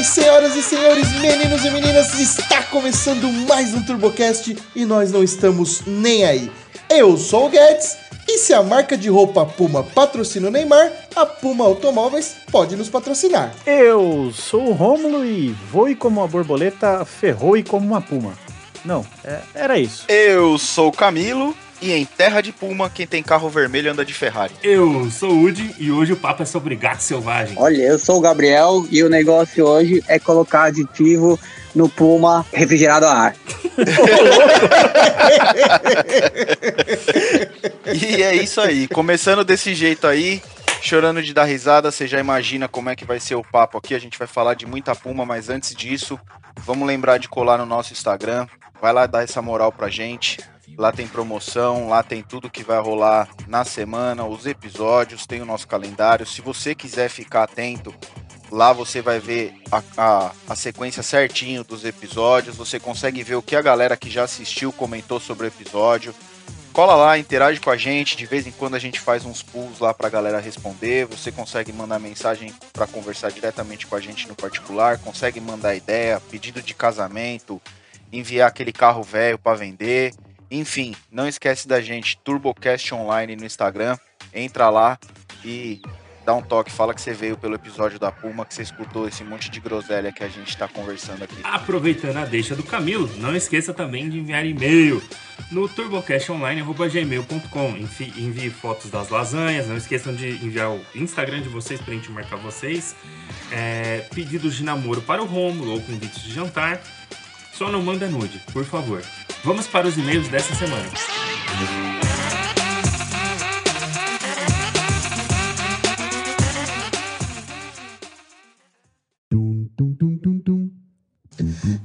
bem, senhoras e senhores, meninos e meninas? Está começando mais um TurboCast e nós não estamos nem aí. Eu sou o Guedes e se a marca de roupa Puma patrocina o Neymar, a Puma Automóveis pode nos patrocinar. Eu sou o Rômulo e voe como uma borboleta, ferroe como uma puma. Não, é, era isso. Eu sou o Camilo e em terra de Puma, quem tem carro vermelho anda de Ferrari. Eu sou o Udi e hoje o papo é sobre gato selvagem. Olha, eu sou o Gabriel e o negócio hoje é colocar aditivo no Puma refrigerado a ar. e é isso aí. Começando desse jeito aí, chorando de dar risada, você já imagina como é que vai ser o papo aqui. A gente vai falar de muita Puma, mas antes disso, vamos lembrar de colar no nosso Instagram. Vai lá dar essa moral pra gente. Lá tem promoção, lá tem tudo que vai rolar na semana, os episódios, tem o nosso calendário. Se você quiser ficar atento, lá você vai ver a, a, a, sequência certinho dos episódios. Você consegue ver o que a galera que já assistiu comentou sobre o episódio. Cola lá, interage com a gente. De vez em quando a gente faz uns pulls lá pra galera responder. Você consegue mandar mensagem para conversar diretamente com a gente no particular. Consegue mandar ideia, pedido de casamento, enviar aquele carro velho para vender. Enfim, não esquece da gente, TurboCast Online no Instagram. Entra lá e dá um toque, fala que você veio pelo episódio da Puma, que você escutou esse monte de groselha que a gente está conversando aqui. Aproveitando a deixa do Camilo, não esqueça também de enviar e-mail no turbocastonline.gmail.com. Envie, fotos das lasanhas, não esqueçam de enviar o Instagram de vocês para a gente marcar vocês. É, pedidos de namoro para o Romulo ou convites de jantar. Só não manda nude, por favor. Vamos para os e-mails dessa semana.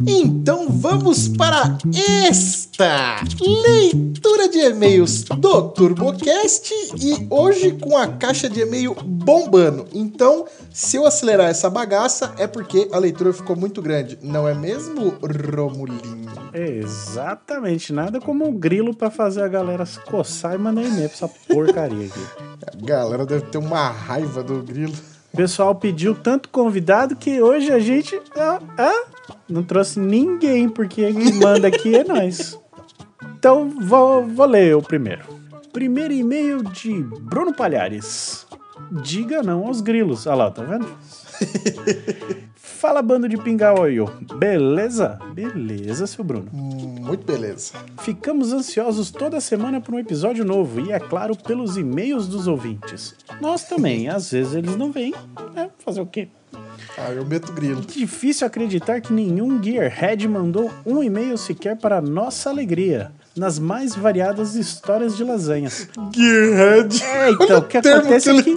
Então vamos para esta leitura de e-mails do TurboCast e hoje com a caixa de e-mail bombando. Então, se eu acelerar essa bagaça é porque a leitura ficou muito grande, não é mesmo, Romulinho? Exatamente, nada como um grilo para fazer a galera se coçar e mandar e-mail pra essa porcaria aqui. A galera deve ter uma raiva do grilo. O pessoal pediu tanto convidado que hoje a gente ah, ah, não trouxe ninguém, porque quem manda aqui é nós. Então vou, vou ler o primeiro. Primeiro e-mail de Bruno Palhares. Diga não aos grilos. Olha lá, tá vendo? Fala, bando de pingaoio. Beleza? Beleza, seu Bruno. Muito beleza. Ficamos ansiosos toda semana por um episódio novo e, é claro, pelos e-mails dos ouvintes. Nós também, às vezes eles não vêm, né? Fazer o quê? Ah, eu meto grilo. Difícil acreditar que nenhum Gearhead mandou um e-mail sequer para nossa alegria. Nas mais variadas histórias de lasanhas. Gearhead. É, então, o que acontece é que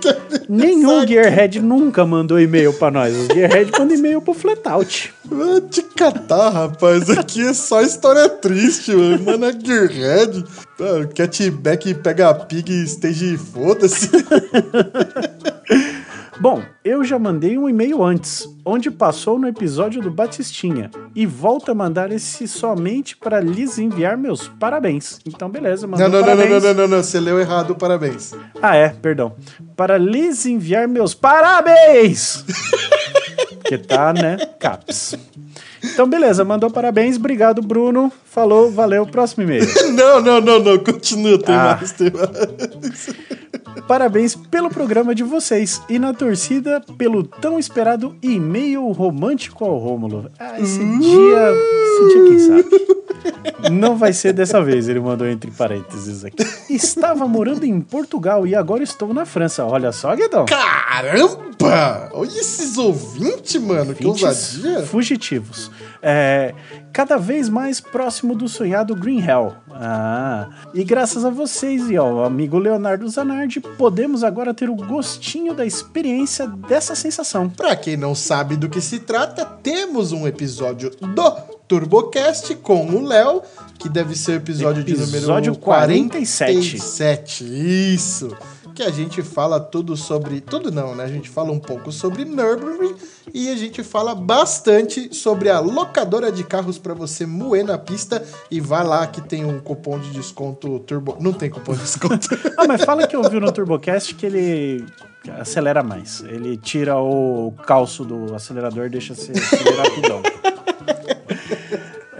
nenhum Gearhead nunca mandou e-mail para nós. Os Gearhead mandam e-mail pro Flatout. Vai te catar, rapaz. Aqui é só história triste, mano. Mano, é Gearhead. Catback pega a pig e stage foda-se. Bom, eu já mandei um e-mail antes, onde passou no episódio do Batistinha, e volto a mandar esse somente para lhes enviar meus parabéns. Então, beleza, mandou não, não, parabéns. Não, não, não, não, não, você leu errado, parabéns. Ah, é, perdão. Para lhes enviar meus parabéns! Porque tá, né, caps. Então, beleza, mandou parabéns, obrigado, Bruno. Falou, valeu, próximo e-mail. não, não, não, não, continua, tem ah. mais, tem mais. Parabéns pelo programa de vocês e na torcida pelo tão esperado e-mail romântico ao Rômulo. Ah, esse uh. dia. Esse dia, quem sabe? Não vai ser dessa vez, ele mandou entre parênteses aqui. Estava morando em Portugal e agora estou na França. Olha só, Guedão. Caramba! Olha esses ouvintes, mano, que ousadia. Fugitivos. É, cada vez mais próximo do sonhado Green Hell. Ah, e graças a vocês e ao amigo Leonardo Zanardi, podemos agora ter o gostinho da experiência dessa sensação. Para quem não sabe do que se trata, temos um episódio do TurboCast com o Léo, que deve ser o episódio, episódio de número 47. 47. Isso que a gente fala tudo sobre. Tudo não, né? A gente fala um pouco sobre Nürburgring e a gente fala bastante sobre a locadora de carros para você moer na pista. E vai lá que tem um cupom de desconto turbo. Não tem cupom de desconto. ah, mas fala que ouviu no TurboCast que ele acelera mais. Ele tira o calço do acelerador e deixa acelerar rapidão.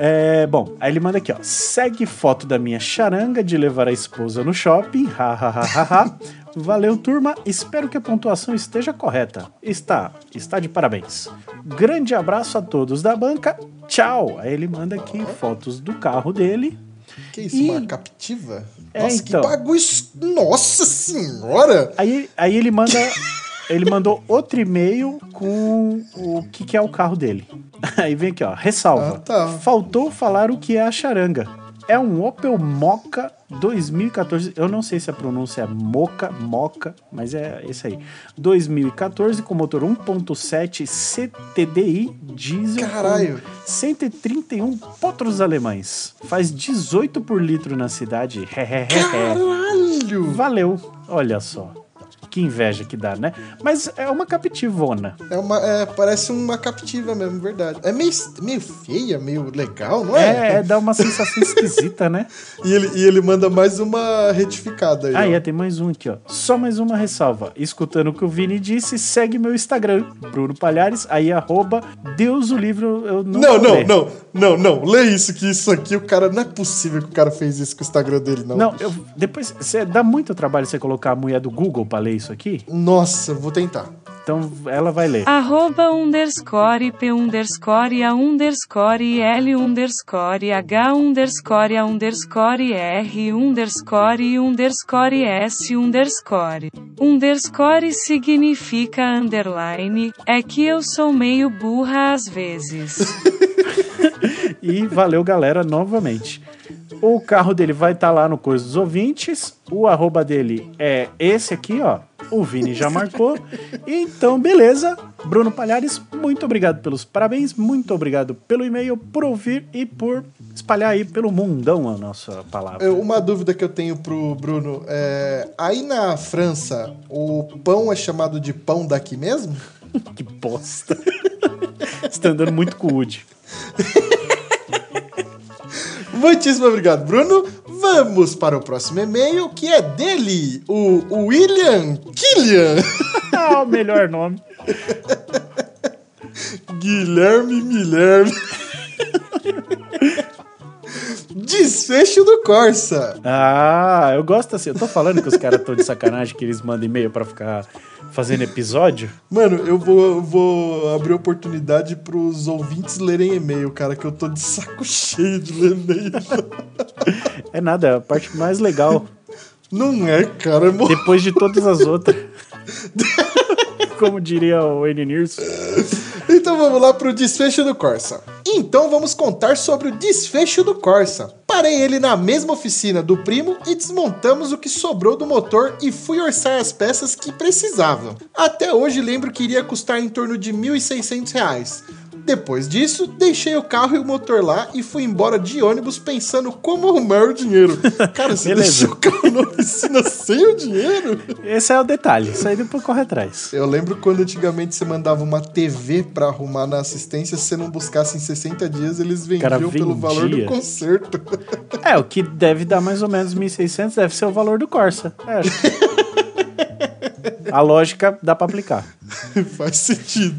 É, bom, aí ele manda aqui, ó. Segue foto da minha charanga de levar a esposa no shopping. Ha, ha, ha, ha, ha. Valeu, turma. Espero que a pontuação esteja correta. Está, está de parabéns. Grande abraço a todos da banca. Tchau. Aí ele manda aqui fotos do carro dele. Que isso, e... uma captiva? É, Nossa, então... que bagulho. Nossa senhora! Aí, aí ele manda. ele mandou outro e-mail com o que, que é o carro dele. Aí vem aqui, ó. Ressalva. Ah, tá. Faltou falar o que é a charanga. É um Opel Mocha 2014. Eu não sei se a pronúncia é Mocha, Mocha, mas é esse aí. 2014 com motor 1.7 CTDI diesel. Caralho. 131 potros alemães. Faz 18 por litro na cidade. Caralho! Valeu. Olha só. Que inveja que dá, né? Mas é uma captivona. É uma, é, parece uma captiva mesmo, verdade. É meio, meio feia, meio legal, não é? É, é dá uma sensação esquisita, né? E ele, e ele manda mais uma retificada aí. Ah, é, tem mais um aqui, ó. Só mais uma ressalva. Escutando o que o Vini disse, segue meu Instagram, Bruno Palhares, aí arroba Deus o livro, eu não Não, não, não, não, não. Lê isso, que isso aqui, o cara, não é possível que o cara fez isso com o Instagram dele, não. Não, eu, depois, cê, dá muito trabalho você colocar a mulher do Google pra ler isso aqui? Nossa, vou tentar. Então ela vai ler. Arroba underscore P underscore A underscore L underscore H underscore A underscore R underscore underscore S underscore. Underscore significa underline, é que eu sou meio burra às vezes. e valeu galera novamente. O carro dele vai estar tá lá no Coisa dos Ouvintes. O arroba dele é esse aqui, ó. O Vini já marcou. Então, beleza. Bruno Palhares, muito obrigado pelos parabéns, muito obrigado pelo e-mail, por ouvir e por espalhar aí pelo mundão a nossa palavra. Uma dúvida que eu tenho pro Bruno é: aí na França, o pão é chamado de pão daqui mesmo? que bosta. Você tá andando muito com o Woody. Muitíssimo obrigado, Bruno. Vamos para o próximo e-mail, que é dele, o William Killian. ah, o melhor nome. Guilherme Guilherme. Desfecho do Corsa. Ah, eu gosto assim. Eu tô falando que os caras estão de sacanagem que eles mandam e-mail para ficar fazendo episódio? Mano, eu vou, vou abrir oportunidade pros ouvintes lerem e-mail, cara, que eu tô de saco cheio de ler e-mail. é nada, é a parte mais legal. Não é, cara. É Depois de todas as outras. Como diria o N. Nilsson. Então vamos lá pro desfecho do Corsa. Então vamos contar sobre o desfecho do Corsa. Parei ele na mesma oficina do primo e desmontamos o que sobrou do motor e fui orçar as peças que precisavam. Até hoje lembro que iria custar em torno de R$ 1.600. Depois disso, deixei o carro e o motor lá e fui embora de ônibus pensando como arrumar o dinheiro. Cara, você deixou o carro na oficina sem o dinheiro? Esse é o detalhe, isso aí depois corre atrás. Eu lembro quando antigamente você mandava uma TV para arrumar na assistência, se você não buscasse em 60 dias, eles vendiam pelo valor do conserto. É, o que deve dar mais ou menos 1.600 deve ser o valor do Corsa. É. A lógica dá para aplicar. Faz sentido.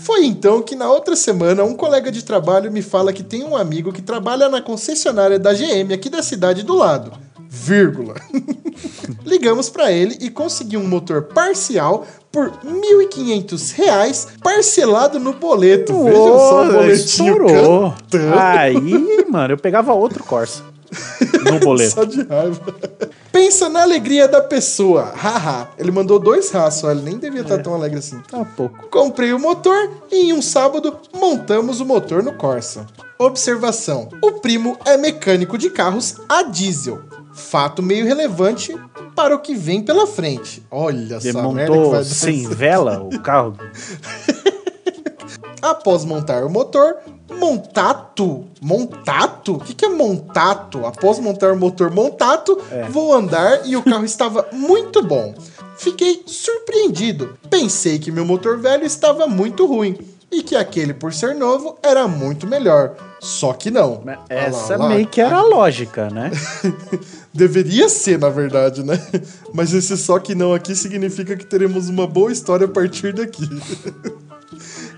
Foi então que na outra semana um colega de trabalho me fala que tem um amigo que trabalha na concessionária da GM aqui da cidade do lado. Vírgula. Ligamos para ele e consegui um motor parcial por R$ 1.500 parcelado no boleto. Vejam só o boletinho estourou. Aí, mano, eu pegava outro Corsa no boleto. Só de raiva. Pensa na alegria da pessoa. Haha. ele mandou dois raços, ele nem devia estar é. tão alegre assim. Tá pouco. Comprei o motor e em um sábado montamos o motor no Corsa. Observação: o primo é mecânico de carros a diesel. Fato meio relevante para o que vem pela frente. Olha Ele só, montou sem vela o carro. Após montar o motor, Montato? Montato? O que, que é montato? Após montar o motor montato, é. vou andar e o carro estava muito bom. Fiquei surpreendido. Pensei que meu motor velho estava muito ruim. e que aquele, por ser novo, era muito melhor. Só que não. Mas Essa meio que era a lógica, né? Deveria ser, na verdade, né? Mas esse só que não aqui significa que teremos uma boa história a partir daqui.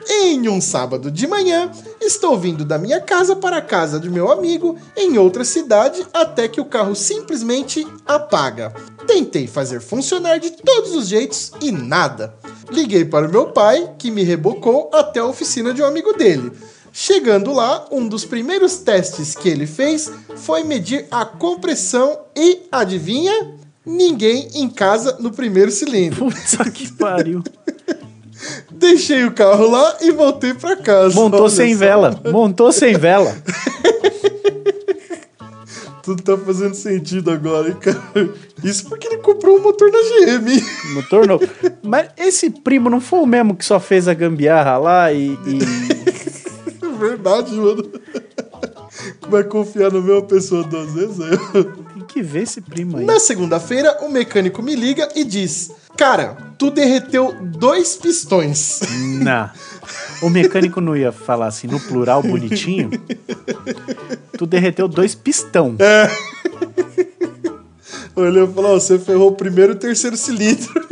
Em um sábado de manhã, estou vindo da minha casa para a casa de meu amigo em outra cidade até que o carro simplesmente apaga. Tentei fazer funcionar de todos os jeitos e nada. Liguei para o meu pai, que me rebocou até a oficina de um amigo dele. Chegando lá, um dos primeiros testes que ele fez foi medir a compressão e, adivinha? Ninguém em casa no primeiro cilindro. Puta que pariu. Deixei o carro lá e voltei para casa. Montou sem só. vela. Montou sem vela. Tudo tá fazendo sentido agora, hein, cara? Isso porque ele comprou um motor da GM. Motor novo. Mas esse primo não foi o mesmo que só fez a gambiarra lá e... e... Verdade, mano. Vai confiar no mesma pessoa duas vezes? Tem que ver esse primo aí. Na segunda-feira, o mecânico me liga e diz: Cara, tu derreteu dois pistões. Não. O mecânico não ia falar assim no plural bonitinho. Tu derreteu dois pistão. É. Olhou e falou: você ferrou o primeiro e o terceiro cilindro.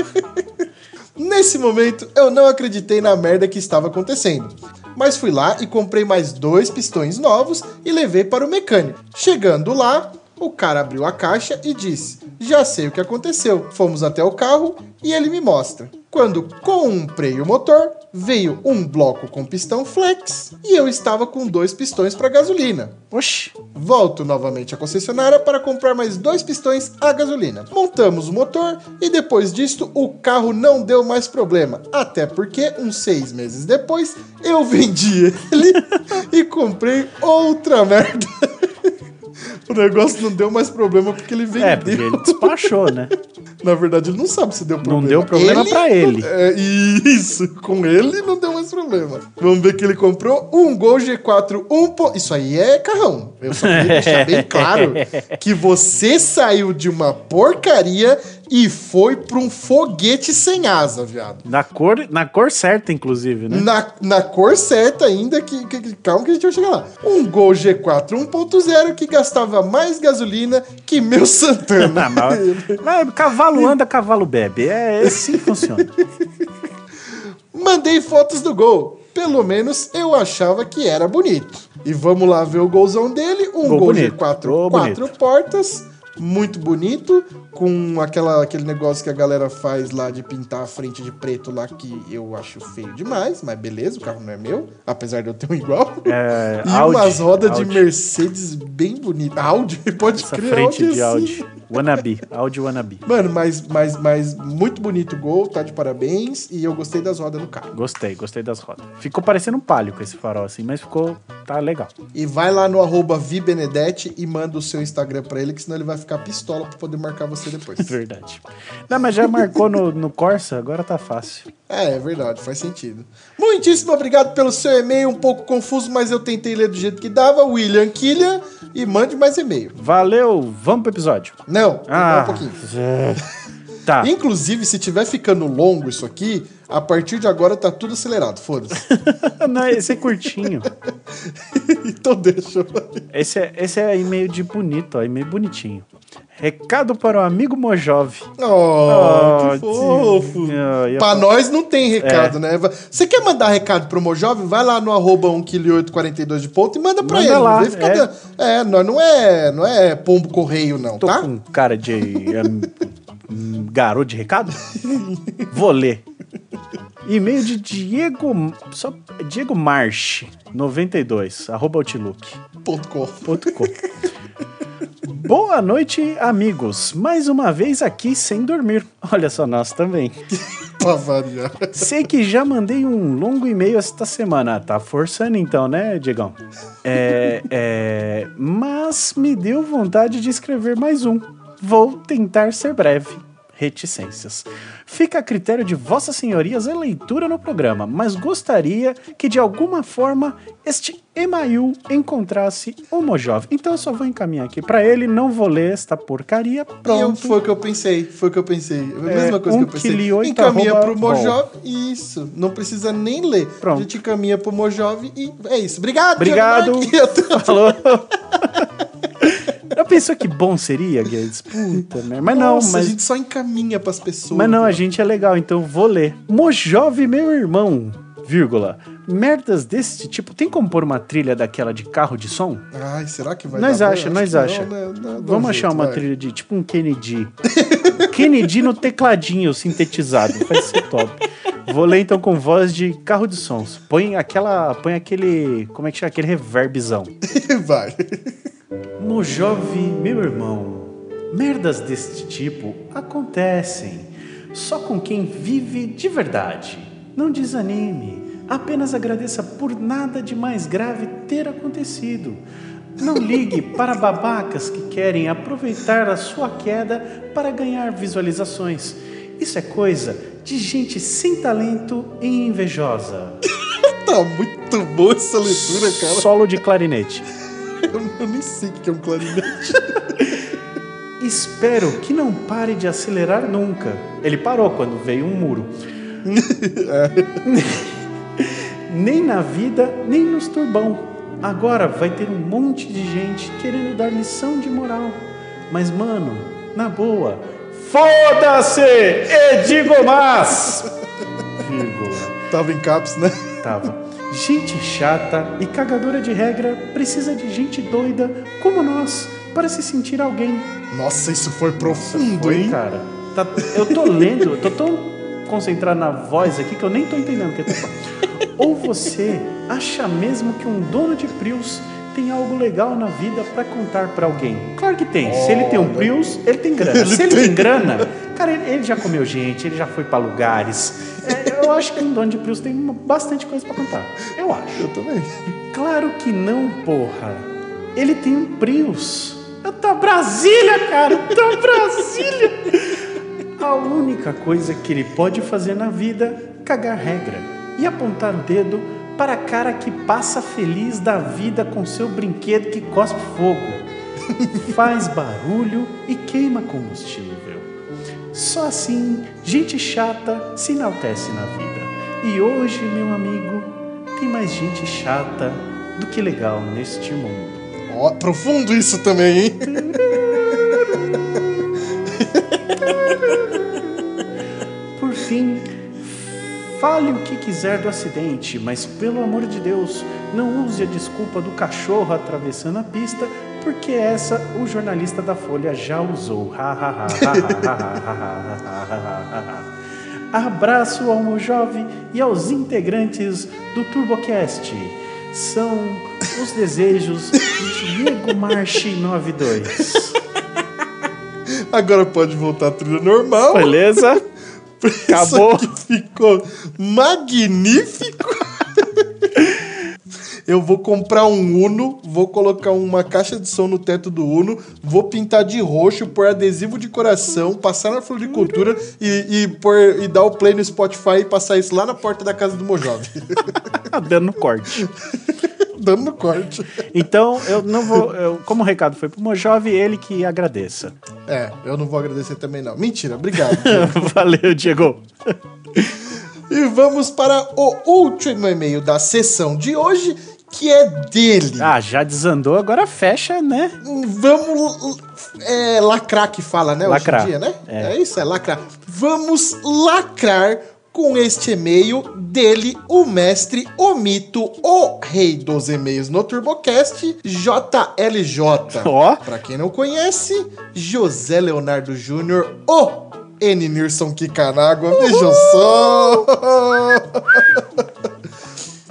Nesse momento, eu não acreditei na merda que estava acontecendo. Mas fui lá e comprei mais dois pistões novos e levei para o mecânico. Chegando lá, o cara abriu a caixa e disse: Já sei o que aconteceu. Fomos até o carro e ele me mostra. Quando comprei o motor, veio um bloco com pistão flex e eu estava com dois pistões para gasolina. Oxi! Volto novamente à concessionária para comprar mais dois pistões a gasolina. Montamos o motor e depois disto o carro não deu mais problema. Até porque, uns seis meses depois, eu vendi ele e comprei outra merda. O negócio não deu mais problema porque ele vendeu. É, porque ele despachou, né? Na verdade, ele não sabe se deu problema. Não deu problema ele, pra ele. É, isso, com ele não deu mais problema. Vamos ver que ele comprou um Gol G4 1. Isso aí é carrão. Eu só queria deixar bem claro que você saiu de uma porcaria e foi para um foguete sem asa, viado. Na cor, na cor certa, inclusive, né? Na, na cor certa ainda, que, que, calma que a gente vai chegar lá. Um Gol G4 1.0 que gastava mais gasolina que meu Santana. mas, mas, cavalo anda, cavalo bebe. É, é assim que funciona. Mandei fotos do Gol. Pelo menos eu achava que era bonito. E vamos lá ver o golzão dele. Um Gol, Gol G4 quatro bonito. portas muito bonito, com aquela, aquele negócio que a galera faz lá de pintar a frente de preto lá, que eu acho feio demais, mas beleza, o carro não é meu, apesar de eu ter um igual. É, e Audi, umas rodas de Mercedes bem bonitas. Audi, pode Essa crer, frente Audi de assim. Audi. Wannabe, Audi Wannabe. Mano, mas, mas, mas muito bonito o gol, tá de parabéns. E eu gostei das rodas no carro. Gostei, gostei das rodas. Ficou parecendo um palio com esse farol assim, mas ficou. tá legal. E vai lá no arroba e manda o seu Instagram pra ele, que senão ele vai ficar pistola pra poder marcar você depois. Verdade. Não, mas já marcou no, no Corsa, agora tá fácil. É, é verdade, faz sentido. Muitíssimo obrigado pelo seu e-mail, um pouco confuso, mas eu tentei ler do jeito que dava. William Killian, e mande mais e-mail. Valeu, vamos pro episódio. Não, Ah, um pouquinho. é. Tá. Inclusive, se tiver ficando longo isso aqui, a partir de agora tá tudo acelerado, foda-se. Não, esse é curtinho. então deixa. Esse é, esse é e-mail de bonito, ó, e-mail bonitinho. Recado para o amigo Mojove. Oh, que tio. fofo. Ah, ia Pra falar- nós não tem recado, né? Você quer mandar recado pro Mojove? Vai lá no arroba 1kg842 de ponto e manda pra Manda ele. lá, ficar é. dando- é, nós não é, não é pombo correio, não, Tô tá? com cara de um, um garoto de recado? Vou ler. E-mail de Diego, só, Diego March, 92, arroba outlook. Ponto com. ponto com. Boa noite, amigos. Mais uma vez aqui sem dormir. Olha só, nós também. Variar. Sei que já mandei um longo e-mail esta semana. Tá forçando então, né, Diegão? É, é, mas me deu vontade de escrever mais um. Vou tentar ser breve. reticências. Fica a critério de vossas senhorias a leitura no programa, mas gostaria que de alguma forma este Email encontrasse o Mojove. Então eu só vou encaminhar aqui para ele, não vou ler esta porcaria, pronto. Eu, foi o que eu pensei, foi o que eu pensei. A É, mesma coisa um que eu pensei. Encaminha pro Mojove, isso. Não precisa nem ler. Pronto. A gente encaminha pro Mojove e é isso. Obrigado, Obrigado. Marque. Eu pensou que bom seria, Guedes? Puta merda. Mas não, Nossa, mas. a gente só encaminha pras pessoas. Mas não, a cara. gente é legal, então vou ler. Mojove, meu irmão, vírgula. Merdas desse tipo. Tem como pôr uma trilha daquela de carro de som? Ai, será que vai Nós dar acha, nós acha. não, né? Dá- dá um Vamos achar jeito, uma vai. trilha de tipo um Kennedy. Kennedy no tecladinho sintetizado. Vai ser top. Vou ler então com voz de carro de sons. Põe aquela. Põe aquele. Como é que chama? Aquele reverbzão. Vai. Mojove, meu irmão, merdas deste tipo acontecem só com quem vive de verdade. Não desanime, apenas agradeça por nada de mais grave ter acontecido. Não ligue para babacas que querem aproveitar a sua queda para ganhar visualizações. Isso é coisa de gente sem talento e invejosa. Tá muito boa essa leitura, cara. Solo de clarinete. Eu, eu nem sei o que é um clarinete. Espero que não pare de acelerar nunca. Ele parou quando veio um muro. nem na vida, nem nos turbão. Agora vai ter um monte de gente querendo dar lição de moral. Mas, mano, na boa, foda-se! E digo mais! Tava em caps, né? Tava. Gente chata e cagadora de regra precisa de gente doida como nós para se sentir alguém. Nossa, isso foi profundo, Foi, hein? cara. Tá- eu tô lendo, eu tô tão concentrado na voz aqui que eu nem tô entendendo o que tô falando. Ou você acha mesmo que um dono de Prius tem algo legal na vida pra contar pra alguém? Claro que tem. Se ele tem um Prius, ele tem grana. Ele Se ele tem. tem grana, cara, ele, ele já comeu gente, ele já foi pra lugares. É, eu acho que um dono de Prius tem uma- bastante coisa pra contar. Eu acho. Eu também. Claro que não, porra. Ele tem um Prius. Eu tô Brasília, cara. Eu tô Brasília. A única coisa que ele pode fazer na vida é cagar regra e apontar o dedo para a cara que passa feliz da vida com seu brinquedo que cospe fogo, faz barulho e queima combustível. Só assim, gente chata se enaltece na vida. E hoje, meu amigo, tem mais gente chata do que legal neste mundo. Ó, profundo isso também, hein? Por fim, fale o que quiser do acidente, mas pelo amor de Deus, não use a desculpa do cachorro atravessando a pista, porque essa o jornalista da Folha já usou. Ha, ha, ha, ha, ha, ha, ha, ha, ha, ha, ha, ha. Abraço ao Mojove e aos integrantes do TurboCast. São os desejos de Diego Marchi 92. Agora pode voltar a trilha normal. Beleza? Acabou. Ficou magnífico. Eu vou comprar um Uno, vou colocar uma caixa de som no teto do Uno, vou pintar de roxo, pôr adesivo de coração, passar na floricultura e, e, pôr, e dar o play no Spotify e passar isso lá na porta da casa do Mojove. Tá dando corte. Dando no corte. Então, eu não vou. eu- como o recado foi pro Mojove, ele que agradeça. É, eu não vou agradecer também não. Mentira, obrigado. Valeu, Diego. e vamos para o último e-mail da sessão de hoje, que é dele. Ah, já desandou, agora fecha, né? Vamos é, lacrar que fala, né? Lacrar. Hoje em dia, né? É. É. isso, é lacrar. Vamos lacrar com este e-mail dele, o mestre, o mito, o rei dos e-mails no TurboCast, JLJ. Ó. Pra quem não conhece, José Leonardo Júnior, o N. Nilson Kikanágua. Vejam só.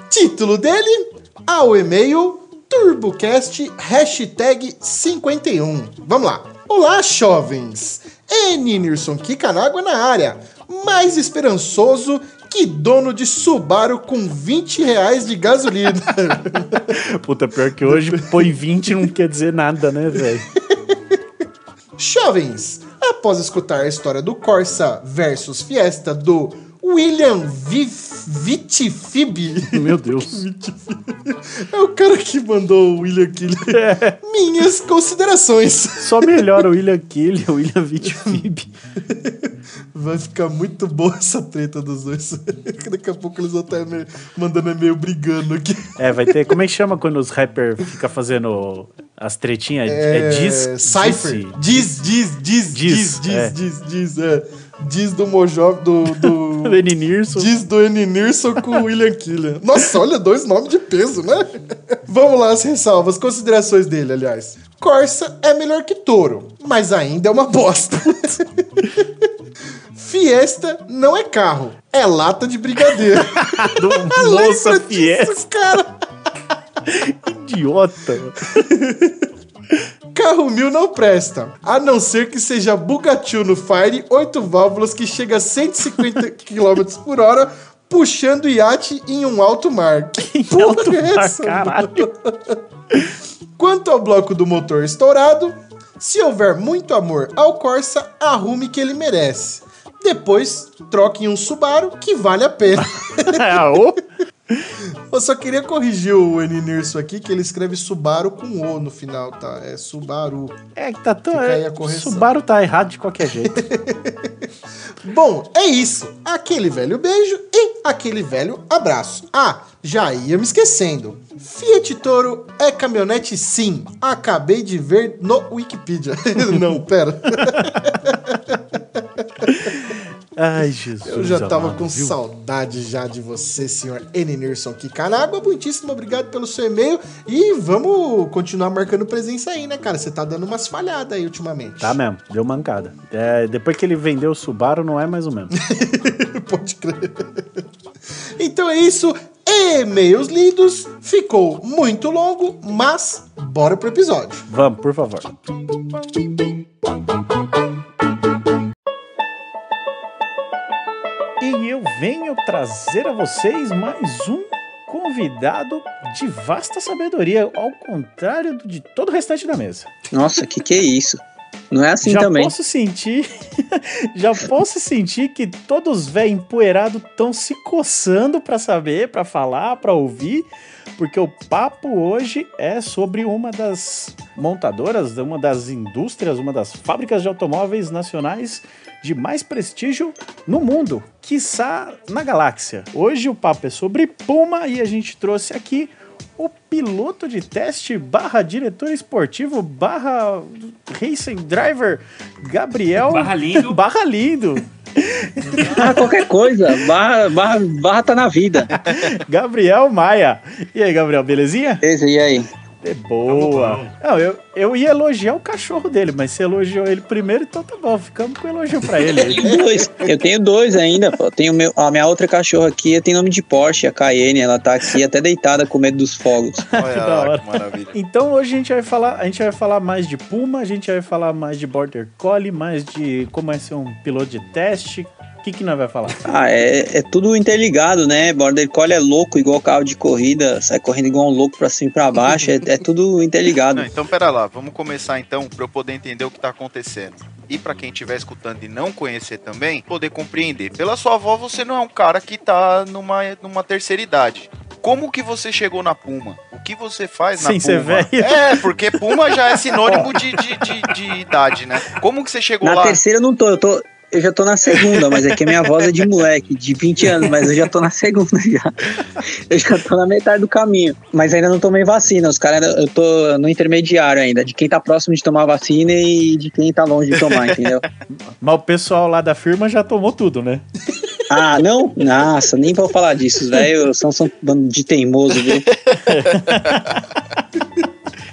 Título dele, ao e-mail TurboCast hashtag 51. Vamos lá. Olá, jovens. N. Nilson Kikanágua na área. Mais esperançoso que dono de Subaru com 20 reais de gasolina. Puta, pior que hoje põe 20 não quer dizer nada, né, velho? Jovens, Após escutar a história do Corsa versus Fiesta do William Vitifib. Meu Deus. é o cara que mandou o William Kill. É. Minhas considerações. Só melhora o William Kill o William Vitifib. Vai ficar muito boa essa treta dos dois. Daqui a pouco eles vão estar meio, mandando meio brigando aqui. É, vai ter. Como é que chama quando os rappers ficam fazendo as tretinhas? É, é diz. Cypher. Diz, diz, diz, diz, diz, é. diz, diz, é. Diz do Mojó, do. do, do Eninirson. Diz do Eninirson com o William Killian. Nossa, olha, dois nomes de peso, né? Vamos lá, as ressalvas, considerações dele, aliás. Corsa é melhor que touro, mas ainda é uma bosta. Fiesta não é carro, é lata de brigadeiro. do Fiesta. Disso, cara. Idiota. Carro mil não presta, a não ser que seja Bugatti no Fire, 8 válvulas que chega a 150 km por hora, puxando iate em um alto mar. Que porra alto é essa? Mar, caralho. Quanto ao bloco do motor estourado, se houver muito amor ao Corsa, arrume que ele merece. Depois, troque em um Subaru que vale a pena. Eu só queria corrigir o Eninirso aqui, que ele escreve Subaru com O no final, tá? É Subaru. É que tá tão. É, Subaru tá errado de qualquer jeito. Bom, é isso. Aquele velho beijo e aquele velho abraço. Ah, já ia me esquecendo. Fiat Toro é caminhonete sim. Acabei de ver no Wikipedia. Não, pera. Ai, Jesus. Eu já tava amado, com viu? saudade já de você, senhor Eninirson Kikanaga. Muitíssimo obrigado pelo seu e-mail. E vamos continuar marcando presença aí, né, cara? Você tá dando umas falhadas aí ultimamente. Tá mesmo, deu mancada. É, depois que ele vendeu o Subaru, não é mais o mesmo. Pode crer. Então é isso. E-mails lidos. Ficou muito longo, mas bora pro episódio. Vamos, por favor. E eu venho trazer a vocês mais um convidado de vasta sabedoria, ao contrário de todo o restante da mesa. Nossa, que que é isso? Não é assim já também. Posso sentir, já posso sentir que todos velho empoeirados estão se coçando para saber, para falar, para ouvir, porque o papo hoje é sobre uma das montadoras, uma das indústrias, uma das fábricas de automóveis nacionais de mais prestígio no mundo, quiçá na galáxia. Hoje o papo é sobre Puma e a gente trouxe aqui o piloto de teste barra diretor esportivo barra racing driver Gabriel barra lindo barra lindo ah, qualquer coisa, barra, barra, barra tá na vida. Gabriel Maia. E aí, Gabriel, belezinha? Esse, e aí? É boa. Não, eu, eu ia elogiar o cachorro dele, mas você elogiou ele primeiro, então tá bom, ficamos com elogio pra ele. Eu tenho dois, eu tenho dois ainda, pô. Tenho meu, a minha outra cachorra aqui tem nome de Porsche, a Cayenne, ela tá aqui até deitada com medo dos fogos. Olha, que da hora. Que maravilha. Então hoje a gente vai falar, a gente vai falar mais de Puma, a gente vai falar mais de Border Collie, mais de como é ser um piloto de teste, o que, que nós vai falar? Ah, é, é tudo interligado, né? Border Collie é louco, igual carro de corrida, sai correndo igual um louco pra cima e pra baixo, é, é tudo interligado. Não, então, pera lá, vamos começar então pra eu poder entender o que tá acontecendo. E para quem estiver escutando e não conhecer também, poder compreender. Pela sua avó, você não é um cara que tá numa, numa terceira idade. Como que você chegou na Puma? O que você faz Sem na ser Puma? velho. É, porque Puma já é sinônimo de, de, de, de idade, né? Como que você chegou na lá? Na terceira eu não tô, eu tô, eu já tô na segunda, mas é que a minha voz é de moleque, de 20 anos, mas eu já tô na segunda já. Eu já tô na metade do caminho. Mas ainda não tomei vacina. Os caras, eu tô no intermediário ainda, de quem tá próximo de tomar vacina e de quem tá longe de tomar, entendeu? Mas o pessoal lá da firma já tomou tudo, né? Ah, não? Nossa, nem vou falar disso, velho. São, são de teimoso, viu?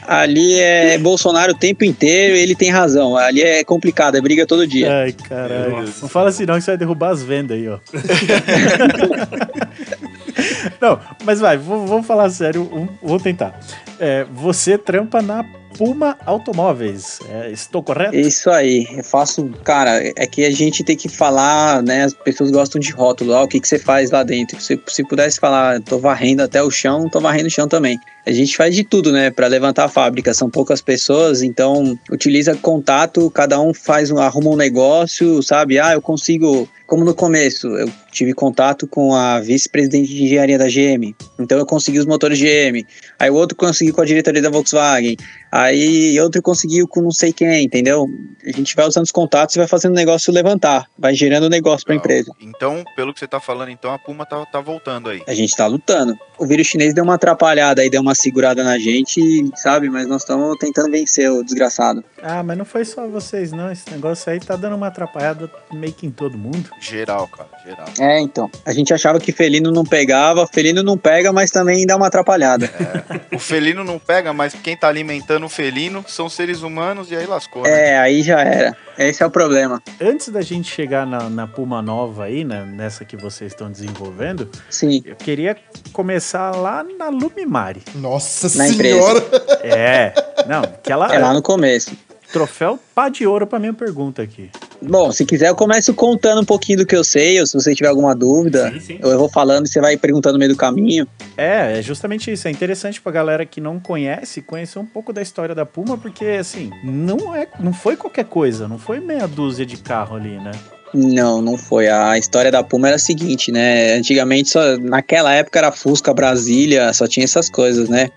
Ali é Bolsonaro o tempo inteiro e ele tem razão. Ali é complicado, é briga todo dia. Ai, caralho. Não fala assim não que você vai derrubar as vendas aí, ó. não, mas vai, vamos falar sério, vou tentar. É, você trampa na Puma Automóveis. É, estou correto? Isso aí. Eu faço. Cara, é que a gente tem que falar, né? As pessoas gostam de rótulo. Ó, o que, que você faz lá dentro? Se, se pudesse falar, tô varrendo até o chão, tô varrendo o chão também. A gente faz de tudo, né, para levantar a fábrica. São poucas pessoas, então utiliza contato, cada um faz um, arruma um negócio, sabe? Ah, eu consigo como no começo, eu tive contato com a vice-presidente de engenharia da GM, então eu consegui os motores GM. Aí o outro conseguiu com a diretoria da Volkswagen. Aí outro conseguiu com não sei quem, entendeu? A gente vai usando os contatos e vai fazendo o negócio levantar, vai gerando negócio para a empresa. Então, pelo que você tá falando, então a Puma tá, tá voltando aí. A gente tá lutando. O vírus chinês deu uma atrapalhada aí, deu uma segurada na gente, sabe? Mas nós estamos tentando vencer o desgraçado. Ah, mas não foi só vocês, não. Esse negócio aí tá dando uma atrapalhada meio que em todo mundo. Geral, cara, geral. É, então. A gente achava que felino não pegava, felino não pega, mas também dá uma atrapalhada. É. O felino não pega, mas quem tá alimentando o felino são seres humanos e aí lascou. Né? É, aí já era. Esse é o problema. Antes da gente chegar na, na Puma nova aí, né, nessa que vocês estão desenvolvendo, Sim. eu queria começar lá na Lumimari. Nossa Na senhora! É, não, que ela É lá no começo. Troféu pá de ouro pra minha pergunta aqui. Bom, se quiser, eu começo contando um pouquinho do que eu sei, ou se você tiver alguma dúvida, Sim, sim. ou eu vou falando e você vai perguntando no meio do caminho. É, é justamente isso. É interessante pra galera que não conhece conhecer um pouco da história da Puma, porque assim, não é, não foi qualquer coisa, não foi meia dúzia de carro ali, né? Não, não foi. A história da Puma era a seguinte, né? Antigamente, só, naquela época era Fusca, Brasília, só tinha essas coisas, né?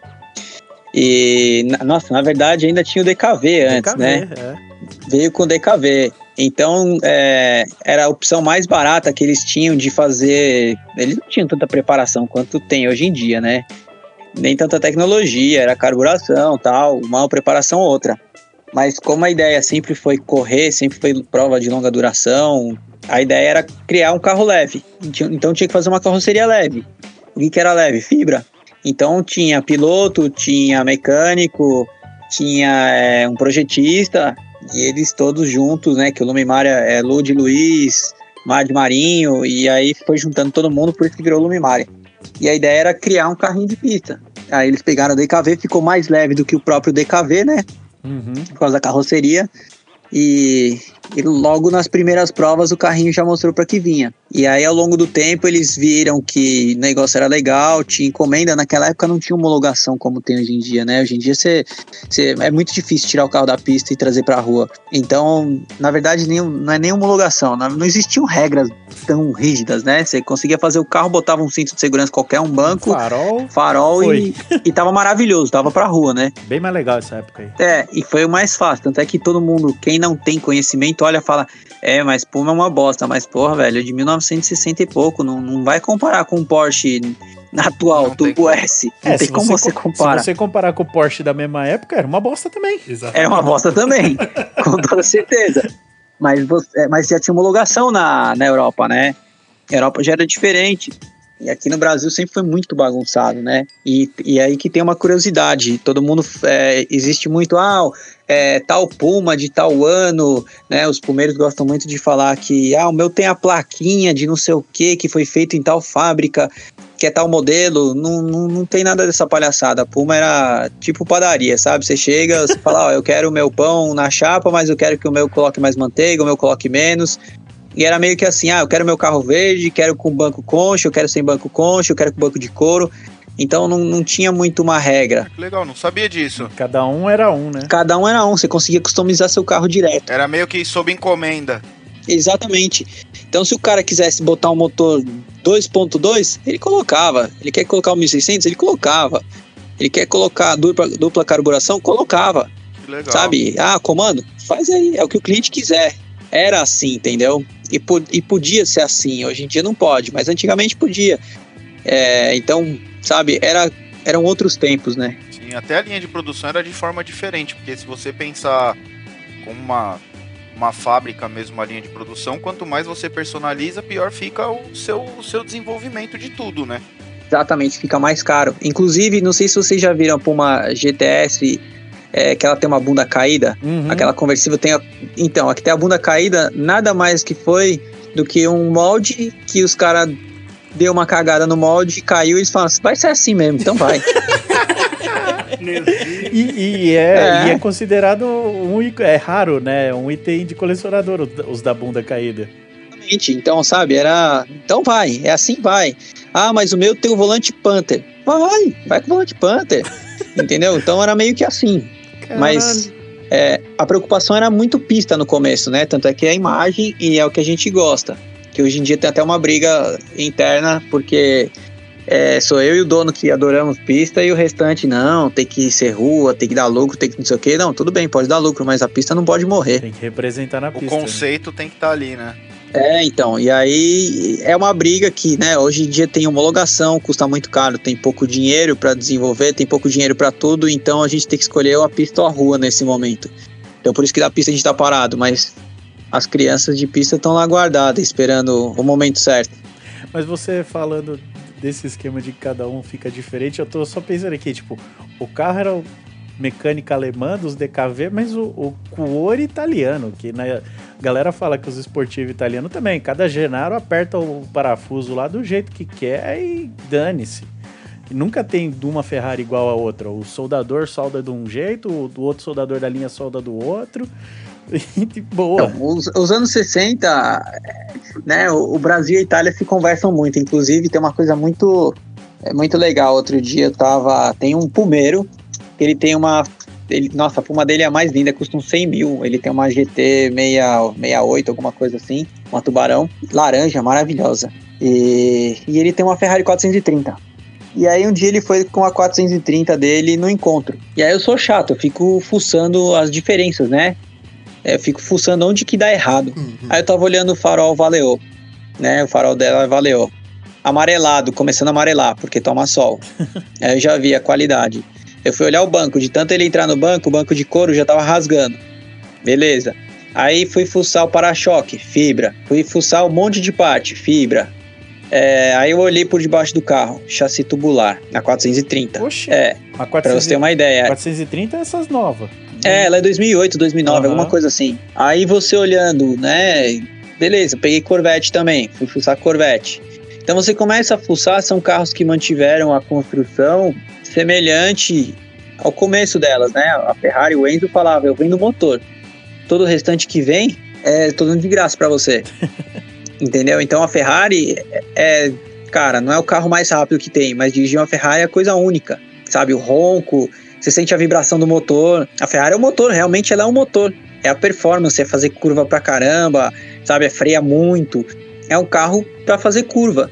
E, nossa, na verdade ainda tinha o DKV antes, DKV, né? é. Veio com o DKV. Então, é, era a opção mais barata que eles tinham de fazer. Eles não tinham tanta preparação quanto tem hoje em dia, né? Nem tanta tecnologia, era carburação tal, uma preparação ou outra. Mas como a ideia sempre foi correr, sempre foi prova de longa duração, a ideia era criar um carro leve. Então tinha que fazer uma carroceria leve. O que, que era leve? Fibra. Então tinha piloto, tinha mecânico, tinha é, um projetista, e eles todos juntos, né? Que o Lumimar é, é Lud Luiz, Mar de Marinho, e aí foi juntando todo mundo, por isso que virou Lumimar. E a ideia era criar um carrinho de pista. Aí eles pegaram o DKV, ficou mais leve do que o próprio DKV, né? Uhum. por causa da carroceria. E, e logo nas primeiras provas o carrinho já mostrou para que vinha. E aí ao longo do tempo eles viram que o negócio era legal, tinha encomenda. Naquela época não tinha homologação como tem hoje em dia, né? Hoje em dia você, você- é muito difícil tirar o carro da pista e trazer para a rua. Então, na verdade, nem, não é nem homologação. Não, não existiam regras tão rígidas, né? Você conseguia fazer o carro, botava um cinto de segurança qualquer, um banco, Farol, farol e, e tava maravilhoso, tava pra rua, né? bem mais legal essa época aí. É, e foi o mais fácil. Tanto é que todo mundo, quem não tem conhecimento, olha e fala: É, mas Puma é uma bosta. Mas, porra, velho, é de 1960 e pouco. Não, não vai comparar com o Porsche atual, Não tem Turbo como. S. Não tem se como você co- comparar. Se você comparar com o Porsche da mesma época, era uma bosta também. Exato. É uma bosta também, com toda certeza. Mas, você, é, mas já tinha homologação na, na Europa, né? A Europa já era diferente. E aqui no Brasil sempre foi muito bagunçado, né? E, e aí que tem uma curiosidade. Todo mundo. é, existe muito. Ah, é, tal Puma de tal ano, né? Os pumeiros gostam muito de falar que. Ah, o meu tem a plaquinha de não sei o que, que foi feito em tal fábrica, que é tal modelo. Não, não, não tem nada dessa palhaçada. Puma era tipo padaria, sabe? Você chega, você fala, ó, eu quero o meu pão na chapa, mas eu quero que o meu coloque mais manteiga, o meu coloque menos. E era meio que assim, ah, eu quero meu carro verde, quero com banco concha, eu quero sem banco concha, eu quero com banco de couro. Então não, não tinha muito uma regra. Que legal, não sabia disso. Cada um era um, né? Cada um era um, você conseguia customizar seu carro direto. Era meio que sob encomenda. Exatamente. Então se o cara quisesse botar um motor 2.2, ele colocava. Ele quer colocar o 1600, ele colocava. Ele quer colocar dupla, dupla carburação, colocava. Que legal. Sabe? Ah, comando? Faz aí, é o que o cliente quiser. Era assim, entendeu? E, e podia ser assim. Hoje em dia não pode, mas antigamente podia. É, então, sabe, era, eram outros tempos, né? Sim, até a linha de produção era de forma diferente, porque se você pensar como uma, uma fábrica mesmo, uma linha de produção, quanto mais você personaliza, pior fica o seu, o seu desenvolvimento de tudo, né? Exatamente, fica mais caro. Inclusive, não sei se vocês já viram para uma GTS é, que ela tem uma bunda caída. Uhum. Aquela conversível tem. A... Então, aqui tem a bunda caída, nada mais que foi do que um molde que os caras deu uma cagada no molde, caiu e eles falam, vai ser assim mesmo, então vai. e, e, é, é. e é considerado um é raro, né? Um item de colecionador, os da bunda caída. Então, sabe, era. Então vai, é assim vai. Ah, mas o meu tem o volante Panther. Vai, vai com o volante Panther. Entendeu? Então era meio que assim. Caralho. Mas é, a preocupação era muito pista no começo, né? Tanto é que é a imagem e é o que a gente gosta. Que hoje em dia tem até uma briga interna, porque é, sou eu e o dono que adoramos pista e o restante não, tem que ser rua, tem que dar lucro, tem que não sei o quê. Não, tudo bem, pode dar lucro, mas a pista não pode morrer. Tem que representar na pista. O né? conceito né? tem que estar tá ali, né? É, então, e aí é uma briga que, né, hoje em dia tem homologação, custa muito caro, tem pouco dinheiro para desenvolver, tem pouco dinheiro para tudo, então a gente tem que escolher a pista ou a rua nesse momento. Então por isso que da pista a gente tá parado, mas as crianças de pista estão lá guardadas, esperando o momento certo. Mas você falando desse esquema de cada um fica diferente, eu tô só pensando aqui, tipo, o carro era mecânica alemã dos DKV, mas o, o Cuore italiano, que na né, galera fala que os esportivos italianos também, cada Genaro aperta o parafuso lá do jeito que quer e dane-se. Nunca tem de uma Ferrari igual a outra. O soldador solda de um jeito, o outro soldador da linha solda do outro. Boa. Então, os, os, anos 60, né, o, o, Brasil e a Itália se conversam muito. Inclusive, tem uma coisa muito, é, muito legal. Outro dia eu tava. Tem um pumeiro ele tem uma. Ele, nossa, a Puma dele é a mais linda, custa uns 100 mil. Ele tem uma GT 68, alguma coisa assim, uma tubarão, laranja, maravilhosa. E, e ele tem uma Ferrari 430. E aí um dia ele foi com a 430 dele no encontro. E aí eu sou chato, eu fico fuçando as diferenças, né? É, eu fico fuçando onde que dá errado. Uhum. Aí eu tava olhando o farol Valeo, né? O farol dela é Valeo. Amarelado, começando a amarelar, porque toma sol. aí eu já vi a qualidade. Eu fui olhar o banco, de tanto ele entrar no banco, o banco de couro já tava rasgando. Beleza. Aí fui fuçar o para-choque, fibra. Fui fuçar um monte de parte, fibra. É, aí eu olhei por debaixo do carro, chassi tubular, a 430. Oxe, é, a 400, pra você ter uma ideia. 430 é essas novas. É, ela é 2008, 2009, uhum. alguma coisa assim. Aí você olhando, né, beleza, peguei Corvette também, fui fuçar Corvette. Então você começa a fuçar, são carros que mantiveram a construção semelhante ao começo delas, né? A Ferrari, o Enzo falava, eu vendo motor. Todo o restante que vem é todo de graça para você. Entendeu? Então a Ferrari é, é, cara, não é o carro mais rápido que tem, mas dirigir uma Ferrari é coisa única. Sabe, o ronco, você sente a vibração do motor. A Ferrari é o motor, realmente ela é um motor. É a performance, é fazer curva pra caramba, sabe, é freia muito. É um carro para fazer curva.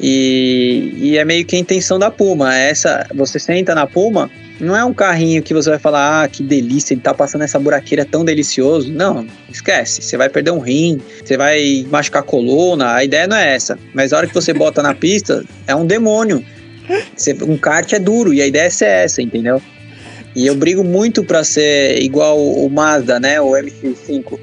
E, e é meio que a intenção da Puma. Essa, você senta na Puma, não é um carrinho que você vai falar, ah, que delícia, ele tá passando essa buraqueira tão delicioso. Não, esquece. Você vai perder um rim, você vai machucar a coluna. A ideia não é essa. Mas a hora que você bota na pista, é um demônio. Você, um kart é duro e a ideia é essa, entendeu? E eu brigo muito para ser igual o Mazda, né? O MX-5.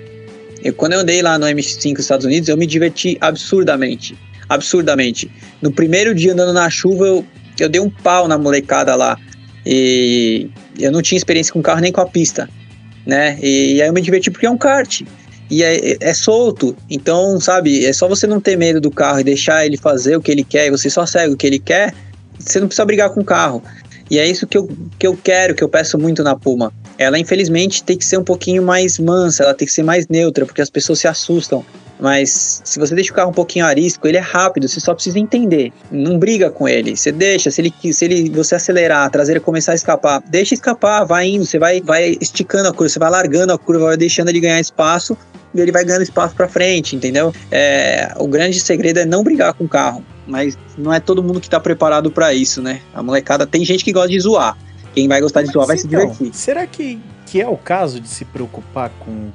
Eu, quando eu andei lá no MX-5 nos Estados Unidos, eu me diverti absurdamente absurdamente. No primeiro dia andando na chuva, eu, eu dei um pau na molecada lá. E eu não tinha experiência com carro nem com a pista, né? E, e aí eu me diverti porque é um kart. E é, é, solto, então, sabe, é só você não ter medo do carro e deixar ele fazer o que ele quer, e você só segue o que ele quer, você não precisa brigar com o carro. E é isso que eu, que eu quero, que eu peço muito na Puma. Ela, infelizmente, tem que ser um pouquinho mais mansa, ela tem que ser mais neutra, porque as pessoas se assustam. Mas se você deixa o carro um pouquinho arisco, ele é rápido, você só precisa entender. Não briga com ele. Você deixa, se ele, se ele você acelerar, a traseira começar a escapar, deixa escapar, vai indo, você vai, vai esticando a curva, você vai largando a curva, vai deixando ele ganhar espaço e ele vai ganhando espaço para frente, entendeu? É, o grande segredo é não brigar com o carro, mas não é todo mundo que tá preparado para isso, né? A molecada tem gente que gosta de zoar. Quem vai gostar de zoar vai então, se divertir. Será que, que é o caso de se preocupar com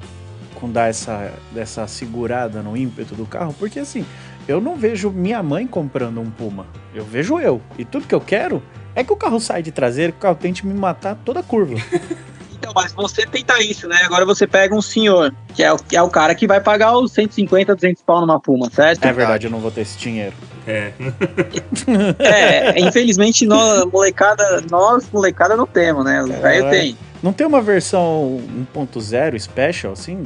com dar essa, essa segurada no ímpeto do carro, porque assim, eu não vejo minha mãe comprando um Puma. Eu vejo eu. E tudo que eu quero é que o carro saia de traseiro, que o carro tente me matar toda curva. Então, mas você tenta isso, né? Agora você pega um senhor, que é o, que é o cara que vai pagar os 150, 200 pau numa Puma, certo? É verdade, eu não vou ter esse dinheiro. É. é, infelizmente, nós, molecada, nós, molecada, não temos, né? O velho é, tem. Não tem uma versão 1.0 special, assim?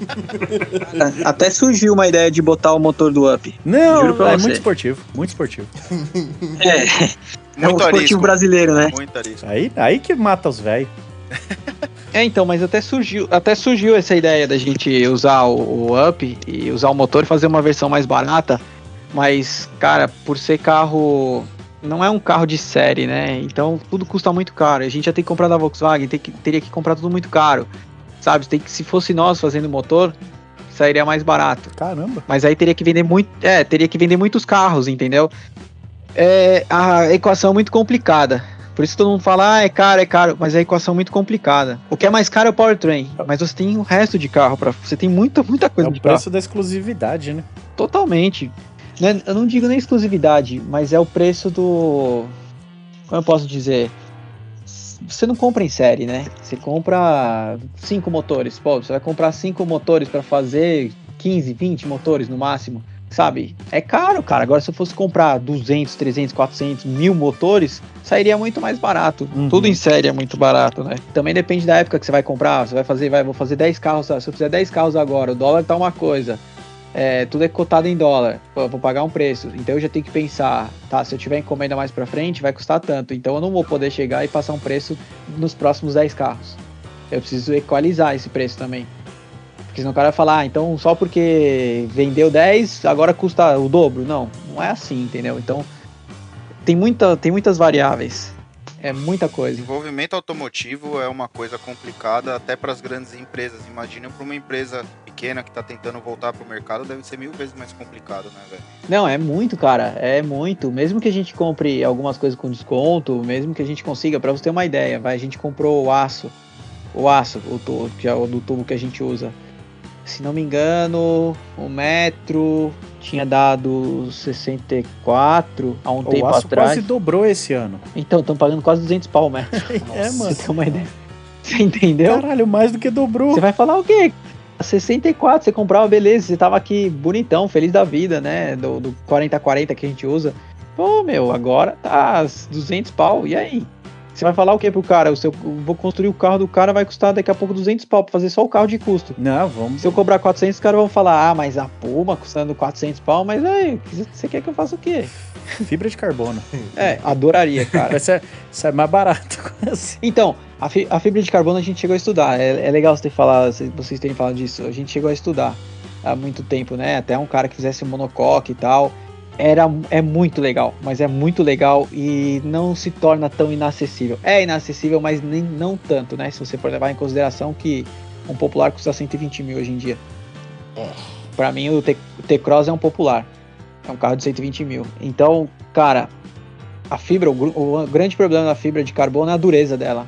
Até surgiu uma ideia de botar o motor do Up. Não, é você. muito esportivo, muito esportivo. É. é um esportivo arisco. brasileiro, né? Muito arisco. Aí, aí que mata os velhos. É, então, mas até surgiu, até surgiu essa ideia da gente usar o, o Up e usar o motor e fazer uma versão mais barata. Mas, cara, por ser carro. Não é um carro de série, né? Então tudo custa muito caro. A gente já tem que comprar da Volkswagen, que, teria que comprar tudo muito caro. Sabe? Tem que, se fosse nós fazendo motor, sairia mais barato. Caramba. Mas aí teria que vender muito. É, teria que vender muitos carros, entendeu? É, a equação é muito complicada. Por isso todo mundo fala, ah, é caro, é caro, mas a equação é muito complicada. O que é mais caro é o powertrain, mas você tem o resto de carro para, você tem muita, muita coisa é de carro. É o preço da exclusividade, né? Totalmente. É, eu não digo nem exclusividade, mas é o preço do, como eu posso dizer, você não compra em série, né? Você compra cinco motores. Pô, você vai comprar cinco motores para fazer 15, 20 motores no máximo, sabe? É caro, cara. Agora, se eu fosse comprar 200, 300, 400, mil motores, sairia muito mais barato. Uhum. Tudo em série é muito barato, né? Também depende da época que você vai comprar. Você vai fazer, vai, vou fazer 10 carros. Se eu fizer 10 carros agora, o dólar tá uma coisa é, tudo é cotado em dólar, Pô, vou pagar um preço, então eu já tenho que pensar, tá, se eu tiver encomenda mais para frente, vai custar tanto, então eu não vou poder chegar e passar um preço nos próximos 10 carros. Eu preciso equalizar esse preço também. Porque senão o cara vai falar, ah, então só porque vendeu 10, agora custa o dobro. Não, não é assim, entendeu? Então tem, muita, tem muitas variáveis. É muita coisa. Desenvolvimento automotivo é uma coisa complicada até para as grandes empresas. Imagina para uma empresa pequena que está tentando voltar para o mercado, deve ser mil vezes mais complicado, né, velho? Não, é muito, cara. É muito. Mesmo que a gente compre algumas coisas com desconto, mesmo que a gente consiga, para você ter uma ideia, vai, a gente comprou o aço, o aço, o tubo, que é o do tubo que a gente usa. Se não me engano, o metro tinha dado 64 há um o tempo aço atrás. quase dobrou esse ano. Então, estão pagando quase 200 pau o metro. é, mano. Você tem uma ideia. Você entendeu? Caralho, mais do que dobrou. Você vai falar o quê? 64, você comprava, beleza, você tava aqui bonitão, feliz da vida, né? Do, do 40-40 que a gente usa. Pô, meu, agora tá 200 pau, e aí? Você vai falar o que pro cara? O seu, vou construir o carro do cara, vai custar daqui a pouco 200 pau pra fazer só o carro de custo. Não, vamos. Se eu cobrar 400, os caras vão falar, ah, mas a Puma custando 400 pau, mas aí, você quer que eu faça o quê? Fibra de carbono. É, adoraria, cara. Isso é, isso é mais barato. Assim. Então, a, fi, a, fibra de carbono a gente chegou a estudar. É, é legal você ter falado, vocês terem falado disso. A gente chegou a estudar há muito tempo, né? Até um cara que fizesse um monocoque e tal era, é muito legal, mas é muito legal e não se torna tão inacessível. É inacessível, mas nem, não tanto, né? Se você for levar em consideração que um popular custa 120 mil hoje em dia. É. Para mim, o T-Cross é um popular. É um carro de 120 mil. Então, cara, a fibra, o, o grande problema da fibra de carbono é a dureza dela.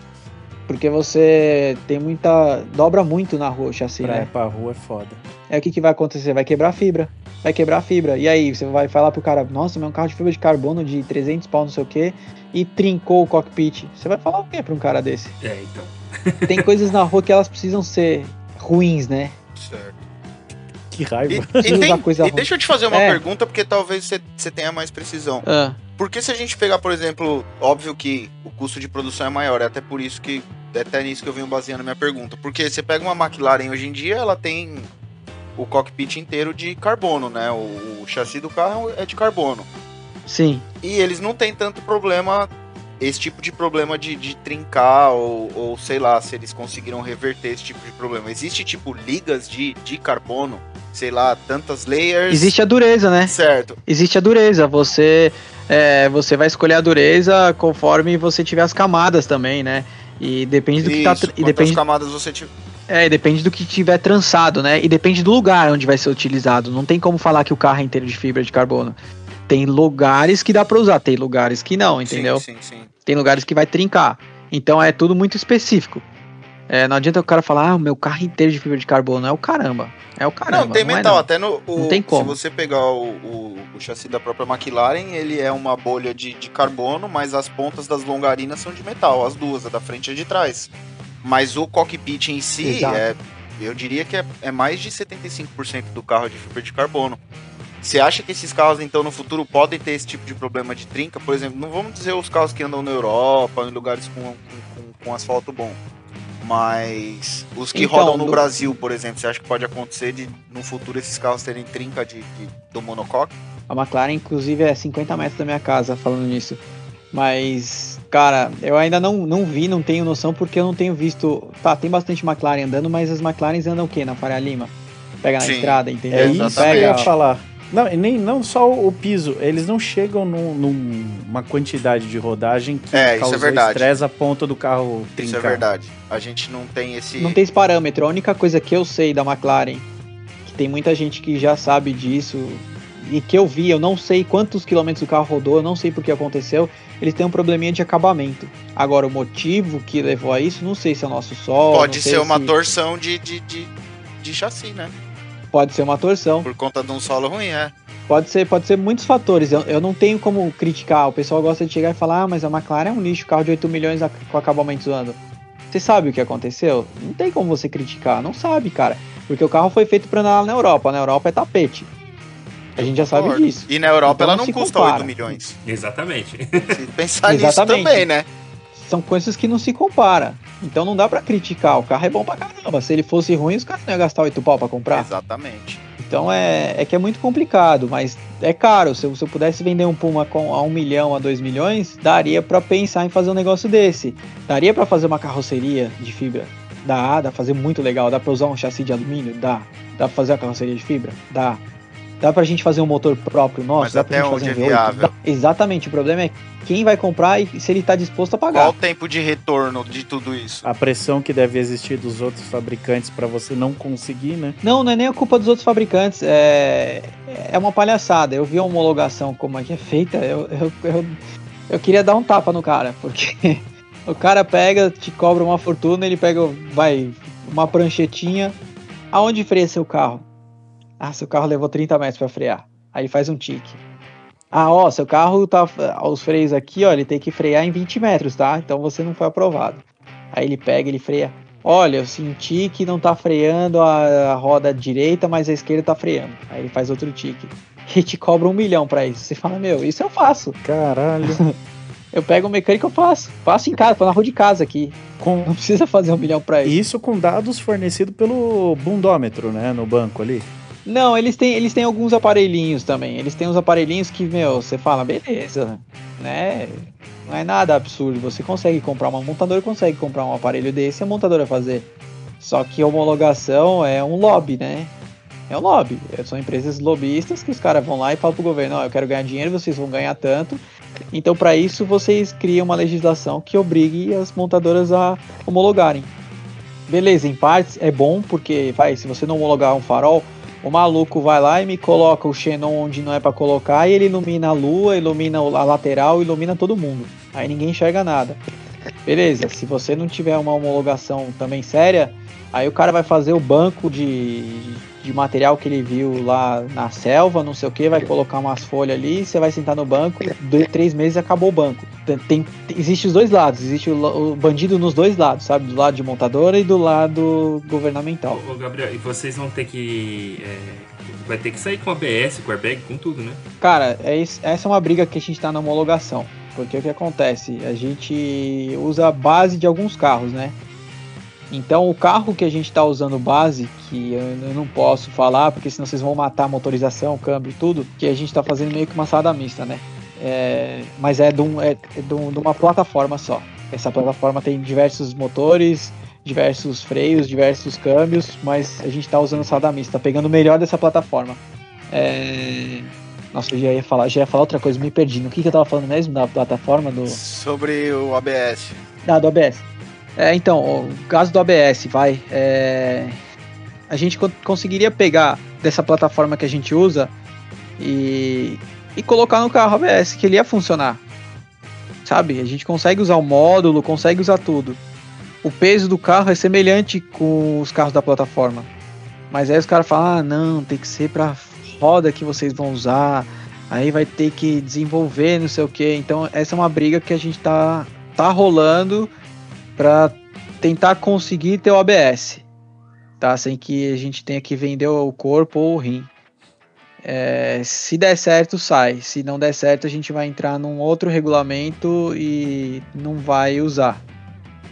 Porque você tem muita. dobra muito na rua o chassi, pra, né? Pra rua é foda. É o que, que vai acontecer? Vai quebrar a fibra vai quebrar a fibra. E aí, você vai falar pro cara, nossa, meu é um carro de fibra de carbono de 300 pau, não sei o que, e trincou o cockpit. Você vai falar o quê pra um cara desse? É, então. Tem coisas na rua que elas precisam ser ruins, né? Certo. Que raiva. E, e, tem, e deixa eu te fazer uma é. pergunta, porque talvez você tenha mais precisão. Ah. Porque se a gente pegar, por exemplo, óbvio que o custo de produção é maior, é até por isso que é até nisso que eu venho baseando minha pergunta. Porque você pega uma McLaren hoje em dia, ela tem o cockpit inteiro de carbono, né? O, o chassi do carro é de carbono. Sim. E eles não têm tanto problema, esse tipo de problema de, de trincar, ou, ou sei lá, se eles conseguiram reverter esse tipo de problema. Existe, tipo, ligas de, de carbono, sei lá, tantas layers. Existe a dureza, né? Certo. Existe a dureza. Você, é, você vai escolher a dureza conforme você tiver as camadas também, né? E depende do Isso, que tá. E depende camadas você tiver é, depende do que tiver trançado, né? E depende do lugar onde vai ser utilizado. Não tem como falar que o carro é inteiro de fibra de carbono. Tem lugares que dá para usar, tem lugares que não, entendeu? Sim, sim, sim. Tem lugares que vai trincar. Então é tudo muito específico. É, não adianta o cara falar, ah, o meu carro inteiro de fibra de carbono. É o caramba. É o caramba. Não, tem não é metal. É, não. Até no. O, não tem como. Se você pegar o, o, o, chassi da própria McLaren, ele é uma bolha de, de carbono, mas as pontas das longarinas são de metal. As duas, a da frente e a de trás. Mas o cockpit em si, é, eu diria que é, é mais de 75% do carro de fibra de carbono. Você acha que esses carros, então, no futuro podem ter esse tipo de problema de trinca? Por exemplo, não vamos dizer os carros que andam na Europa, em lugares com, com, com asfalto bom. Mas os que então, rodam no do... Brasil, por exemplo, você acha que pode acontecer de no futuro esses carros terem trinca de, de do monocoque? A McLaren, inclusive, é 50 metros da minha casa, falando nisso. Mas, cara, eu ainda não, não vi, não tenho noção, porque eu não tenho visto. Tá, tem bastante McLaren andando, mas as McLarens andam o quê? Na Faria Lima? Pega na Sim. estrada, entendeu? É isso que eu ia Pega. falar. Não, e nem não só o piso, eles não chegam num- numa quantidade de rodagem que É, isso é causou verdade. estresse a ponto do carro Isso trincar. é verdade. A gente não tem esse. Não tem esse parâmetro. A única coisa que eu sei da McLaren, que tem muita gente que já sabe disso, e que eu vi, eu não sei quantos quilômetros o carro rodou, eu não sei por que aconteceu, eles têm um probleminha de acabamento. Agora, o motivo que levou a isso, não sei se é o nosso sol. Pode ser uma se- torção de, de, de, de chassi, né? Pode ser uma torção. Por conta de um solo ruim, é. Pode ser, pode ser muitos fatores. Eu, eu não tenho como criticar. O pessoal gosta de chegar e falar, ah, mas a McLaren é um lixo, carro de 8 milhões com acabamento zoando. Você sabe o que aconteceu? Não tem como você criticar. Não sabe, cara. Porque o carro foi feito pra andar na Europa. Na Europa é tapete. A gente já sabe Concordo. disso. E na Europa Então ela não custa compara. 8 milhões. Exatamente. Se pensar nisso Exatamente. também, né? São coisas que não se compara. Então não dá pra criticar. O carro é bom pra caramba. Se ele fosse ruim, os caras não iam gastar 8 pau pra comprar. Exatamente. Então é, é que é muito complicado, mas é caro. Se eu, se eu pudesse vender um Puma com, a um milhão, a dois milhões, daria pra pensar em fazer um negócio desse. Daria pra fazer uma carroceria de fibra? Dá, dá pra fazer muito legal. Dá pra usar um chassi de alumínio? Dá. Dá pra fazer uma carroceria de fibra? Dá. Dá pra gente fazer um motor próprio nosso? Mas dá pra até gente onde fazer é um V8? viável? Dá. Exatamente. O problema é quem vai comprar e se ele tá disposto a pagar. Qual o tempo de retorno de tudo isso? A pressão que deve existir dos outros fabricantes pra você não conseguir, né? Não, não é nem a culpa dos outros fabricantes. É, é uma palhaçada. Eu vi a homologação como é que é feita. Eu, eu, eu, eu queria dar um tapa no cara, porque o cara pega, te cobra uma fortuna, ele pega, vai, uma pranchetinha. Aonde freia seu carro? Ah, seu carro levou 30 metros para frear. Aí faz um tique. Ah, ó, seu carro tá. Os freios aqui, ó, ele tem que frear em 20 metros, tá? Então você não foi aprovado. Aí ele pega, ele freia. Olha, eu senti que não tá freando a, a roda direita, mas a esquerda tá freando. Aí ele faz outro tique. E te cobra um milhão pra isso. Você fala, meu, isso eu faço. Caralho. Eu pego o mecânico, eu faço. Faço em casa, tô na rua de casa aqui. Com Não precisa fazer um milhão pra isso. isso com dados fornecidos pelo bundômetro, né? No banco ali. Não, eles têm, eles têm alguns aparelhinhos também. Eles têm uns aparelhinhos que, meu, você fala, beleza, né? Não é nada absurdo. Você consegue comprar, uma montadora consegue comprar um aparelho desse e a montadora fazer. Só que homologação é um lobby, né? É um lobby. São empresas lobistas que os caras vão lá e falam pro governo, ó, eu quero ganhar dinheiro, vocês vão ganhar tanto. Então, para isso, vocês criam uma legislação que obrigue as montadoras a homologarem. Beleza, em partes é bom, porque vai, se você não homologar um farol, o maluco vai lá e me coloca o xenon onde não é pra colocar e ele ilumina a lua, ilumina a lateral, ilumina todo mundo. Aí ninguém enxerga nada. Beleza, se você não tiver uma homologação também séria, aí o cara vai fazer o banco de, de material que ele viu lá na selva, não sei o que, vai colocar umas folhas ali, você vai sentar no banco, dois, três meses acabou o banco. Tem, tem- existe os dois lados, existe o, o bandido nos dois lados, sabe? Do lado de montadora e do lado governamental. Ô, Gabriel, e vocês vão ter que. é, vai ter que sair com ABS, com airbag, com tudo, né? Cara, é essa é uma briga que a gente tá na homologação. Porque o que acontece? A gente usa a base de alguns carros, né? Então o carro que a gente tá usando base, que eu, não posso falar, porque senão vocês vão matar a motorização, câmbio e tudo, que a gente tá fazendo meio que uma salada mista, né? É, mas é, de, um, é, de, um- de uma plataforma só. Essa plataforma tem diversos motores, diversos freios, diversos câmbios, mas a gente tá usando salada mista, tá pegando o melhor dessa plataforma. É, nossa, eu já ia falar, já ia falar outra coisa, me perdi. No que, que eu tava falando mesmo da plataforma do, Sobre o ABS. ah, do ABS. É, então, o caso do ABS, vai. é, a gente co- conseguiria pegar dessa plataforma que a gente usa e, e colocar no carro ABS, que ele ia funcionar. Sabe? A gente consegue usar o módulo, consegue usar tudo. O peso do carro é semelhante com os carros da plataforma. Mas aí os caras falam, ah, não, tem que ser pra roda que vocês vão usar. Aí vai ter que desenvolver, não sei o que. Então essa é uma briga que a gente tá, tá rolando pra tentar conseguir ter o ABS. Tá? Sem que a gente tenha que vender o corpo ou o rim. É, se der certo, sai. Se não der certo, a gente vai entrar num outro regulamento e não vai usar.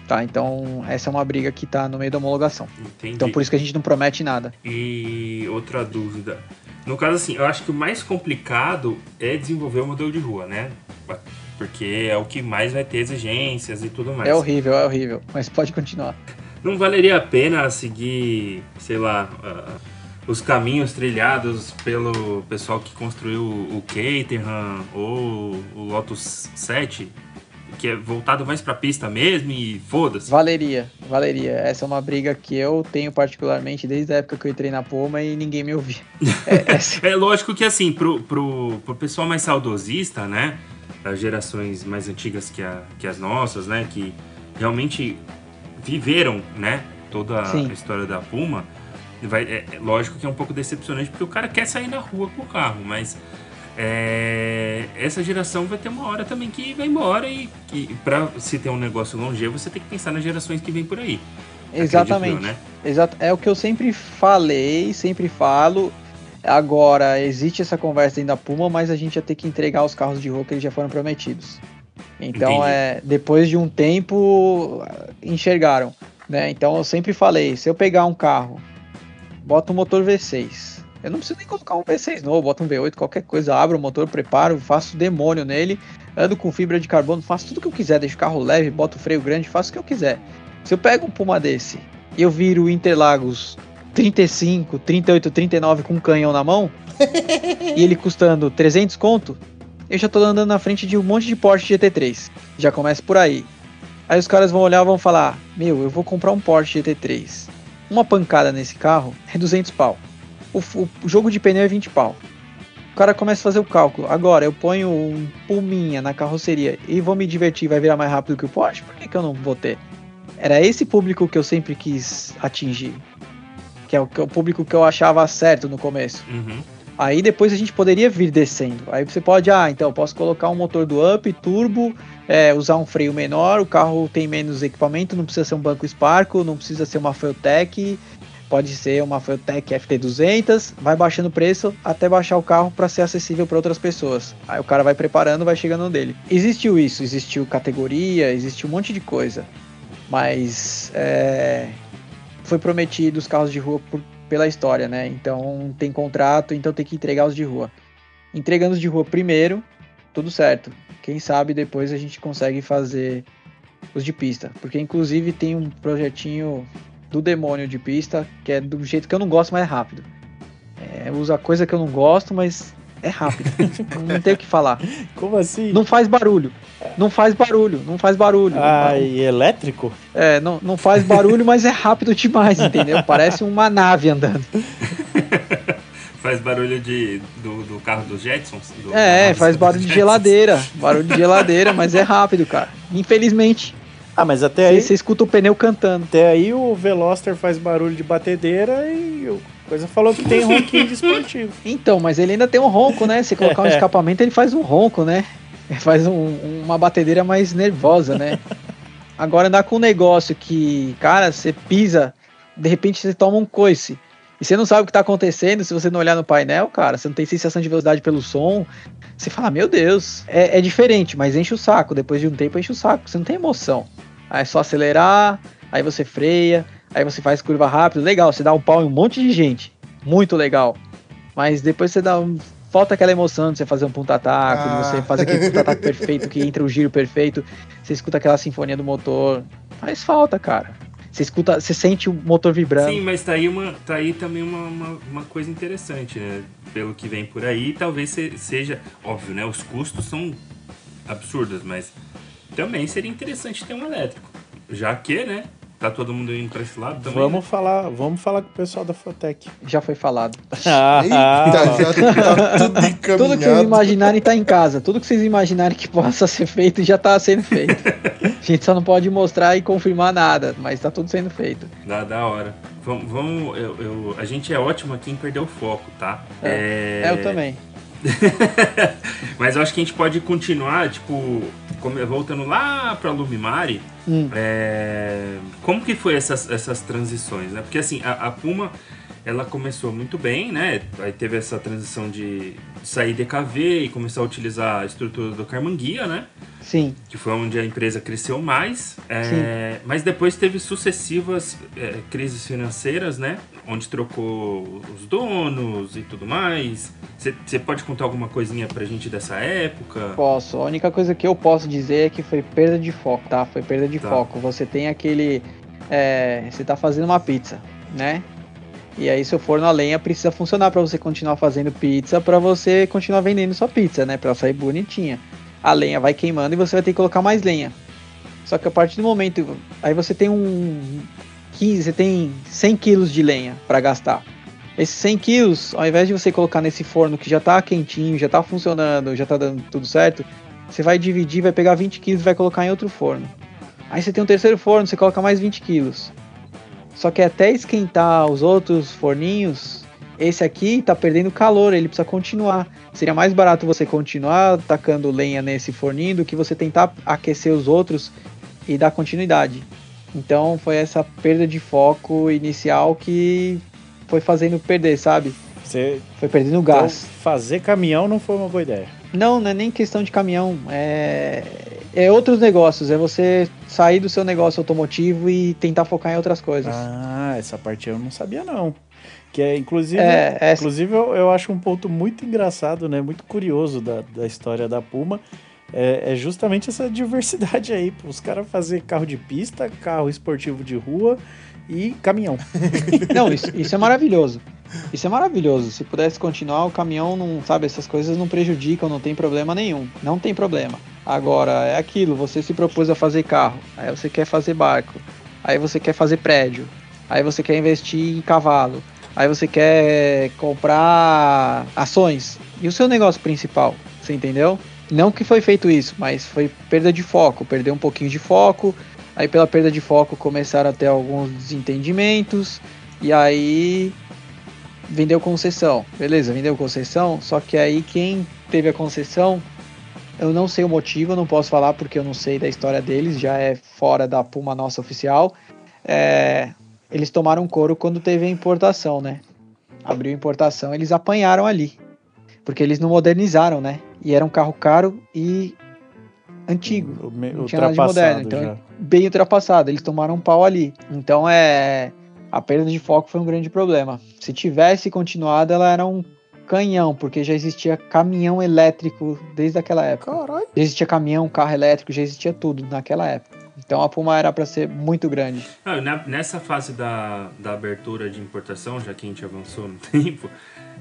Tá? Então, essa é uma briga que tá no meio da homologação. Entendi. Então, por isso que a gente não promete nada. E outra dúvida. No caso, assim, eu acho que o mais complicado é desenvolver o modelo de rua, né? Porque é o que mais vai ter exigências e tudo mais. É horrível, é horrível, mas pode continuar. Não valeria a pena seguir, sei lá, uh, os caminhos trilhados pelo pessoal que construiu o Caterham ou o Lotus 7? que é voltado mais pra pista mesmo e foda-se. Valeria, valeria. Essa é uma briga que eu tenho particularmente desde a época que eu entrei na Puma e ninguém me ouvia. É, é, é lógico que assim, pro, pro, pro pessoal mais saudosista, né? Das gerações mais antigas que, a, que as nossas, né? Que realmente viveram, né? Toda Sim. a história da Puma. Vai, é, é, lógico que é um pouco decepcionante porque o cara quer sair na rua com o carro, mas é, essa geração vai ter uma hora também que vai embora e que para se ter um negócio longevo você tem que pensar nas gerações que vêm por aí. Exatamente. né? Exato. É o que eu sempre falei, sempre falo. Agora, existe essa conversa ainda da Puma, mas a gente ia ter que entregar os carros de rua que eles já foram prometidos. Então, Entendi. é, depois de um tempo, enxergaram. Né? Então, eu sempre falei: se eu pegar um carro, bota um motor V6, eu não preciso nem colocar um V6 novo, boto um V8, qualquer coisa, abro o motor, preparo, faço demônio nele, ando com fibra de carbono, faço tudo que eu quiser, deixo o carro leve, boto o freio grande, faço o que eu quiser. Se eu pego um Puma desse e eu viro Interlagos 35, 38, 39 com um canhão na mão, e ele custando 300 conto, eu já tô andando na frente de um monte de Porsche GT3. Já começa por aí. Aí os caras vão olhar e vão falar: Meu, eu vou comprar um Porsche GT3. Uma pancada nesse carro é 200 pau o, o jogo de pneu é 20 pau. O cara começa a fazer o cálculo. Agora, eu ponho um Puminha na carroceria e vou me divertir vai virar mais rápido que o Porsche? Por que, que eu não vou ter? Era esse público que eu sempre quis atingir. Que é o, que é o público que eu achava certo no começo. Uhum. Aí depois a gente poderia vir descendo. Aí você pode, ah, então eu posso colocar um motor do Up, turbo, é, usar um freio menor, o carro tem menos equipamento, não precisa ser um banco Sparco, não precisa ser uma Fueltech, pode ser uma Fueltech FT200, vai baixando o preço até baixar o carro para ser acessível para outras pessoas. Aí o cara vai preparando, vai chegando dele. Existiu isso, existiu categoria, existiu um monte de coisa, mas é, foi prometido os carros de rua por, pela história, né? Então tem contrato, então tem que entregar os de rua. Entregando os de rua primeiro, tudo certo. Quem sabe depois a gente consegue fazer os de pista, porque inclusive tem um projetinho do demônio de pista, que é do jeito que eu não gosto, mas é rápido. É, usa coisa que eu não gosto, mas é rápido. não tem o que falar. Como assim? Não faz barulho. Não faz barulho, não faz barulho. Ah, e elétrico? É, não, não faz barulho, mas é rápido demais, entendeu? Parece uma nave andando. faz barulho de, do, do carro dos Jetsons? Do é, faz barulho de geladeira. Barulho de geladeira, mas é rápido, cara. Infelizmente. Ah, mas até aí. Você escuta o pneu cantando. Até aí o Veloster faz barulho de batedeira e o coisa falou que tem ronquinho esportivo. Então, mas ele ainda tem um ronco, né? Se colocar um escapamento, ele faz um ronco, né? Ele faz um, uma batedeira mais nervosa, né? Agora andar com um negócio que, cara, você pisa, de repente você toma um coice. E você não sabe o que está acontecendo se você não olhar no painel, cara. Você não tem sensação de velocidade pelo som. Você fala, meu Deus, é, é diferente, mas enche o saco. Depois de um tempo, enche o saco. Você não tem emoção. Aí é só acelerar, aí você freia, aí você faz curva rápida, legal, você dá um pau em um monte de gente, muito legal. Mas depois você dá um, falta aquela emoção de você fazer um ponta-ataque, ah. de você fazer aquele ponta-ataque perfeito que entra o giro perfeito, você escuta aquela sinfonia do motor. Faz falta, cara. Você escuta, você sente o motor vibrando. Sim, mas tá aí, uma, tá aí também uma, uma, uma coisa interessante, né? Pelo que vem por aí, talvez seja, óbvio, né? Os custos são absurdos, mas também seria interessante ter um elétrico. Já que, né? Tá todo mundo indo pra esse lado também. Vamos né? falar, vamos falar com o pessoal da Fotec. Já foi falado. Ah, Eita, já tá tudo encaminhado. Tudo que vocês imaginarem tá em casa. Tudo que vocês imaginarem que possa ser feito já tá sendo feito. A gente só não pode mostrar e confirmar nada, mas tá tudo sendo feito. Da, da hora. Vamos, vamos eu, eu, a gente é ótimo aqui em perder o foco, tá? É, é... eu também. Mas eu acho que a gente pode continuar, tipo, voltando lá para Lumimari. Hum. É, como que foi essas, essas transições, né? Porque assim, a, a Puma ela começou muito bem, né? Aí teve essa transição de sair DKV e começar a utilizar a estrutura do Carmanguia, né? Sim. Que foi onde a empresa cresceu mais. É, mas depois teve sucessivas é, crises financeiras, né? Onde trocou os donos e tudo mais. Você pode contar alguma coisinha pra gente dessa época? Posso. A única coisa que eu posso dizer é que foi perda de foco, tá? Foi perda de tá. foco. Você tem aquele. É, você tá fazendo uma pizza, né? E aí seu forno a lenha precisa funcionar para você continuar fazendo pizza, para você continuar vendendo sua pizza, né? Para sair bonitinha. A lenha vai queimando e você vai ter que colocar mais lenha. Só que a partir do momento, aí você tem um 15, você tem 100 quilos de lenha para gastar. Esses 100 quilos, ao invés de você colocar nesse forno que já está quentinho, já está funcionando, já está dando tudo certo, você vai dividir, vai pegar 20 quilos e vai colocar em outro forno. Aí você tem um terceiro forno, você coloca mais 20 quilos. Só que até esquentar os outros forninhos, esse aqui tá perdendo calor, ele precisa continuar. Seria mais barato você continuar tacando lenha nesse forninho do que você tentar aquecer os outros e dar continuidade. Então foi essa perda de foco inicial que foi fazendo perder, sabe? Você... Foi perdendo gás. Então, fazer caminhão não foi uma boa ideia. Não, não é nem questão de caminhão. É, é outros negócios. É você sair do seu negócio automotivo e tentar focar em outras coisas. Ah, essa parte eu não sabia não. Que é, inclusive, é, é... inclusive eu, eu acho um ponto muito engraçado, né? Muito curioso da, da história da Puma. É, é justamente essa diversidade aí. Os caras fazer carro de pista, carro esportivo de rua e caminhão. Não, isso, isso é maravilhoso. Isso é maravilhoso. Se pudesse continuar, o caminhão não, sabe, essas coisas não prejudicam, não tem problema nenhum. Não tem problema. Agora, é aquilo, você se propôs a fazer carro, aí você quer fazer barco, aí você quer fazer prédio, aí você quer investir em cavalo, aí você quer comprar ações. E o seu negócio principal, você entendeu? Não que foi feito isso, mas foi perda de foco, perdeu um pouquinho de foco, aí pela perda de foco começaram a ter alguns desentendimentos, e aí vendeu concessão. Beleza, vendeu concessão, só que aí quem teve a concessão eu não sei o motivo, eu não posso falar porque eu não sei da história deles, já é fora da Puma nossa oficial. É, eles tomaram couro quando teve a importação, né? Abriu a importação, eles apanharam ali. Porque eles não modernizaram, né? E era um carro caro e antigo. O, não tinha nada de moderno. Então, já. bem ultrapassado. Eles tomaram um pau ali. Então é. A perda de foco foi um grande problema. Se tivesse continuado, ela era um canhão, porque já existia caminhão elétrico desde aquela época. Caralho. Já existia caminhão, carro elétrico, já existia tudo naquela época. Então a Puma era para ser muito grande. Ah, nessa fase da, da abertura de importação, já que a gente avançou no tempo,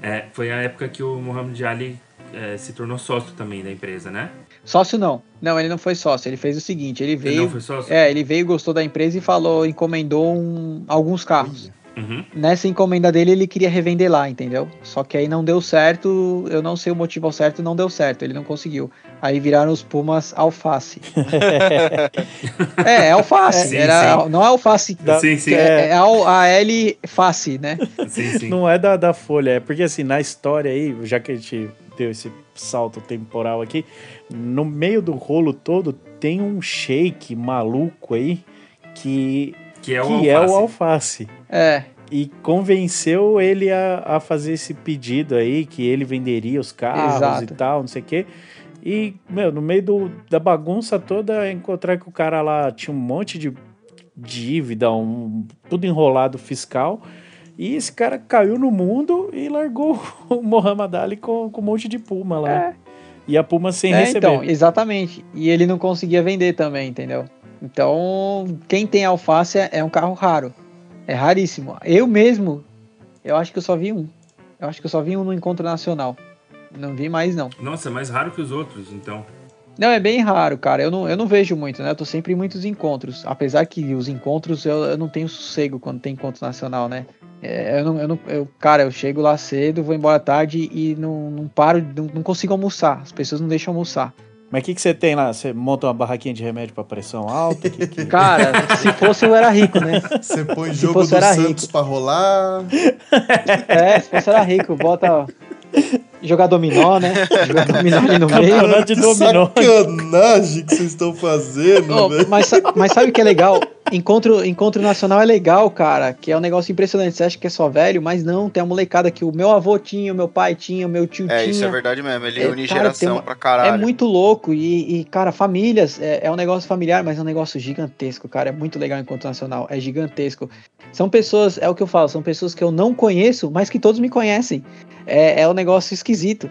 é, foi a época que o Mohamed Ali é, se tornou sócio também da empresa, né? Sócio não. Não, ele não foi sócio. Ele fez o seguinte, ele veio. Ele não foi sócio? É, ele veio, gostou da empresa e falou, encomendou um, alguns carros. Uhum. Nessa encomenda dele, ele queria revender lá, entendeu? Só que aí não deu certo, eu não sei o motivo ao certo, não deu certo, ele não conseguiu. Aí viraram os Pumas alface. é, é alface. Sim, Era, sim. Não é alface. Da, sim, sim. É, é a, L face, né? Sim, sim. Não é da, da Folha, é porque assim, na história aí, já que a gente deu esse salto temporal aqui, no meio do rolo todo tem um shake maluco aí que que é o que alface. É, o alface. É. E convenceu ele a, a fazer esse pedido aí, que ele venderia os carros Exato. e tal, não sei o quê. E, meu, no meio do, da bagunça toda, encontrar que o cara lá tinha um monte de dívida, um, tudo enrolado fiscal. E esse cara caiu no mundo e largou o Muhammad Ali com, com um monte de puma lá. É. E a puma sem é, receber. Então, exatamente. E ele não conseguia vender também, entendeu? Então, quem tem alface é, é um carro raro. É raríssimo. Eu mesmo, eu acho que eu só vi um. Eu acho que eu só vi um no encontro nacional. Não vi mais, não. Nossa, é mais raro que os outros, então. Não, é bem raro, cara. Eu não, eu não vejo muito, né? Eu tô sempre em muitos encontros. Apesar que os encontros eu, eu não tenho sossego quando tem encontro nacional, né? É, eu não, eu não, eu, cara, eu chego lá cedo, vou embora tarde e não, não paro, não, não consigo almoçar. As pessoas não deixam almoçar. Mas o que, que você tem lá? Você monta uma barraquinha de remédio para pressão alta? Que, que... Cara, se fosse eu era rico, né? Você põe se jogo do Santos para rolar. É, se fosse eu era rico, bota jogar dominó, né? Jogar dominó ali no meio. Campeonato de dominó. Sacanagem que vocês estão fazendo, oh, mas, mas sabe o que é legal? Encontro, encontro nacional é legal, cara, que é um negócio impressionante. Você acha que é só velho, mas não, tem uma molecada que o meu avô tinha, o meu pai tinha, o meu tio É, tinha. isso é verdade mesmo. Ele É, une cara, geração uma- pra caralho. É muito louco e, e, cara, famílias, é, é um negócio familiar, mas é um negócio gigantesco, cara. É muito legal o encontro nacional, é gigantesco. São pessoas, é o que eu falo, são pessoas que eu não conheço, mas que todos me conhecem. É, é um negócio esquisito.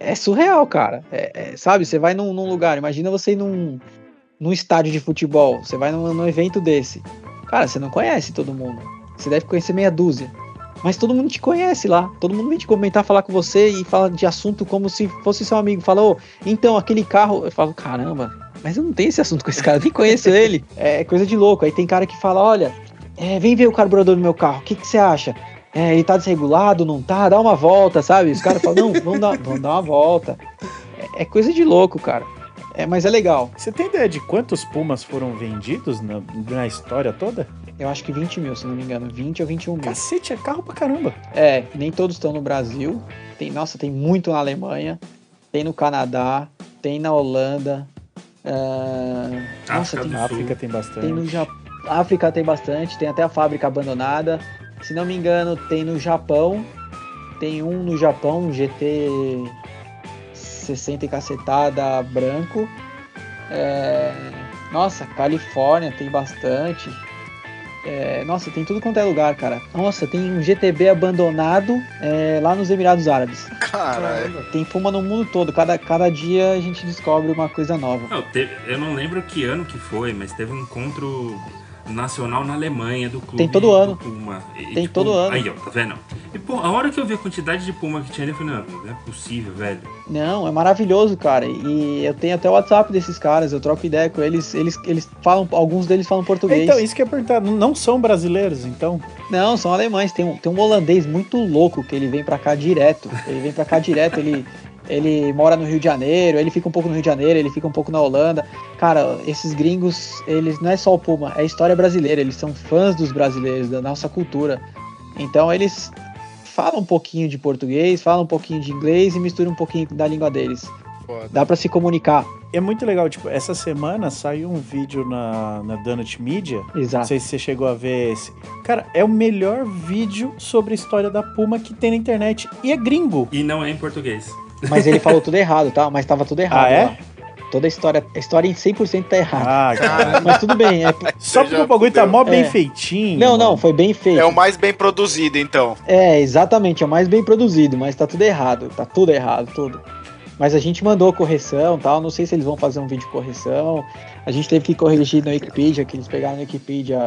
É, é surreal, cara. É- é, sabe, você vai num, num lugar, imagina você ir num, num estádio de futebol, você vai num, num evento desse. Cara, você não conhece todo mundo. Você deve conhecer meia dúzia. Mas todo mundo te conhece lá. Todo mundo vem te comentar, falar com você e fala de assunto como se fosse seu amigo. Fala, ô, então, aquele carro. Eu falo, caramba, mas eu não tenho esse assunto com esse cara, nem conheço ele. É coisa de louco. Aí tem cara que fala, olha, é, vem ver o carburador do meu carro, o que, que você acha? É, ele tá desregulado, não tá? Dá uma volta, sabe? Os caras falam, não, vamos dar, vamos dar uma volta. É, é coisa de louco, cara. É, mas é legal. Você tem ideia de quantos Pumas foram vendidos na, na história toda? Eu acho que 20 mil, se não me engano. 20 ou 21 mil. Cacete, é carro pra caramba. É, nem todos estão no Brasil. Tem, nossa, tem muito na Alemanha, tem no Canadá, tem na Holanda. ah, nossa, tem, Na. África tem bastante. tem no Japão. África tem bastante, tem até a fábrica abandonada. Se não me engano, tem no Japão. Tem um no Japão, um GT 60 e cacetada branco. É, Nossa, Califórnia tem bastante. É, Nossa, tem tudo quanto é lugar, cara. Nossa, tem um GTB abandonado é, lá nos Emirados Árabes. Caralho. Tem Puma no mundo todo. Cada, cada dia a gente descobre uma coisa nova. Não, eu não lembro que ano que foi, mas teve um encontro nacional na Alemanha do clube. Tem todo ano. Puma. E, Tem todo ano. Aí, ó, tá vendo? E, pô, a hora que eu vi a quantidade de Puma que tinha ali, eu falei, não, não é possível, velho. Não, é maravilhoso, cara. E eu tenho até o WhatsApp desses caras, eu troco ideia com eles. Eles, eles falam, alguns deles falam português. Então, isso que eu ia perguntar, não- não são brasileiros, então? Não, são alemães. Tem um, tem um holandês muito louco que ele vem pra cá direto. Ele vem pra cá direto, ele, ele mora no Rio de Janeiro, ele fica um pouco no Rio de Janeiro, ele fica um pouco na Holanda. Cara, esses gringos, eles não é só o Puma, é a história brasileira. Eles são fãs dos brasileiros, da nossa cultura. Então eles falam um pouquinho de português, falam um pouquinho de inglês e misturam um pouquinho da língua deles. Foda. Dá pra se comunicar. É muito legal, tipo, essa semana saiu um vídeo na, na Donut Media. Não Exato. sei se você chegou a ver esse. Cara, é o melhor vídeo sobre a história da Puma que tem na internet. E é gringo. E não é em português. Mas ele falou tudo errado, tá? Mas tava tudo errado. Ah, é? lá. Toda a história, a história em 100% tá errada. Ah, cara. Mas tudo bem, é, Só porque o bagulho tá mó bem É. feitinho. Não, não, mano. foi bem feito. É o mais bem produzido, então. É, exatamente, é o mais bem produzido, mas tá tudo errado, tá tudo errado, tudo. Mas a gente mandou correção tal, não sei se eles vão fazer um vídeo de correção. A gente teve que corrigir na Wikipedia, que eles pegaram na Wikipedia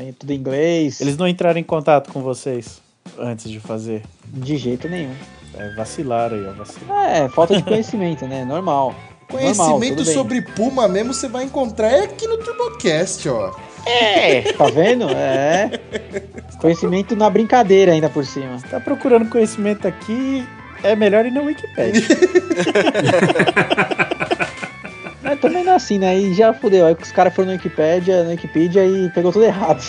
em tudo em inglês. Eles não entraram em contato com vocês antes de fazer. De jeito nenhum. É, vacilaram aí, ó. Vacilaram. É, falta de conhecimento, né? Normal. Normal, Conhecimento bem. sobre Puma mesmo você vai encontrar é aqui no TurboCast, ó. É, tá vendo? É. Conhecimento na brincadeira ainda por cima. Tá procurando conhecimento aqui, é melhor ir na Wikipedia. Mas também não é assim, né? Aí já fudeu. Aí os caras foram no Wikipedia, no Wikipedia e pegou tudo errado.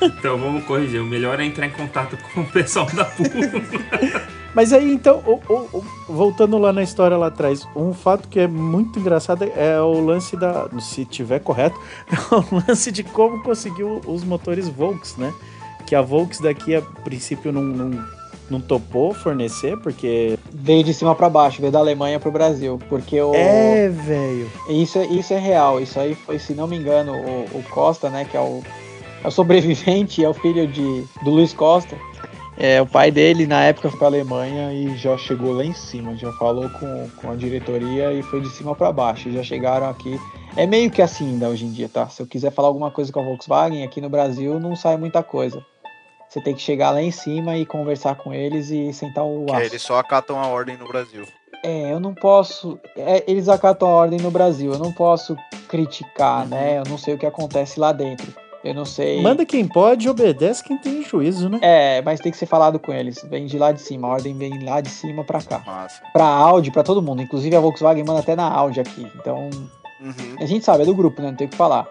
Então vamos corrigir. O melhor é entrar em contato com o pessoal da Puma. Mas aí, então, o- o- o- voltando lá na história lá atrás, um fato que é muito engraçado é o lance da. Se tiver correto, é o lance de como conseguiu os motores Volks, né? Que a Volks daqui, a princípio, não, não, não topou fornecer, porque. Veio de cima pra baixo, veio da Alemanha pro Brasil. Porque o. É, velho. Isso, é- isso é real. Isso aí foi, se não me engano, o, o Costa, né? Que é o, é o sobrevivente, é o filho de, do Luiz Costa. É, o pai dele, na época, foi pra Alemanha e já chegou lá em cima. Já falou com, com a diretoria e foi de cima pra baixo. Já chegaram aqui. É meio que assim ainda hoje em dia, tá? Se eu quiser falar alguma coisa com a Volkswagen, aqui no Brasil não sai muita coisa. Você tem que chegar lá em cima e conversar com eles e sentar o Que aço. eles só acatam a ordem no Brasil. É, eu não posso. é, eles acatam a ordem no Brasil. Eu não posso criticar, né? Eu não sei o que acontece lá dentro. Eu não sei. Manda quem pode, obedece quem tem juízo, né? É, mas tem que ser falado com eles. Vem de lá de cima. A ordem vem lá de cima pra cá. Massa. Pra Audi, pra todo mundo. Inclusive a Volkswagen manda até na Audi aqui. Então, Uhum. a gente sabe, é do grupo, né? Não tem o que falar.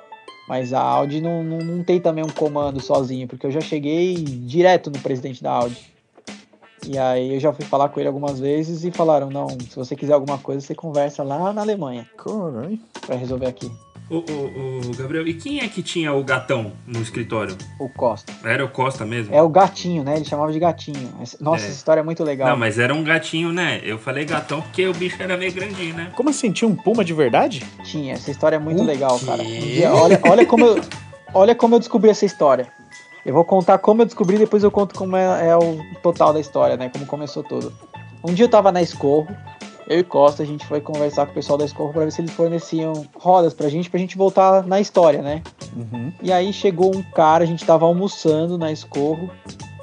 Mas a Audi não, não, não tem também um comando sozinho, porque eu já cheguei direto no presidente da Audi. E aí eu já fui falar com ele algumas vezes e falaram, não, se você quiser alguma coisa, você conversa lá na Alemanha Caralho. pra resolver aqui. O, o, o, Gabriel, e quem é que tinha o gatão no escritório? O Costa. Era o Costa mesmo? É o gatinho, né? Ele chamava de gatinho. Nossa, é. essa história é muito legal. Não, mas era um gatinho, né? Eu falei gatão porque o bicho era meio grandinho, né? Como assim? Tinha um puma de verdade? Tinha. Essa história é muito o legal, quê? cara. olha, olha, como eu, olha como eu descobri essa história. Eu vou contar como eu descobri, depois eu conto como é, é o total da história, né? Como começou tudo. Um dia eu tava na Escorro, eu e Costa, a gente foi conversar com o pessoal da Escorro para ver se eles forneciam rodas pra gente, pra gente voltar na história, né? Uhum. E aí chegou um cara, a gente tava almoçando na Escorro.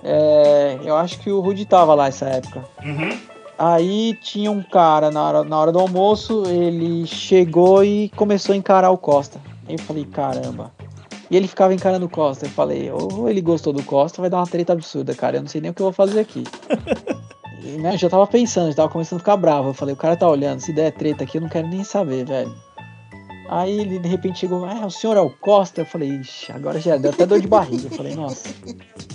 É, eu acho que o Rudy tava lá nessa época. Uhum. Aí tinha um cara na hora, na hora do almoço, ele chegou e começou a encarar o Costa. Aí eu falei, caramba. E ele ficava encarando o Costa. Eu falei, ou ele gostou do Costa, vai dar uma treta absurda, cara. Eu não sei nem o que eu vou fazer aqui. né, já tava pensando, já tava começando a ficar bravo. Eu falei, o cara tá olhando, se der treta aqui, eu não quero nem saber, velho. Aí ele de repente chegou, ah, o senhor é o Costa? Eu falei, ixi, agora já deu até dor de barriga. Eu falei, nossa.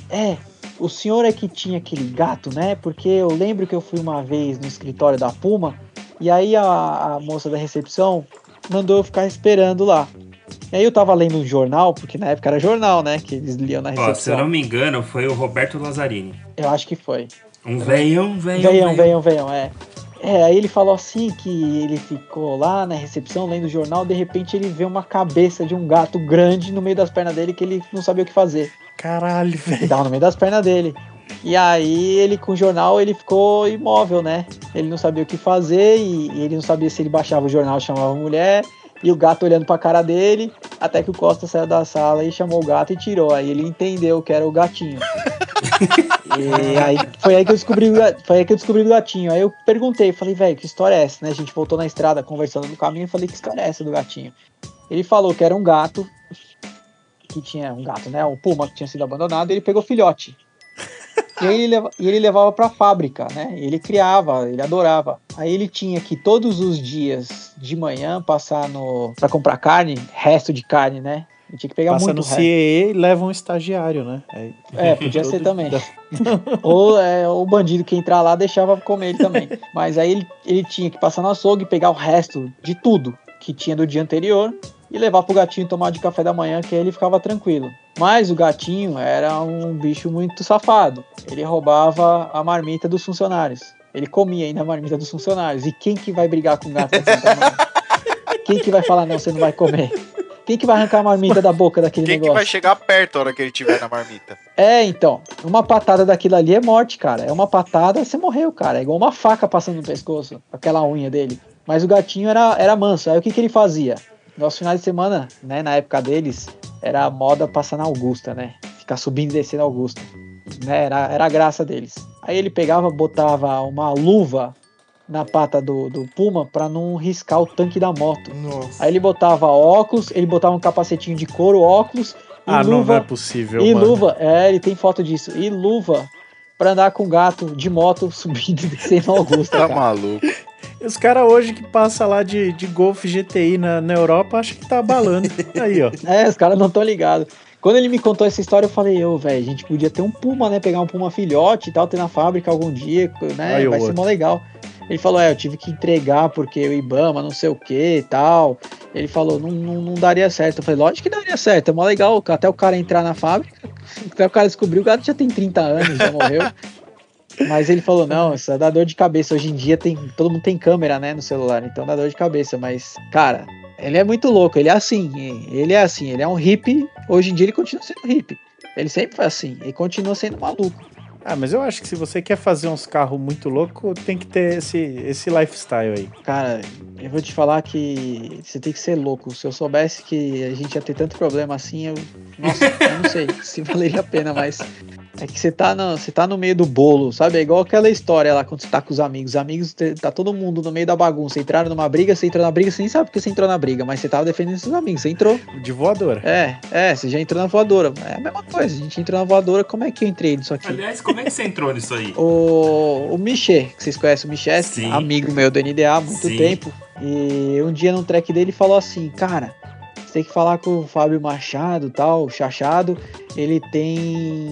É, o senhor é que tinha aquele gato, né? Porque eu lembro que eu fui uma vez no escritório da Puma e aí a, a moça da recepção mandou eu ficar esperando lá. E aí eu tava lendo um jornal, porque na época era jornal, né? Que eles liam na recepção. Ó, se eu não me engano, foi o Roberto Lazzarini. Eu acho que foi. Um veião, veião, veião. Veião, veião, é. É, aí ele falou assim que ele ficou lá na recepção lendo o jornal, de repente ele vê uma cabeça de um gato grande no meio das pernas dele que ele não sabia o que fazer. Caralho, velho. Tava no meio das pernas dele. E aí ele com o jornal ele ficou imóvel, né? Ele não sabia o que fazer e, e ele não sabia se ele baixava o jornal, chamava a mulher e o gato olhando pra cara dele, até que o Costa saiu da sala e chamou o gato e tirou. Aí ele entendeu que era o gatinho. e aí foi aí que eu descobri, foi aí que eu descobri o gatinho. Aí eu perguntei, falei, velho, que história é essa, né? A gente voltou na estrada conversando no caminho e falei, que história é essa do gatinho? Ele falou que era um gato, que tinha um gato, né? Um puma que tinha sido abandonado, e ele pegou filhote. E ele, leva, e ele levava para a fábrica, né? Ele criava, ele adorava. Aí ele tinha que todos os dias de manhã passar no para comprar carne, resto de carne, né? Ele tinha que pegar Passa muito no CEE e leva um estagiário, né? É, é podia ser também. ou é, o bandido que entrar lá deixava comer ele também. Mas aí ele, ele tinha que passar no açougue e pegar o resto de tudo que tinha do dia anterior e levar pro gatinho tomar de café da manhã, que aí ele ficava tranquilo. Mas o gatinho era um bicho muito safado. Ele roubava a marmita dos funcionários. Ele comia ainda a marmita dos funcionários. E quem que vai brigar com o gato Quem que vai falar, não, você não vai comer? Quem que vai arrancar a marmita da boca daquele Quem negócio? Quem que vai chegar perto a hora que ele tiver na marmita? É, então. Uma patada daquilo ali é morte, cara. É uma patada, você morreu, cara. É igual uma faca passando no pescoço, aquela unha dele. Mas o gatinho era, era manso. Aí o que, que ele fazia? Nos finais de semana, né, na época deles, era a moda passar na Augusta, né? Ficar subindo e descendo Augusta. Né? Era, era a graça deles. Aí ele pegava, botava uma luva na pata do, do Puma para não riscar o tanque da moto. Nossa. Aí ele botava óculos, ele botava um capacetinho de couro, óculos e ah, luva. não, é possível. E mano. luva, é, ele tem foto disso. E luva para andar com gato de moto subindo e descendo Augusta. tá cara. maluco. Os caras hoje que passa lá de, de Golf GTI na, na Europa, acham que tá abalando. Aí, ó. É, os caras não estão ligados. Quando ele me contou essa história, eu falei, ô, velho, a gente podia ter um Puma, né? Pegar um Puma filhote e tal, ter na fábrica algum dia, né? Aí, vai ser mó legal. Ele falou, é, eu tive que entregar porque o Ibama, não sei o que e tal. Ele falou, não, não, não, daria certo. Eu falei, lógico que daria certo, é mó legal. Até o cara entrar na fábrica, até o cara descobriu, o gato já tem 30 anos, já morreu. Mas ele falou, não, isso dá dor de cabeça. Hoje em dia tem, todo mundo tem câmera, né, no celular, então dá dor de cabeça. Mas, cara, ele é muito louco, ele é assim, ele é assim, ele é um hippie. Hoje em dia ele continua sendo hippie. Ele sempre foi assim, e continua sendo maluco. Ah, mas eu acho que se você quer fazer uns carros muito loucos, tem que ter esse, esse lifestyle aí. Cara, eu vou te falar que você tem que ser louco. Se eu soubesse que a gente ia ter tanto problema assim, eu. Nossa, eu não sei se valeria a pena, mas é que você tá, no, você tá no meio do bolo, sabe? É igual aquela história lá quando você tá com os amigos. Os amigos, tá todo mundo no meio da bagunça. Entraram numa briga, você entrou na briga, você nem sabe porque você entrou na briga, mas você tava defendendo seus amigos, você entrou. De voadora. É, é, você já entrou na voadora. É a mesma coisa, a gente entrou na voadora, como é que eu entrei nisso aqui? Aliás, como é que você entrou nisso aí? O, o Michê, que vocês conhecem o Michê, amigo meu do NDA há muito Sim. tempo. E um dia num track dele falou assim, cara, você tem que falar com o Fábio Machado, tal, Chachado. Ele tem.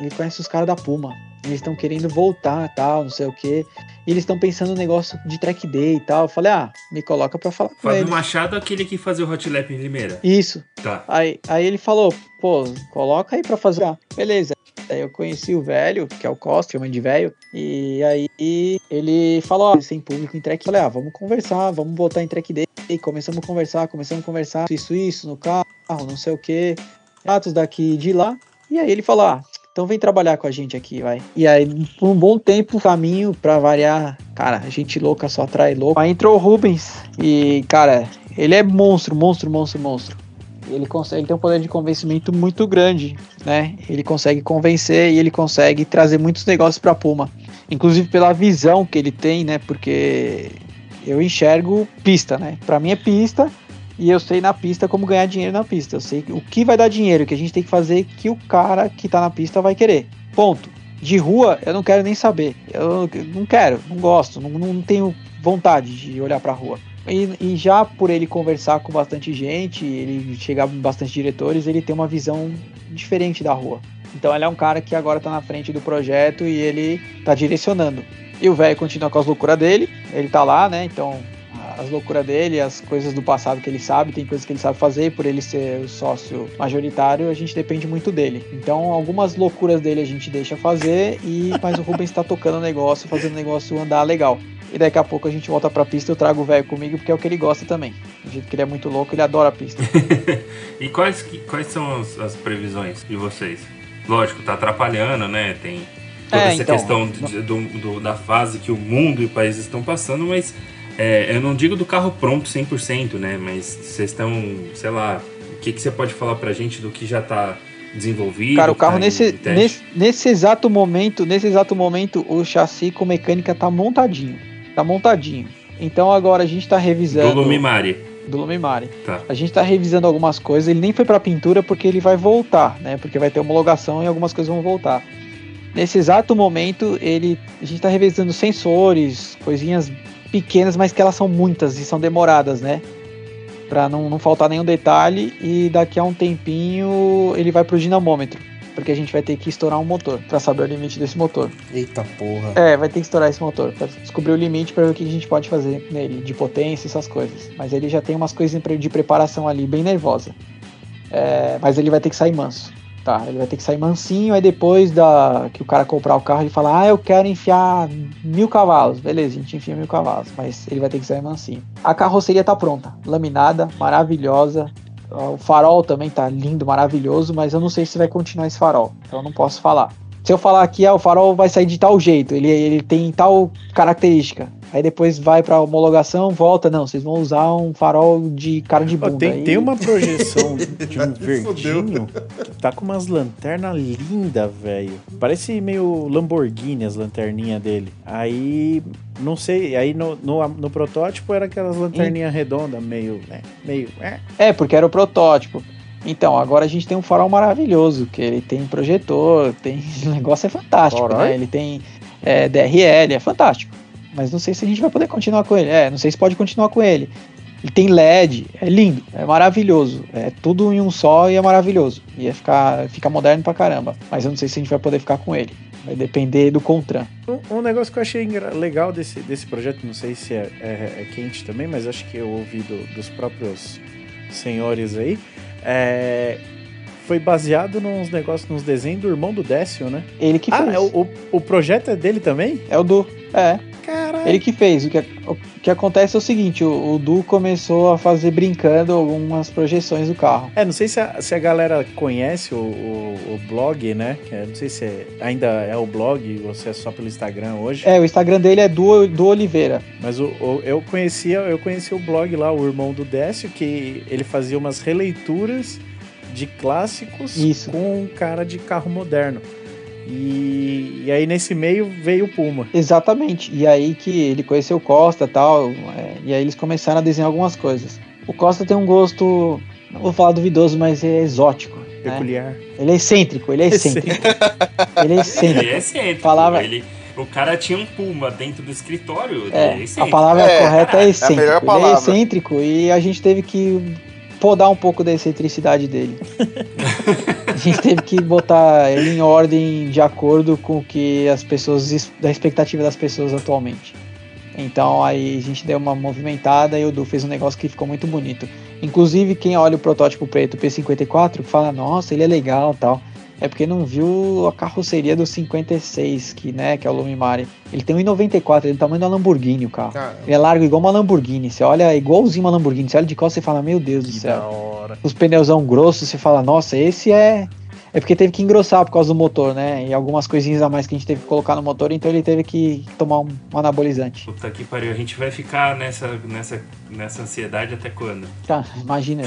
Ele conhece os caras da Puma. eles estão querendo voltar, tal, não sei o quê. E eles estão pensando no negócio de track day e tal. Eu falei, ah, me coloca pra falar com Fábio ele. Machado é aquele que fazia o Hot Lap em Limeira. Isso. Tá. Aí, aí ele falou, pô, coloca aí pra fazer. Ah, beleza. Eu conheci o velho, que é o Costa, chama de velho, e aí ele falou, ó, sem público em track. Falei, ah, vamos conversar, vamos botar em track day. E começamos a conversar, começamos a conversar, isso, isso, no carro, não sei o que, atos daqui e de lá. E aí ele falou, ah, então vem trabalhar com a gente aqui, vai. E aí, por um bom tempo, caminho pra variar, cara, gente louca só atrai louco. Aí entrou o Rubens e, cara, ele é monstro, monstro, monstro, monstro. Ele consegue, tem um poder de convencimento muito grande, né? Ele consegue convencer e ele consegue trazer muitos negócios para Puma, inclusive pela visão que ele tem, né? Porque eu enxergo pista, né? Para mim é pista e eu sei na pista como ganhar dinheiro na pista. Eu sei o que vai dar dinheiro, que a gente tem que fazer que o cara que tá na pista vai querer. Ponto. De rua, eu não quero nem saber. Eu não quero, não gosto, não, não tenho vontade de olhar pra rua. E, e, já por ele conversar com bastante gente, ele chegar com bastante diretores, ele tem uma visão diferente da rua. Então ele é um cara que agora tá na frente do projeto e ele tá direcionando. E o velho continua com as loucuras dele, ele tá lá, né? Então as loucuras dele, as coisas do passado que ele sabe, tem coisas que ele sabe fazer, e por ele ser o sócio majoritário, a gente depende muito dele. Então, algumas loucuras dele a gente deixa fazer, e mas o Rubens está tocando o negócio, fazendo o negócio andar legal. E daqui a pouco a gente volta pra pista, eu trago o velho comigo, porque é o que ele gosta também. Do jeito que ele é muito louco, ele adora a pista. e quais, quais são as, as, previsões de vocês? Lógico, tá atrapalhando, né? Tem toda é, essa então, questão de, do, do, da fase que o mundo e o país estão passando, mas é, eu não digo do carro pronto 100%, né? Mas vocês estão, sei lá, o que, que você pode falar pra gente do que já tá desenvolvido? Cara, o carro tá nesse, nesse, nesse exato momento, nesse exato momento, o chassi com mecânica tá montadinho. Tá montadinho. Então agora a gente tá revisando. Do Lumimari. Do Lumimari. Tá. A gente tá revisando algumas coisas. Ele nem foi pra pintura porque ele vai voltar, né? Porque vai ter homologação e algumas coisas vão voltar. Nesse exato momento, ele, a gente tá revisando sensores, coisinhas pequenas, mas que elas são muitas e são demoradas, né? Pra não, não faltar nenhum detalhe. E daqui a um tempinho ele vai pro dinamômetro. Porque a gente vai ter que estourar um motor para saber o limite desse motor. Eita porra. É, vai ter que estourar esse motor para descobrir o limite para ver o que a gente pode fazer nele, de potência, essas coisas. Mas ele já tem umas coisas de preparação ali bem nervosa. É, mas ele vai ter que sair manso. Tá, ele vai ter que sair mansinho, aí depois da que o cara comprar o carro, ele fala, ah, eu quero enfiar mil cavalos. Beleza, a gente enfia mil cavalos, mas ele vai ter que sair mansinho. A carroceria tá pronta, laminada, maravilhosa. O farol também tá lindo, maravilhoso, mas eu não sei se vai continuar esse farol, então não posso falar. Se eu falar aqui, ah, o farol vai sair de tal jeito, ele, ele tem tal característica. Aí depois vai pra homologação, volta. Não, vocês vão usar um farol de cara de bunda. tem, tem uma projeção de um verdinho que tá com umas lanternas lindas, velho. Parece meio Lamborghini as lanterninhas dele. Aí, não sei, aí no, no, no protótipo era aquelas lanterninhas redondas, meio, né, meio... É. é, porque era o protótipo. Então, agora a gente tem um farol maravilhoso, que ele tem projetor, tem. O negócio é fantástico, né? Ele tem é, DRL, é fantástico. Mas não sei se a gente vai poder continuar com ele. É, não sei se pode continuar com ele. Ele tem LED, é lindo, é maravilhoso. É tudo em um só e é maravilhoso. Ia ficar, fica moderno pra caramba. Mas eu não sei se a gente vai poder ficar com ele. Vai depender do Contran. Um, um negócio que eu achei legal desse, desse projeto, não sei se é, é, é quente também, mas acho que eu ouvi do, dos próprios senhores aí, é, foi baseado nos negócios, nos desenhos do irmão do Décio, né? Ele que ah, fez. Ah, o, o projeto é dele também? É o do. É. Caralho. Ele que fez. O que, o que acontece é o seguinte: o, o Du começou a fazer brincando algumas projeções do carro. É, não sei se a, se a galera conhece o, o, o blog, né? É, não sei se é, ainda é o blog ou se é só pelo Instagram hoje. É, o Instagram dele é do, do Oliveira. Mas o, eu conhecia eu conhecia o blog lá, o irmão do Décio, que ele fazia umas releituras de clássicos Isso. com um cara de carro moderno. E, e, aí nesse meio veio o Puma. Exatamente. E aí que ele conheceu o Costa tal. É, e aí eles começaram a desenhar algumas coisas. O Costa tem um gosto, não vou falar duvidoso, mas é exótico. Né? Peculiar. Né? Ele é excêntrico, ele é excêntrico. ele é excêntrico. Ele é excêntrico. Palavra... Ele, o cara tinha um Puma dentro do escritório. É, é a palavra é, correta é excêntrico. É ele é excêntrico e a gente teve que podar um pouco da excentricidade dele. gente teve que botar ele em ordem de acordo com o que as pessoas, da expectativa das pessoas atualmente. Então aí a gente deu uma movimentada e o Du fez um negócio que ficou muito bonito. Inclusive quem olha o protótipo preto P54 fala, nossa, ele é legal tal. É porque não viu a carroceria do 56, que, né, que é o Lumimari. Ele tem 1,94, ele é do tamanho da Lamborghini, o carro. Caramba. Ele é largo igual uma Lamborghini. Você olha igualzinho uma Lamborghini. Você olha de costas e fala, meu Deus que do céu. Os pneuzão grossos, você fala, nossa, esse é é porque teve que engrossar por causa do motor, né? E algumas coisinhas a mais que a gente teve que colocar no motor, então ele teve que tomar um, anabolizante. Puta que pariu, a gente vai ficar nessa, nessa, nessa ansiedade até quando? Tá, imagina.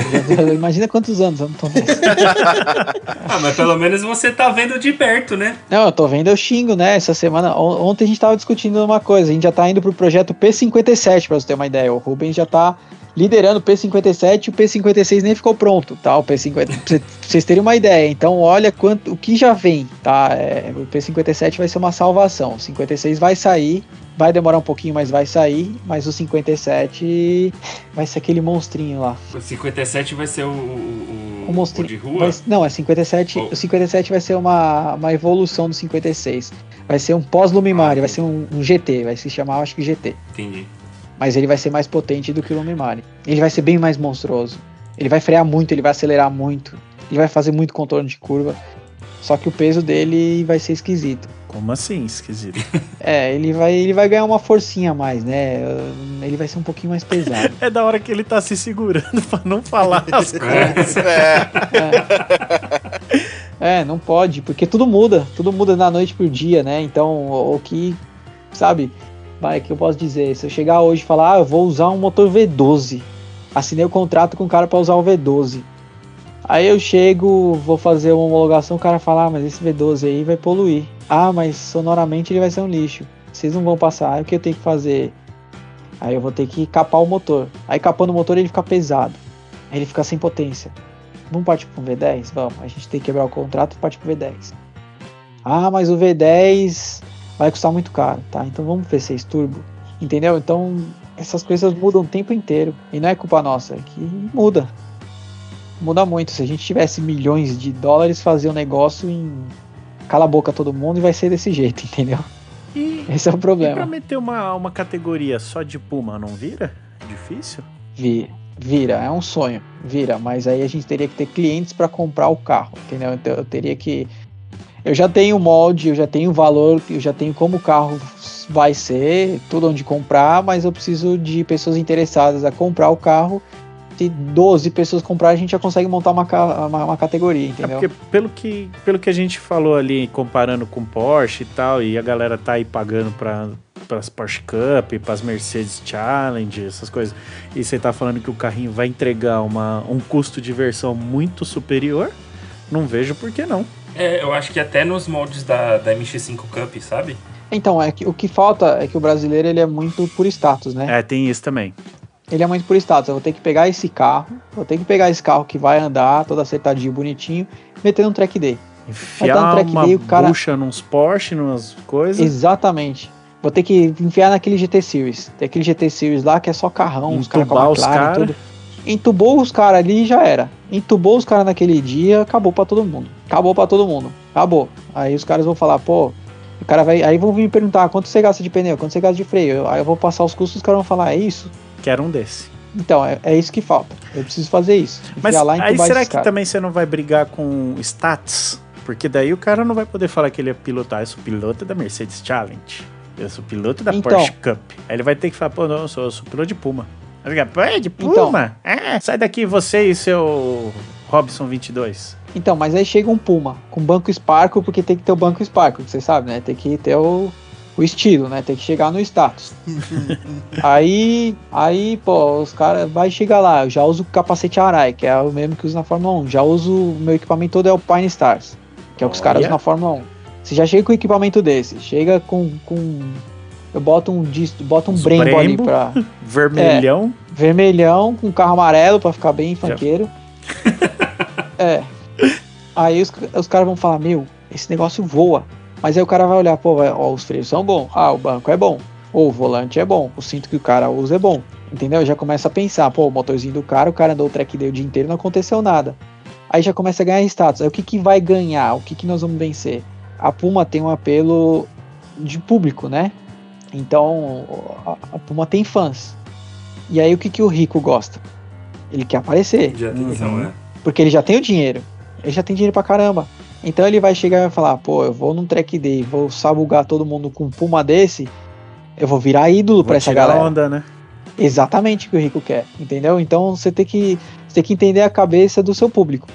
imagina quantos anos eu não tô nessa. ah, mas pelo menos você tá vendo de perto, né? Não, eu tô vendo, eu xingo, né? Essa semana. Ontem a gente tava discutindo uma coisa, a gente já tá indo pro projeto P57, pra você ter uma ideia. O Rubens já tá liderando o P57 e o P56 nem ficou pronto, tá? O P50, pra vocês terem uma ideia. Então, olha quanto o que já vem, tá? É, o P57 vai ser uma salvação. O 56 vai sair, vai demorar um pouquinho, mas vai sair. Mas o 57 vai ser aquele monstrinho lá. O 57 vai ser o, o, o monstrinho o de rua? Vai, não, é 57. Oh. O 57 vai ser uma, uma evolução do 56. Vai ser um pós-Lumimari, ah, vai ser um, um GT, vai se chamar, acho que GT. Entendi mas ele vai ser mais potente do que o Lumimari. Ele vai ser bem mais monstruoso. Ele vai frear muito, ele vai acelerar muito, ele vai fazer muito contorno de curva. Só que o peso dele vai ser esquisito. Como assim, esquisito? É, ele vai, ele vai ganhar uma forcinha a mais, né? Ele vai ser um pouquinho mais pesado. é da hora que ele tá se segurando pra não falar as coisas. É. é. é. não pode, porque tudo muda, tudo muda da noite pro dia, né? Então, o que, sabe, vai, que eu posso dizer? Se eu chegar hoje e falar, ah, eu vou usar um motor V12, assinei o contrato com o cara para usar o V12. Aí eu chego, vou fazer uma homologação, o cara fala, ah, mas esse V12 aí vai poluir. Ah, mas sonoramente ele vai ser um lixo. Vocês não vão passar. Aí o que eu tenho que fazer? Aí eu vou ter que capar o motor. Aí capando o motor ele fica pesado. Aí ele fica sem potência. Vamos partir para um V10? Vamos. A gente tem que quebrar o contrato e partir para o V10. Ah, mas o V10 vai custar muito caro, tá? Então vamos V6 Turbo, entendeu? Então essas coisas mudam o tempo inteiro e não é culpa nossa, é que muda. Muda muito. Se a gente tivesse milhões de dólares, fazer um negócio em cala a boca todo mundo e vai ser desse jeito, entendeu? E, Esse é o problema. E pra meter uma, uma categoria só de Puma, não vira? Difícil? Vira. Vira, é um sonho, vira, mas aí a gente teria que ter clientes para comprar o carro, entendeu? Então eu teria que eu já tenho molde, eu já tenho valor, eu já tenho como o carro vai ser, tudo onde comprar, mas eu preciso de pessoas interessadas a comprar o carro. Se 12 pessoas comprar, a gente já consegue montar uma, uma, uma categoria, é entendeu? É porque pelo que, pelo que a gente falou ali, comparando com Porsche e tal, e a galera tá aí pagando para para as Porsche Cup, para as Mercedes Challenge, essas coisas, e você tá falando que o carrinho vai entregar uma, um custo de versão muito superior, não vejo por que não. É, eu acho que até nos moldes da, da MX5 Cup, sabe? Então, é que o que falta é que o brasileiro ele é muito por status, né? É, tem isso também. Ele é muito por status. Eu vou ter que pegar esse carro, vou ter que pegar esse carro que vai andar todo acertadinho, bonitinho, meter um track day. Enfiar um track uma day, o cara... bucha nos Porsche, nas coisas. Exatamente. Vou ter que enfiar naquele GT Series. Tem aquele GT Series lá que é só carrão, os caras com a McLaren, cara. tudo. Entubou os caras ali e já era. Entubou os caras naquele dia, acabou para todo mundo. Acabou para todo mundo. Acabou. Aí os caras vão falar, pô, o cara vai. Aí vão vir me perguntar quanto você gasta de pneu, quanto você gasta de freio. Aí eu vou passar os custos, os caras vão falar, é isso? Quero um desse. Então, é, é isso que falta. Eu preciso fazer isso. Mas aí será que também você não vai brigar com stats? Porque daí o cara não vai poder falar que ele é pilotar. Eu sou piloto da Mercedes Challenge. Eu sou piloto da então, Porsche Cup. Aí ele vai ter que falar, pô, não, eu sou, eu sou piloto de Puma. Pô, de então. Puma? Então, é, sai daqui você e seu Robson 22. Então, mas aí chega um Puma com banco Sparkle, porque tem que ter o banco Sparkle, você sabe, né? Tem que ter o, o estilo, né? Tem que chegar no status. aí, aí, pô, os caras vai chegar lá, eu já uso o capacete Arai, que é o mesmo que uso na Fórmula 1. Já uso, o meu equipamento todo é o Pine Stars, que é o que os caras usam na Fórmula 1. Você já chega com um equipamento desse, chega com, com eu boto um disco, boto um Brembo, Brembo ali pra. Vermelhão. É, vermelhão, com carro amarelo pra ficar bem funkeiro. é. Aí os, os caras vão falar, meu, esse negócio voa. Mas aí o cara vai olhar, pô, vai, ó, os freios são bons. Ah, o banco é bom. Ou o volante é bom. O cinto que o cara usa é bom. Entendeu? Já começa a pensar, pô, o motorzinho do cara, o cara andou o track day o dia inteiro não aconteceu nada. Aí já começa a ganhar status. Aí o que, que vai ganhar? O que, que nós vamos vencer? A Puma tem um apelo de público, né? Então a, a Puma tem fãs. E aí o que, que o rico gosta? Ele quer aparecer. De atenção, Uhum. é. Porque ele já tem o dinheiro. Ele já tem dinheiro pra caramba. Então ele vai chegar e vai falar: pô, eu vou num track day, vou sabugar todo mundo com um Puma desse. Eu vou virar ídolo Vou pra essa galera. onda, né? Exatamente o que o rico quer, entendeu? Então você tem que, você tem que entender a cabeça do seu público.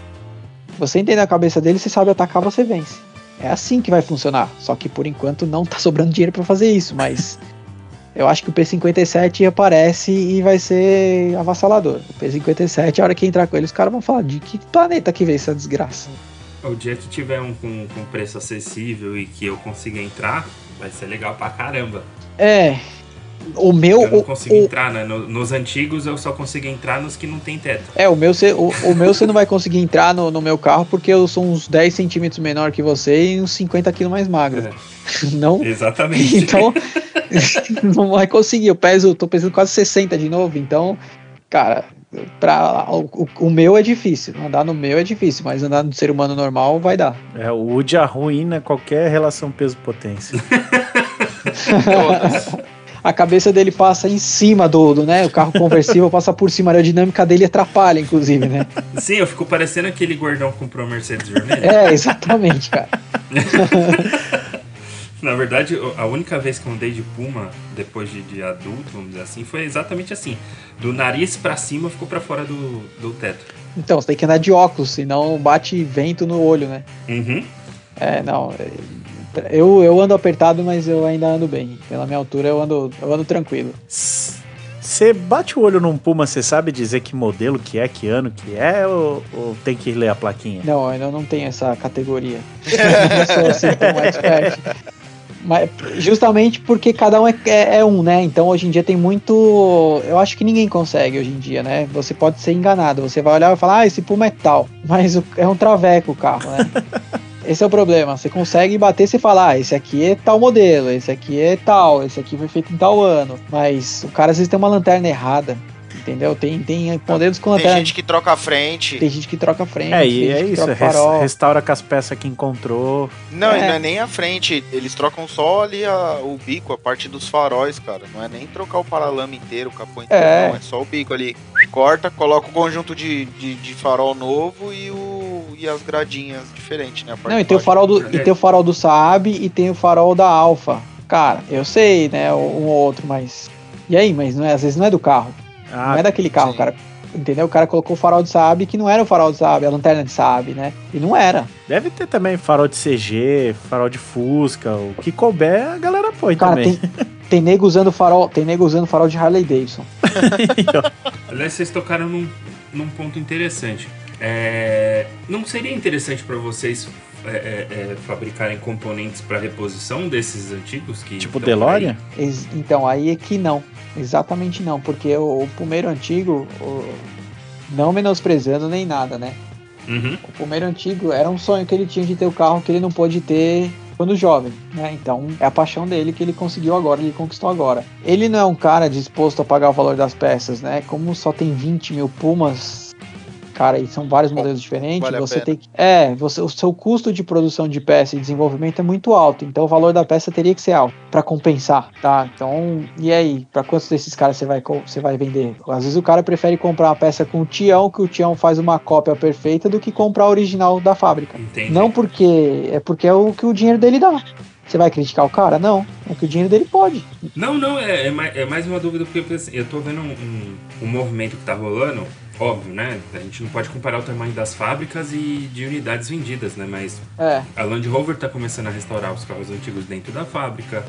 Você entender a cabeça dele, você sabe atacar, você vence. É assim que vai funcionar. Só que por enquanto não tá sobrando dinheiro pra fazer isso, mas eu acho que o P57 aparece e vai ser avassalador. O P57, a hora que entrar com ele, os caras vão falar de que planeta que veio essa desgraça. O dia que tiver um com, com preço acessível e que eu consiga entrar, vai ser legal pra caramba. É. O meu. Eu não consigo o- entrar, né? No- nos antigos eu só consigo entrar nos que não tem teto. É, o meu você, o, o meu você não vai conseguir entrar no, no meu carro porque eu sou uns 10 centímetros menor que você e uns 50 quilos mais magro. É, Não. exatamente. Então, não vai conseguir. Eu peso, tô pesando quase 60 de novo. Então, cara, pra, o, o- o meu é difícil. Andar no meu é difícil, mas andar no ser humano normal vai dar. É, o Woody arruína qualquer relação peso-potência. Todas. A cabeça dele passa em cima do, do né? O carro conversível passa por cima. A aerodinâmica dele atrapalha, inclusive, né? Sim, eu fico parecendo aquele gordão que comprou a Mercedes vermelha. É, exatamente, cara. Na verdade, a única vez que eu andei de Puma, depois de, de adulto, vamos dizer assim, foi exatamente assim. Do nariz pra cima ficou pra fora do, do teto. Então, você tem que andar de óculos, senão bate vento no olho, né? Uhum. É, não. É, Eu, eu ando apertado, mas eu ainda ando bem. Pela minha altura, eu ando, eu ando tranquilo. Você bate o olho num Puma, você sabe dizer que modelo que é, que ano que é, ou, ou tem que ler a plaquinha? Não, eu ainda não tenho essa categoria. Eu não sou assim tão expert. Mas justamente porque cada um é, é- é um, né? Então hoje em dia tem muito. Eu acho que ninguém consegue hoje em dia, né? Você pode ser enganado. Você vai olhar e falar, ah, esse Puma é tal. Mas o- é um traveco o carro, né? Esse é o problema. Você consegue bater e falar, ah, esse aqui é tal modelo, esse aqui é tal, esse aqui foi feito em tal ano. Mas o cara às vezes tem uma lanterna errada. Entendeu? Tem, tem modelos com Tem lanterna. gente que troca a frente. Tem gente que troca a frente. É, tem e é isso, res- restaura com as peças que encontrou. Não, É. e não é nem a frente. Eles trocam só ali a- o bico, a parte dos faróis, cara. Não é nem trocar o paralama inteiro, o capô inteiro, É. não. É só o bico ali. Corta, coloca o conjunto de, de, de farol novo e, o, e as gradinhas diferentes, né? A parte Não, e tem o farol do, É. e tem o farol do Saab e tem o farol da Alfa. Cara, eu sei, né, um ou outro, mas. E aí, mas não é, às vezes não é do carro. Ah, não é daquele carro, sim. cara. Entendeu? O cara colocou o farol de Saab que não era o farol de Saab, a lanterna de Saab, né? E não era. deve ter também farol de CG, farol de Fusca, o que couber a galera põe Cara, também. tem, tem nego usando farol, tem nego usando farol de Harley Davidson. Aliás, vocês tocaram num, num ponto interessante. É, não seria interessante para vocês é, é, é, fabricarem componentes para reposição desses antigos que tipo aí? Ex- Então, aí é que não. Exatamente não, porque o, o Pumeiro antigo, o- não menosprezando nem nada, né? Uhum. O Pumeiro antigo era um sonho que ele tinha de ter o carro que ele não pôde ter quando jovem, né? Então é a paixão dele que ele conseguiu agora, ele conquistou agora. Ele não é um cara disposto a pagar o valor das peças, né? Como só tem 20 mil Pumas, cara, e são vários modelos diferentes, vale você tem que. É, você, o seu custo de produção de peça e desenvolvimento é muito alto, então o valor da peça teria que ser alto para compensar, tá? Então, e aí, para quantos desses caras você vai, você vai vender? Às vezes o cara prefere comprar uma peça com o Tião, que o Tião faz uma cópia perfeita, do que comprar a original da fábrica. Entendi. Não porque é porque é o que o dinheiro dele dá. Você vai criticar o cara? Não. É o que o dinheiro dele pode. Não, não, é, é mais, é mais uma dúvida, porque assim, eu tô vendo um, um, um movimento que tá rolando, óbvio, né? A gente não pode comparar o tamanho das fábricas e de unidades vendidas, né? Mas É. a Land Rover tá começando a restaurar os carros antigos dentro da fábrica.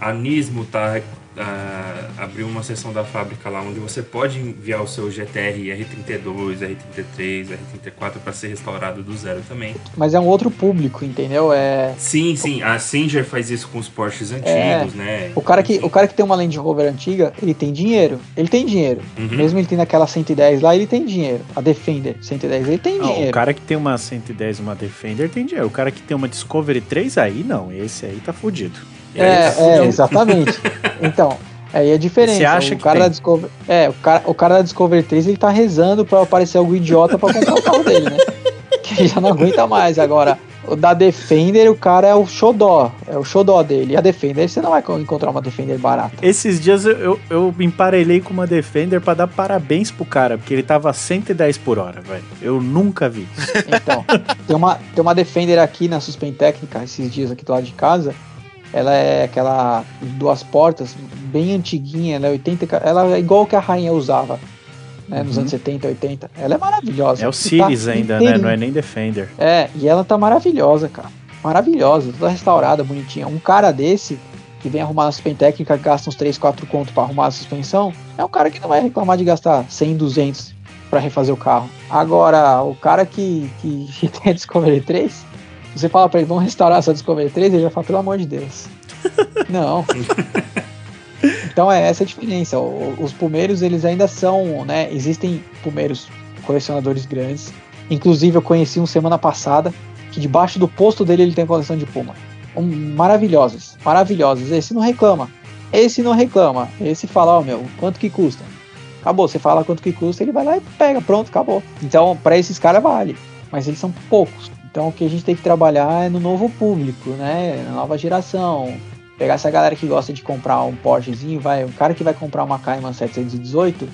A Nismo tá ah, abriu uma seção da fábrica lá onde você pode enviar o seu GTR R32, R33, R34 para ser restaurado do zero também. Mas é um outro público, entendeu? É. Sim, sim, a Singer faz isso com os Porsches antigos, né? O cara, que, o cara que tem uma Land Rover antiga, ele tem dinheiro. Ele tem dinheiro. Uhum. Mesmo ele tendo aquela 110 lá, ele tem dinheiro. A Defender 110, ele tem Não, dinheiro. o cara que tem uma 110 uma Defender tem dinheiro. O cara que tem uma Discovery 3 aí, não. Esse aí tá fudido. É, é, fudido. exatamente. então, aí é a diferença. Você acha o que cara da Discovery, É, o cara, o cara da Discovery 3, ele tá rezando pra aparecer algum idiota pra comprar o carro dele, né? já não aguenta mais. Agora, o da Defender, o cara é o xodó. É o xodó dele. E a Defender, você não vai encontrar uma Defender barata. Esses dias eu, eu, eu me emparelhei com uma Defender para dar parabéns pro cara, porque ele tava 110 por hora, velho. Eu nunca vi. Então, tem uma, tem uma Defender aqui na Suspen Técnica, esses dias aqui do lado de casa. Ela é aquela duas portas, bem antiguinha, ela é 80, ela é igual que a rainha usava né, nos uhum. anos 70, 80. Ela é maravilhosa. É o Sirius tá ainda, né? Não é nem Defender. É, e ela tá maravilhosa, cara. Maravilhosa, toda restaurada, bonitinha. Um cara desse, que vem arrumar a suspensão técnica, gasta uns 3, 4 contos para arrumar a suspensão, é um cara que não vai reclamar de gastar 100, 200 para refazer o carro. Agora, o cara que, que tem a Discovery 3, você fala para ele, vamos restaurar essa Discovery 3, ele vai falar, pelo amor de Deus. não. Então é essa a diferença. Os pumeiros, eles ainda são, né? Existem pumeiros colecionadores grandes. Inclusive, eu conheci um semana passada que debaixo do posto dele ele tem coleção de puma. Um, maravilhosos, maravilhosos. Esse não reclama. Esse não reclama. Esse fala, ó, oh, meu, quanto que custa? Acabou, você fala quanto que custa, ele vai lá e pega, pronto, acabou. Então, para esses caras vale, mas eles são poucos. Então, o que a gente tem que trabalhar é no novo público, né? Na nova geração pegar essa galera que gosta de comprar um Porschezinho, vai, um cara que vai comprar uma Cayman 718,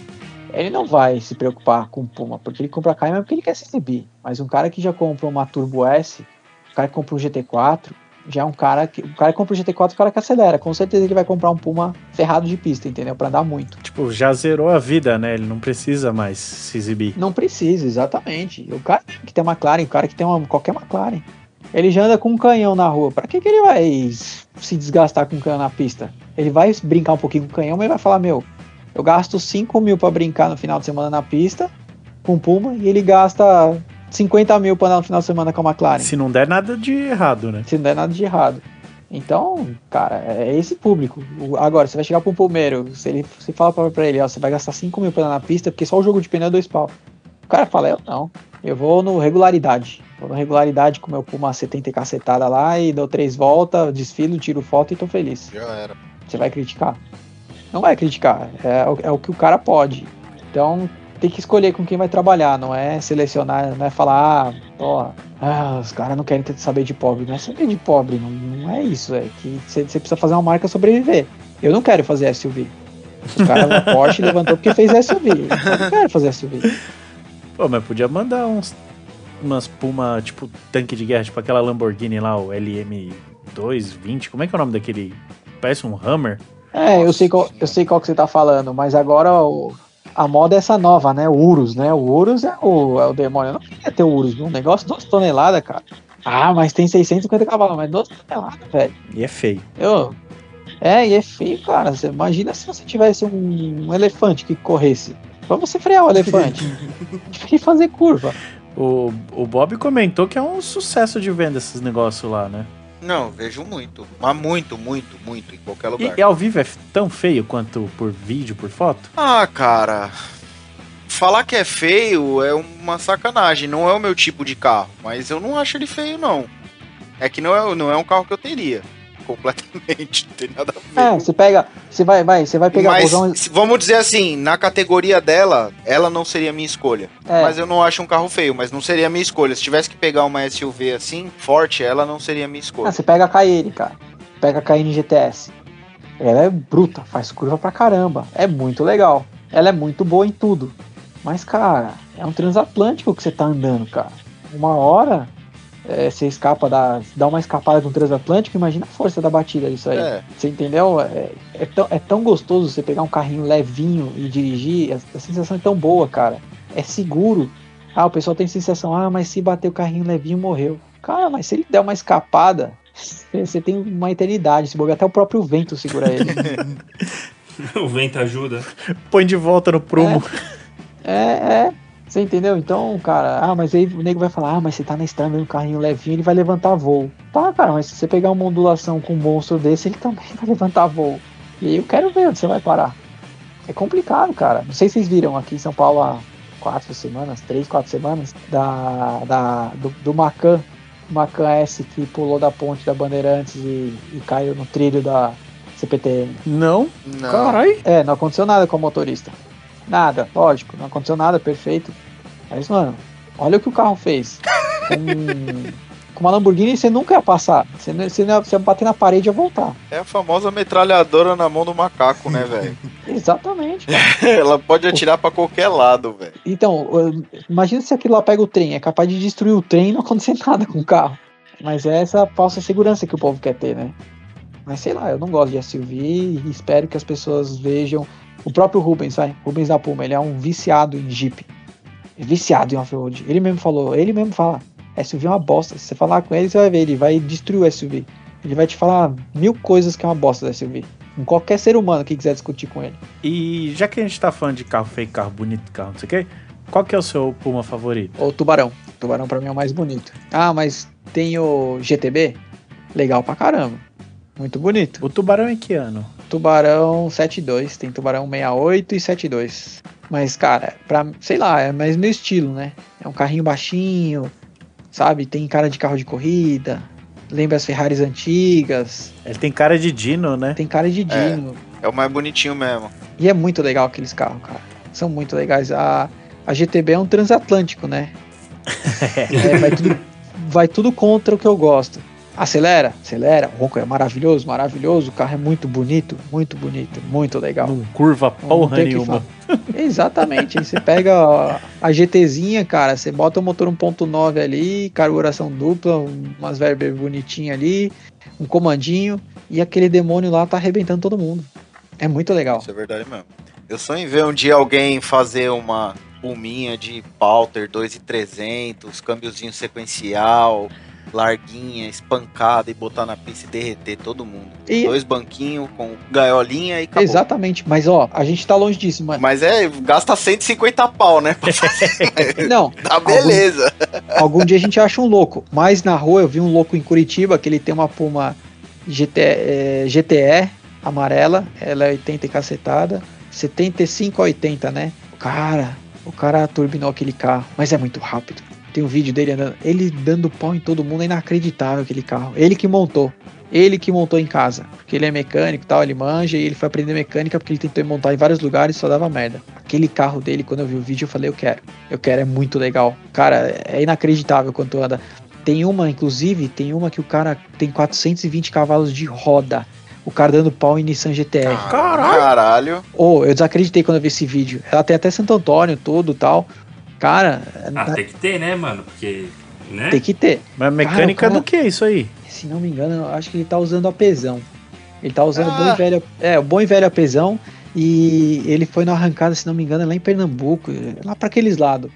ele não vai se preocupar com Puma, porque ele compra a Cayman porque ele quer se exibir. Mas um cara que já compra uma Turbo S, um cara que compra um GT4, já é um cara que. O cara que compra o GT4 o cara que acelera. Com certeza ele vai comprar um Puma ferrado de pista, entendeu? Pra andar muito. Tipo, já zerou a vida, né? Ele não precisa mais se exibir. Não precisa, exatamente. O cara que tem uma McLaren, o cara que tem uma, qualquer McLaren. Ele já anda com um canhão na rua. Pra que, que ele vai se desgastar com um canhão na pista? Ele vai brincar um pouquinho com o canhão, mas vai falar: Meu, eu gasto 5 mil pra brincar no final de semana na pista com Puma e ele gasta 50 mil pra andar no final de semana com a McLaren. Se não der nada de errado, né? Se não der nada de errado. Então, cara, é esse público. Agora, você vai chegar pro Pumeiro, se ele se fala pra, pra ele, ó, você vai gastar 5 mil pra andar na pista, porque só o jogo de pneu é dois pau. O cara fala, eu não, eu vou no regularidade. Vou no regularidade com meu Puma 70 cacetada lá e dou três voltas, desfilo, tiro foto e tô feliz. Já era. Você vai criticar? Não vai criticar. É, é o que o cara pode. Então tem que escolher com quem vai trabalhar, não é selecionar, não é falar, ah, ó, ah, os caras não querem saber de pobre. Não é saber de pobre, não, não é isso. É que você precisa fazer uma marca sobreviver. Eu não quero fazer SUV. O cara da Porsche levantou porque fez SUV. Eu não quero fazer SUV. Pô, mas podia mandar uns umas Puma, tipo, tanque de guerra, tipo aquela Lamborghini lá, o LM220. Como é que é o nome daquele? Parece um Hammer. É, eu sei qual, eu sei qual que você tá falando, mas agora o, a moda é essa nova, né? O Urus, né? O Urus é o, é o demônio. Eu não queria ter o Urus, um negócio de 2 toneladas, cara. Ah, mas tem 650 cavalos, mas 12 toneladas, velho. E é feio. Eu, é, e é feio, cara. Você imagina se você tivesse um, um elefante que corresse. Pra você frear o elefante. Que fazer curva. O, o Bob comentou que é um sucesso de venda esses negócios lá, né? Não, vejo muito. Mas muito, muito, muito, em qualquer lugar. E, e, ao vivo é tão feio quanto por vídeo, por foto? Ah, cara. Falar que é feio é uma sacanagem. Não é o meu tipo de carro. Mas eu não acho ele feio, não. É que não é, não é um carro que eu teria completamente, não tem nada a ver. É, você pega, você vai, vai, você vai pegar Mas, vamos dizer assim, na categoria dela, ela não seria minha escolha. É. Mas eu não acho um carro feio, mas não seria minha escolha. Se tivesse que pegar uma SUV assim, forte, ela não seria minha escolha. Ah, você pega a Cayenne, cara. Pega a Cayenne GTS. Ela é bruta, faz curva pra caramba. É muito legal. Ela é muito boa em tudo. Mas, cara, é um transatlântico que você tá andando, cara. Uma hora é, você escapa da. dá uma escapada com o transatlântico, imagina a força da batida disso aí. É. Você entendeu? É, é, tão, é tão gostoso você pegar um carrinho levinho e dirigir, a, a, sensação é tão boa, cara. É seguro. Ah, o pessoal tem sensação, ah, mas se bater o carrinho levinho, morreu. Cara, mas se ele der uma escapada, você tem uma eternidade. Se bobear, até o próprio vento segura ele. o vento ajuda. Põe de volta no prumo. É, é. Você entendeu? Então, cara, ah, mas aí o nego vai falar, ah, mas você tá na estrada no carrinho levinho, ele vai levantar voo. Tá, cara, mas se você pegar uma ondulação com um monstro desse, ele também vai levantar voo. E aí eu quero ver onde você vai parar. É complicado, cara. Não sei se vocês viram aqui em São Paulo há quatro semanas, três, quatro semanas, da, da, do, do Macan, Macan S que pulou da ponte da Bandeirantes e, e caiu no trilho da CPTM. Não? Não. Carai. É, não aconteceu nada com o motorista. Nada, lógico, não aconteceu nada, perfeito. Mas, mano, olha o que o carro fez. com, com uma Lamborghini você nunca ia passar. Você, não, você, não ia, você ia bater na parede e ia voltar. É a famosa metralhadora na mão do macaco, né, velho? Exatamente. Ela pode atirar para qualquer lado, velho. Então, imagina se aquilo lá pega o trem. É capaz de destruir o trem e não acontecer nada com o carro. Mas é essa falsa segurança que o povo quer ter, né? Mas sei lá, eu não gosto de SUV e espero que as pessoas vejam. O próprio Rubens, vai, Rubens da Puma, ele é um viciado em Jeep. É viciado em off-road. Ele mesmo falou, ele mesmo fala, SUV é uma bosta. Se você falar com ele, você vai ver, ele vai destruir o SUV. Ele vai te falar mil coisas que é uma bosta do SUV. Com qualquer ser humano que quiser discutir com ele. E já que a gente tá falando de carro feio, carro bonito, carro não sei o quê, qual que é o seu Puma favorito? O Tubarão. O Tubarão pra mim é o mais bonito. Ah, mas tem o GTB? Legal pra caramba. Muito bonito. O Tubarão em que ano? Tubarão 72, tem Tubarão 68 e 72. Mas, cara, pra, sei lá, é mais meu estilo, né? É um carrinho baixinho, sabe? Tem cara de carro de corrida, lembra as Ferraris antigas. Ele tem cara de Dino, né? Tem cara de Dino. É, é o mais bonitinho mesmo. E é muito legal aqueles carros, cara. São muito legais. A, a GTB é um transatlântico, né? é, vai, tudo, vai tudo contra o que eu gosto. Acelera, acelera. O ronco é maravilhoso, maravilhoso. O carro é muito bonito, muito bonito, muito legal. Não curva porra nenhuma. Exatamente. Você pega a GTzinha, cara, você bota o motor 1.9 ali, carburação dupla, umas verbas bonitinhas ali, um comandinho, e aquele demônio lá tá arrebentando todo mundo. É muito legal. Isso é verdade mesmo. Eu sonho em ver um dia alguém fazer uma puminha de Pauter 2,300, câmbiozinho sequencial, larguinha, espancada e botar na pista e derreter todo mundo. E... Dois banquinhos com gaiolinha e acabou. Exatamente, mas ó, a gente tá longe disso, mano. Mas é, gasta 150 pau, né? Não. Tá beleza. Algum, algum, dia a gente acha um louco, mas na rua eu vi um louco em Curitiba que ele tem uma Puma GT, é, GTE amarela, ela é 80 e cacetada, 75 a 80, né? Cara, o cara turbinou aquele carro, mas é muito rápido. Tem um vídeo dele andando, ele dando pau em todo mundo, é inacreditável aquele carro. Ele que montou. Ele que montou em casa. Porque ele é mecânico e tal, ele manja e ele foi aprender mecânica porque ele tentou montar em vários lugares e só dava merda. Aquele carro dele, quando eu vi o vídeo, eu falei, eu quero. Eu quero, é muito legal. Cara, é inacreditável quanto anda. Tem uma, inclusive, tem uma que o cara tem 420 cavalos de roda. O cara dando pau em Nissan GTR. Caralho. Oh, eu desacreditei quando eu vi esse vídeo. Ela tem até Santo Antônio, todo tal. Cara. Ah, tem que ter, né, mano? Porque. Né? Tem que ter. Mas mecânica cara, cara, do que isso aí? Se não me engano, eu acho que ele tá usando apesão. Ele tá usando ah. bom e velho. É, o bom e velho apesão. E ele foi na arrancada, se não me engano, lá em Pernambuco, lá para aqueles lados.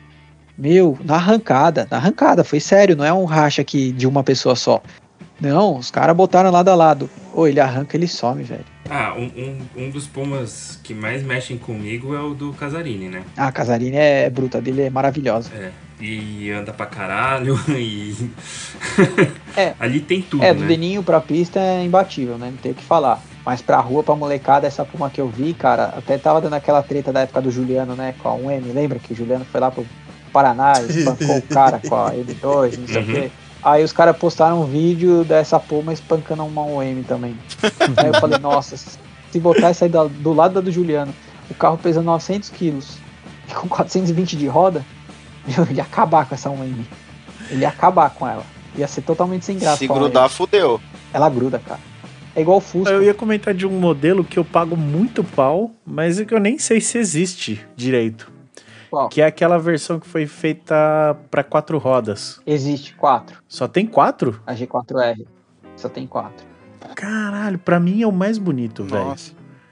Meu, na arrancada, na arrancada, foi sério, não é um racha aqui de uma pessoa só. Não, os caras botaram lado a lado. Ou ele arranca, ele some, velho. Ah, um, um, um, dos Pumas que mais mexem comigo é o do Casarini, né? Ah, Casarini é bruta, dele é maravilhosa. É, e anda pra caralho e... é, Ali tem tudo, É, do né? Deninho pra pista é imbatível, né? Não tem o que falar. Mas pra rua, pra molecada, essa Puma que eu vi, cara, até tava dando aquela treta da época do Juliano, né? Com a 1M, lembra que o Juliano foi lá pro Paraná, espancou o cara com a M2, não sei o uhum. quê. Aí os caras postaram um vídeo dessa Puma espancando uma OM também. aí eu falei, nossa, se botar isso aí do, do lado da do Juliano, o carro pesa 900 quilos e com 420 de roda, ele ia acabar com essa OM. Ele ia acabar com ela. Ia ser totalmente sem graça. Se grudar, fudeu. Ela gruda, cara. É igual o Fusca. Eu ia comentar de um modelo que eu pago muito pau, mas é que eu nem sei se existe direito. Qual? Que é aquela versão que foi feita para quatro rodas. Existe quatro. Só tem quatro? A G4R. Só tem quatro. Caralho, pra mim é o mais bonito, velho.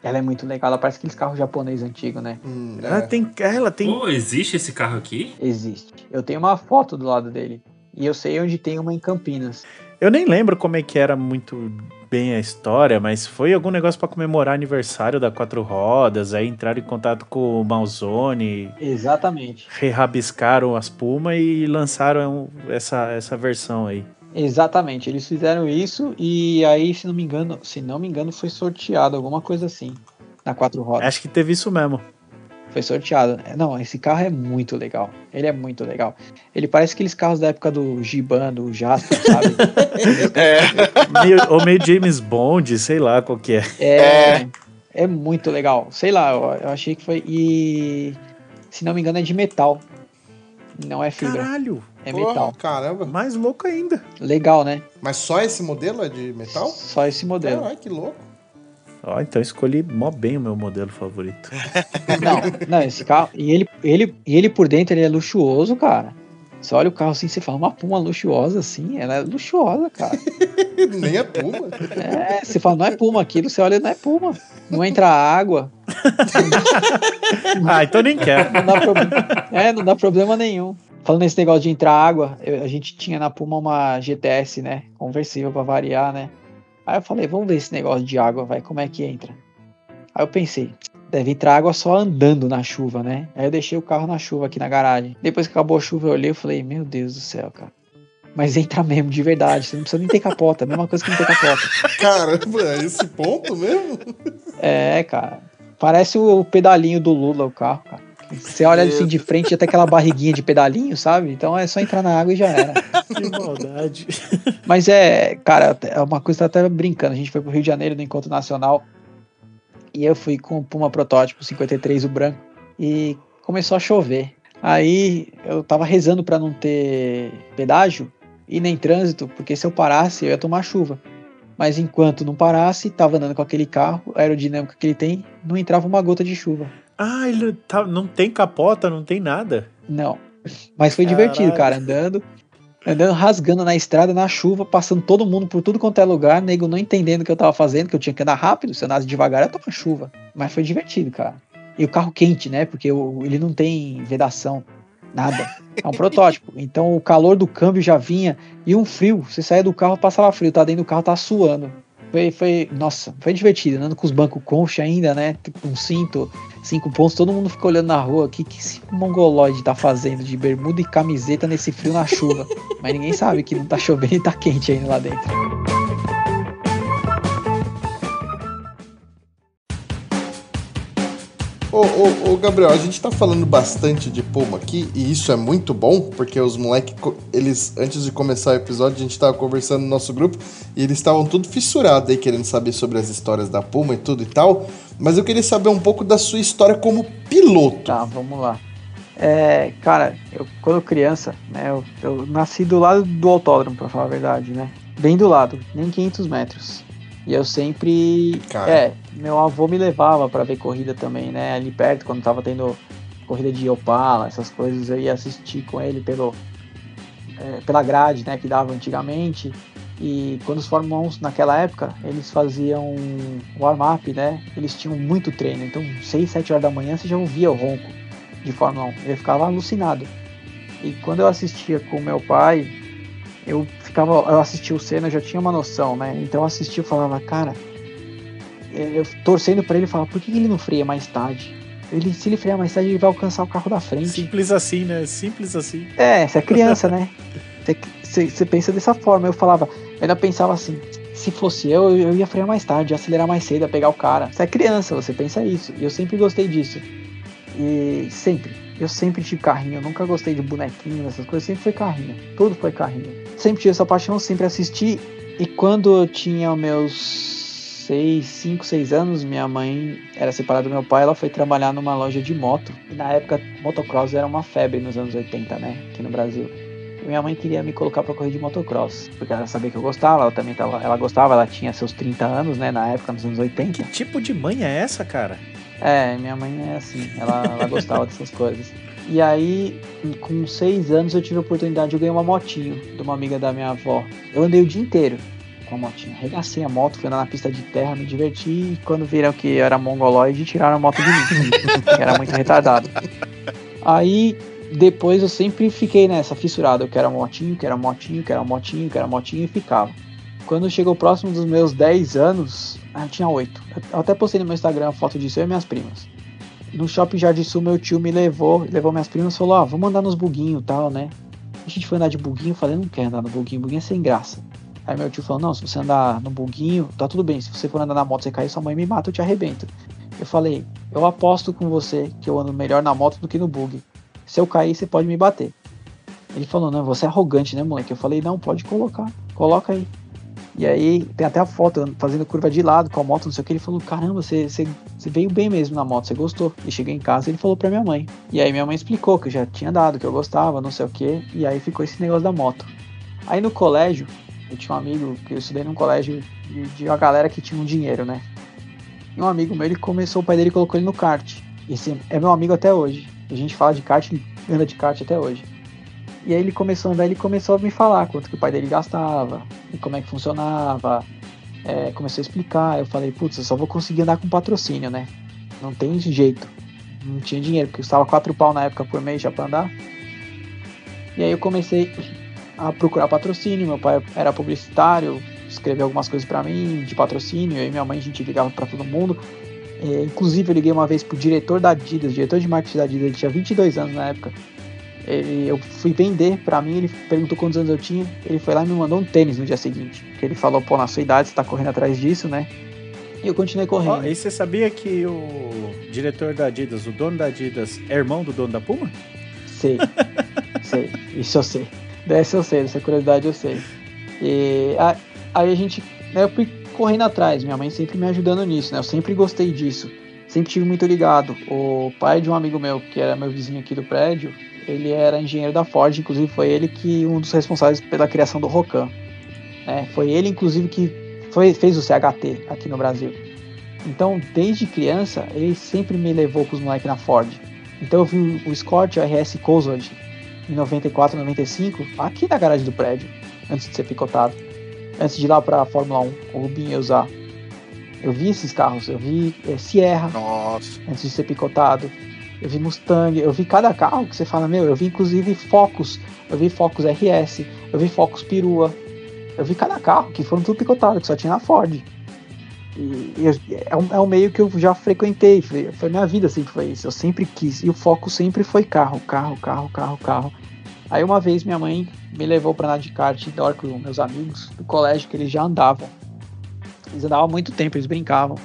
Ela é muito legal, ela parece aqueles carros japonês antigos, né? Hum, ela é. tem. Ela tem. Pô, existe esse carro aqui? Existe. Eu tenho uma foto do lado dele. E eu sei onde tem uma em Campinas. Eu nem lembro como é que era muito bem a história, mas foi algum negócio para comemorar aniversário da Quatro Rodas, aí entraram em contato com o Malzone. Exatamente. Rehabiscaram as Puma e lançaram essa, essa versão aí. Exatamente, eles fizeram isso e aí, se não me engano, se não me engano, foi sorteado alguma coisa assim na Quatro Rodas. Acho que teve isso mesmo foi sorteado. Não, esse carro é muito legal. Ele é muito legal. Ele parece aqueles carros da época do Giban, do Jasper, sabe? é. Meio, ou meio James Bond, sei lá qual que é. É, é, é muito legal. Sei lá, eu, eu achei que foi. E se não me engano é de metal. Não é fibra. Caralho! É Porra, metal. Caramba. Mais louco ainda. Legal, né? Mas só esse modelo é de metal? Só esse modelo. Caralho, que louco. Ó, então escolhi mó bem o meu modelo favorito. Não, não, esse carro. E ele, ele, e ele por dentro ele é luxuoso, cara. Você olha o carro assim, você fala, uma Puma luxuosa assim, ela é luxuosa, cara. Nem é Puma. É, você fala, não é Puma aquilo, você olha, não é Puma. Não entra água, Ah, então nem quero. não dá problema. É, não dá problema nenhum. Falando nesse negócio de entrar água, eu- a gente tinha na Puma uma GTS, né? Conversível pra variar, né? Aí eu falei, vamos ver esse negócio de água, vai, como é que entra? Aí eu pensei, deve entrar água só andando na chuva, né? Aí eu deixei o carro na chuva aqui na garagem. Depois que acabou a chuva, eu olhei e falei, meu Deus do céu, cara. Mas entra mesmo, de verdade. Você não precisa nem ter capota, a mesma coisa que não ter capota. Caramba, é esse ponto mesmo? É, cara. Parece o pedalinho do Lula, o carro, cara. Você olha assim de frente, até aquela barriguinha de pedalinho, sabe? Então é só entrar na água e já era. Que maldade. Mas é, cara, é uma coisa que tá até brincando. A gente foi pro Rio de Janeiro no Encontro Nacional e eu fui com o Puma Protótipo 53, o branco, e começou a chover. Aí eu tava rezando pra não ter pedágio e nem trânsito, porque se eu parasse eu ia tomar chuva. Mas enquanto não parasse, tava andando com aquele carro, a aerodinâmica que ele tem, não entrava uma gota de chuva. Ah, ele tá, não tem capota, não tem nada. Não. Mas foi divertido, cara, andando. Andando rasgando na estrada, na chuva, passando todo mundo por tudo quanto é lugar, nego não entendendo o que eu tava fazendo, que eu tinha que andar rápido, se eu andasse devagar, eu tava chuva. Mas foi divertido, cara. E o carro quente, né? Porque ele não tem vedação, nada. É um protótipo. Então o calor do câmbio já vinha e um frio. Você saía do carro, passava frio, tá dentro do carro, tá suando. Foi, foi, nossa, foi divertido, andando com os bancos concha ainda, né? Com um cinto, cinco pontos, todo mundo ficou olhando na rua. O que, que esse mongoloide tá fazendo de bermuda e camiseta nesse frio na chuva? Mas ninguém sabe que não tá chovendo e tá quente ainda lá dentro. Ô, ô, ô, Gabriel, a gente tá falando bastante de Puma aqui, e isso é muito bom, porque os moleques, eles, antes de começar o episódio, a gente tava conversando no nosso grupo, e eles estavam tudo fissurados aí, querendo saber sobre as histórias da Puma e tudo e tal, mas eu queria saber um pouco da sua história como piloto. Tá, vamos lá. É, cara, eu, quando criança, né, eu, eu nasci do lado do autódromo, pra falar a verdade, né? Bem do lado, nem 500 metros. E eu sempre. Cara. É, meu avô me levava pra ver corrida também, né? Ali perto, quando tava tendo corrida de Opala, essas coisas, eu ia assistir com ele pelo, é, pela grade, né, que dava antigamente. E quando os Fórmula 1 naquela época, eles faziam warm-up, né? Eles tinham muito treino. Então, 6, 7 horas da manhã você já ouvia o ronco de Fórmula 1. Eu ficava alucinado. E quando eu assistia com meu pai, eu ficava, eu assistia o Senna, eu já tinha uma noção, né? Então eu assistia e falava, cara, eu torcendo pra ele falar, por que ele não freia mais tarde? Ele, se ele frear mais tarde, ele vai alcançar o carro da frente. Simples assim, né? Simples assim. É, você é criança, né? Você- Você pensa dessa forma. Eu falava, eu ainda pensava assim, se fosse eu, eu ia frear mais tarde, ia acelerar mais cedo, ia pegar o cara. Você é criança, você pensa isso. E eu sempre gostei disso. E sempre. Eu sempre tive carrinho, eu nunca gostei de bonequinho, essas coisas, sempre foi carrinho. Tudo foi carrinho. Sempre tive essa paixão, sempre assisti. E quando eu tinha meus 6, 5, 6 anos, minha mãe era separada do meu pai, ela foi trabalhar numa loja de moto. E na época, motocross era uma febre nos anos 80, né? Aqui no Brasil. E minha mãe queria me colocar pra correr de motocross, porque ela sabia que eu gostava, ela também tava, ela gostava, ela tinha seus 30 anos, né, na época, nos anos 80. Que tipo de mãe é essa, cara? É, minha mãe é assim, ela, ela gostava dessas coisas. E aí, com seis anos, eu tive a oportunidade de ganhar uma motinho de uma amiga da minha avó. Eu andei o dia inteiro com a motinha. Arregacei a moto, fui andar na pista de terra, me diverti. E quando viram que eu era mongoloide, tiraram a moto de mim. era muito retardado. Aí, depois eu sempre fiquei nessa fissurada. Eu quero a motinho, quero a motinho, quero a motinho, quero a motinho e ficava. Quando chegou próximo dos meus 10 anos, ah, eu tinha 8. Eu até postei no meu Instagram a foto disso, eu e minhas primas. No shopping Jardim Sul, meu tio me levou, levou minhas primas e falou: Ó, vamos andar nos buguinhos e tal, né? A gente foi andar de buguinho, eu falei: Não quero andar no buguinho, buguinho é sem graça. Aí meu tio falou: Não, se você andar no buguinho, tá tudo bem. Se você for andar na moto, você cair, sua mãe me mata, eu te arrebento. Eu falei: Eu aposto com você que eu ando melhor na moto do que no bug. Se eu cair, você pode me bater. Ele falou: Não, você é arrogante, né, moleque? Eu falei: Não, pode colocar, coloca aí. E aí tem até a foto fazendo curva de lado com a moto, não sei o que. Ele falou: Caramba, você, você, você veio bem mesmo na moto, você gostou. E cheguei em casa e ele falou pra minha mãe. E aí minha mãe explicou que eu já tinha dado, que eu gostava, não sei o que. E aí ficou esse negócio da moto. Aí no colégio, eu tinha um amigo que eu estudei num colégio de, de uma galera que tinha um dinheiro, né? E um amigo meu, ele começou, o pai dele colocou ele no kart. Esse é meu amigo até hoje. A gente fala de kart, ele anda de kart até hoje. E aí ele começou a andar, ele começou a me falar quanto que o pai dele gastava, e como é que funcionava. É, começou a explicar, eu falei, putz, eu só vou conseguir andar com patrocínio, né? Não tem jeito. Não tinha dinheiro, porque custava quatro pau na época por mês já pra andar. E aí eu comecei a procurar patrocínio, meu pai era publicitário, escreveu algumas coisas para mim de patrocínio, eu e minha mãe a gente ligava para todo mundo. É, inclusive eu liguei uma vez pro diretor da Adidas, diretor de marketing da Adidas, ele tinha 22 anos na época. Ele, eu fui vender para mim, ele perguntou quantos anos eu tinha, ele foi lá e me mandou um tênis no dia seguinte. Que ele falou, pô, na sua idade você tá correndo atrás disso, né? E eu continuei correndo. Oh, e você sabia que o diretor da Adidas, o dono da Adidas, é irmão do dono da Puma? Sei, sei, isso eu sei. Dessa eu sei, dessa curiosidade eu sei. E aí a gente, né, eu fui correndo atrás, minha mãe sempre me ajudando nisso, né? Eu sempre gostei disso, sempre tive muito ligado. O pai de um amigo meu, que era meu vizinho aqui do prédio, ele era engenheiro da Ford, inclusive foi ele que um dos responsáveis pela criação do Rocan. É, foi ele, inclusive, que foi, fez o CHT aqui no Brasil. Então, desde criança, ele sempre me levou com os moleques na Ford. Então, eu vi o Escort RS Cosworth em 94, 95, aqui na garagem do prédio, antes de ser picotado. Antes de ir lá para a Fórmula 1, o Rubinho ia usar. Eu vi esses carros, eu vi é, Sierra, Nossa. antes de ser picotado eu vi Mustang, eu vi cada carro que você fala, meu, eu vi inclusive Focus, eu vi Focus RS, eu vi Focus Perua, eu vi cada carro que foram tudo picotado, que só tinha na Ford. E, e é, um, é um meio que eu já frequentei, foi, foi minha vida sempre foi isso, eu sempre quis, e o foco sempre foi carro, carro, carro, carro, carro. Aí uma vez minha mãe me levou para andar de kart indoor com meus amigos do colégio, que eles já andavam. Eles andavam há muito tempo, eles brincavam.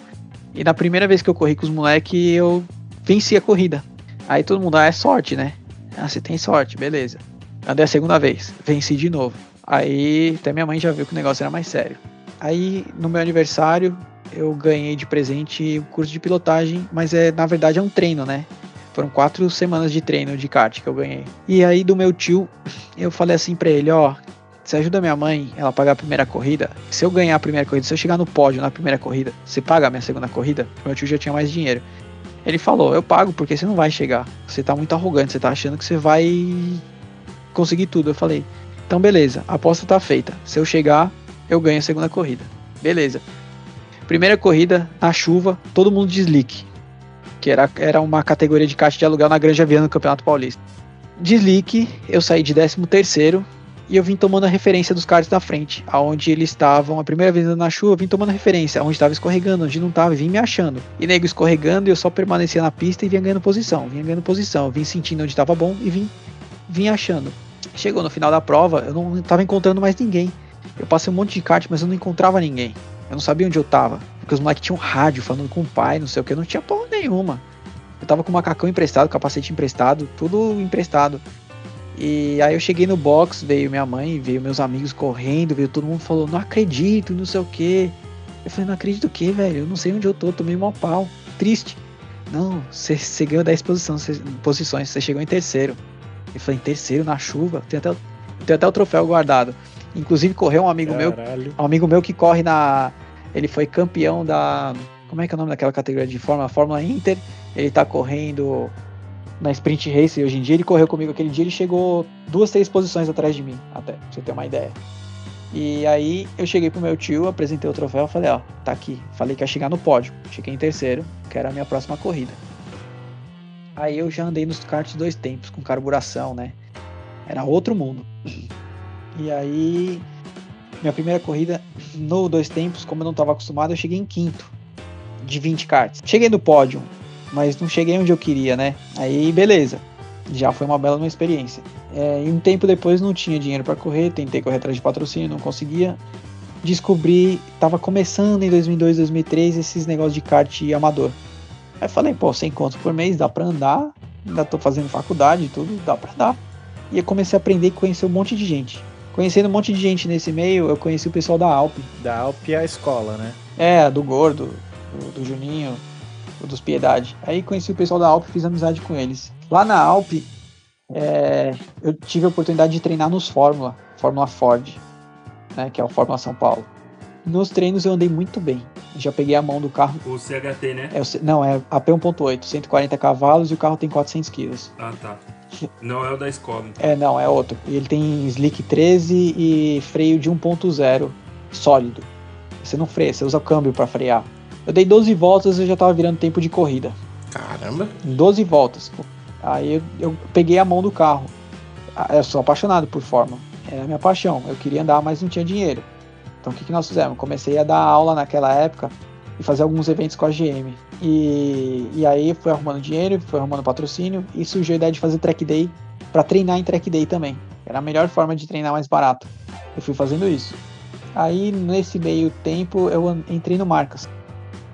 E na primeira vez que eu corri com os moleques, eu venci a corrida. Aí todo mundo, ah, é sorte, né? Ah, você tem sorte, beleza. Andei a segunda vez, venci de novo. Aí até minha mãe já viu que o negócio era mais sério. Aí no meu aniversário eu ganhei de presente o curso de pilotagem, mas é na verdade é um treino, né? Foram quatro semanas de treino de kart que eu ganhei. E aí do meu tio eu falei assim para ele, ó, você ajuda minha mãe ela pagar a primeira corrida. Se eu ganhar a primeira corrida, se eu chegar no pódio na primeira corrida, você paga a minha segunda corrida? Meu tio já tinha mais dinheiro. Ele falou: Eu pago porque você não vai chegar. Você tá muito arrogante, você tá achando que você vai conseguir tudo. Eu falei: Então, beleza, a aposta tá feita. Se eu chegar, eu ganho a segunda corrida. Beleza. Primeira corrida, na chuva, todo mundo de slick. Que era, era uma categoria de caixa de aluguel na Granja Viana no Campeonato Paulista. De slick, eu saí de 13 terceiro e eu vim tomando a referência dos carros da frente, aonde eles estavam, a primeira vez na chuva, eu vim tomando referência, aonde estava escorregando, onde não estava, vim me achando. E nego escorregando, eu só permanecia na pista e vinha ganhando posição, vinha ganhando posição, vim sentindo onde estava bom e vim, vim achando. Chegou no final da prova, eu não estava encontrando mais ninguém. Eu passei um monte de kart, mas eu não encontrava ninguém. Eu não sabia onde eu tava. Porque os moleques tinham rádio falando com o pai, não sei o que, não tinha porra nenhuma. Eu tava com o macacão emprestado, capacete emprestado, tudo emprestado. E aí eu cheguei no box, veio minha mãe, veio meus amigos correndo, veio todo mundo falou, não acredito, não sei o que. Eu falei, não acredito o que, velho? Eu não sei onde eu tô, tomei mal pau. Triste. Não, você ganhou 10 posições, posições, você chegou em terceiro. Eu falei, em terceiro na chuva? Tem até, tem até o troféu guardado. Inclusive correu um amigo Caralho. meu. Um amigo meu que corre na. Ele foi campeão da. Como é que é o nome daquela categoria de Fórmula? Fórmula Inter. Ele tá correndo na Sprint Race hoje em dia. Ele correu comigo aquele dia, ele chegou duas, três posições atrás de mim, até, pra você ter uma ideia. E aí eu cheguei pro meu tio, apresentei o troféu, falei, ó, tá aqui. Falei que ia chegar no pódio. Cheguei em terceiro, que era a minha próxima corrida. Aí eu já andei nos karts dois tempos, com carburação, né? Era outro mundo. E aí, minha primeira corrida no dois tempos, como eu não estava acostumado, eu cheguei em quinto de 20 karts. Cheguei no pódio, mas não cheguei onde eu queria, né? Aí beleza, já foi uma bela uma experiência. É, e um tempo depois não tinha dinheiro para correr, tentei correr atrás de patrocínio, não conseguia. Descobri, tava começando em 2002, 2003 esses negócios de kart amador. Aí falei, pô, 100 contos por mês, dá pra andar, ainda tô fazendo faculdade e tudo, dá pra andar. E eu comecei a aprender e conhecer um monte de gente. Conhecendo um monte de gente nesse meio, eu conheci o pessoal da Alp. Da Alp é a escola, né? É, do Gordo, do, do Juninho, dos Piedade. Aí conheci o pessoal da Alp e fiz amizade com eles. Lá na Alp, é, eu tive a oportunidade de treinar nos Fórmula, Fórmula Ford, né, que é o Fórmula São Paulo. Nos treinos eu andei muito bem. Já peguei a mão do carro. O CHT, né? É, não, é AP 1.8, 140 cavalos e o carro tem 400 quilos. Ah, tá. Não é o da escola. Então. É, não, é outro. Ele tem slick 13 e freio de 1.0 sólido. Você não freia, você usa o câmbio para frear. Eu dei 12 voltas e já tava virando tempo de corrida. Caramba! 12 voltas. Aí eu, eu peguei a mão do carro. Ah, eu sou apaixonado por Fórmula. É a minha paixão. Eu queria andar, mas não tinha dinheiro. Então o que, que nós fizemos? Comecei a dar aula naquela época e fazer alguns eventos com a GM. E, e aí fui arrumando dinheiro, fui arrumando patrocínio e surgiu a ideia de fazer track day para treinar em track day também. Era a melhor forma de treinar mais barato. Eu fui fazendo isso. Aí nesse meio tempo eu entrei no Marcas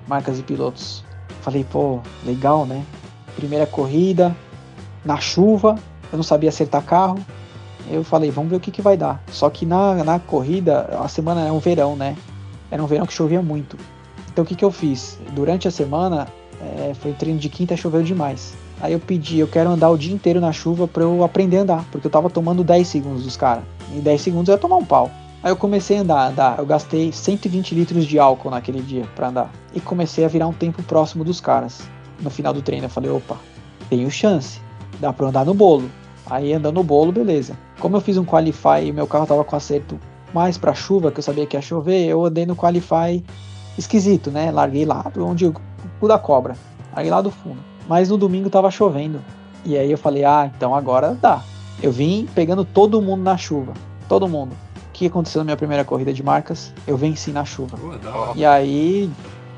marcas e pilotos. Falei, pô, legal, né? Primeira corrida, na chuva, eu não sabia acertar carro. Eu falei, vamos ver o que, que vai dar. Só que na, na corrida, a semana era um verão, né? Era um verão que chovia muito. Então o que, que eu fiz? Durante a semana, é, foi treino de quinta, choveu demais. Aí eu pedi, eu quero andar o dia inteiro na chuva para eu aprender a andar, porque eu tava tomando 10 segundos dos caras. Em 10 segundos eu ia tomar um pau. Aí eu comecei a andar, andar. Eu gastei 120 litros de álcool naquele dia para andar. E comecei a virar um tempo próximo dos caras. No final do treino eu falei, opa, tenho chance. Dá pra andar no bolo. Aí andando no bolo, beleza. Como eu fiz um qualify e meu carro tava com acerto mais pra chuva, que eu sabia que ia chover, eu andei no qualify esquisito, né? Larguei lá onde o cu da cobra. Larguei lá do fundo. Mas no domingo tava chovendo. E aí eu falei, ah, então agora dá. Eu vim pegando todo mundo na chuva. Todo mundo que aconteceu na minha primeira corrida de marcas? Eu venci na chuva. e aí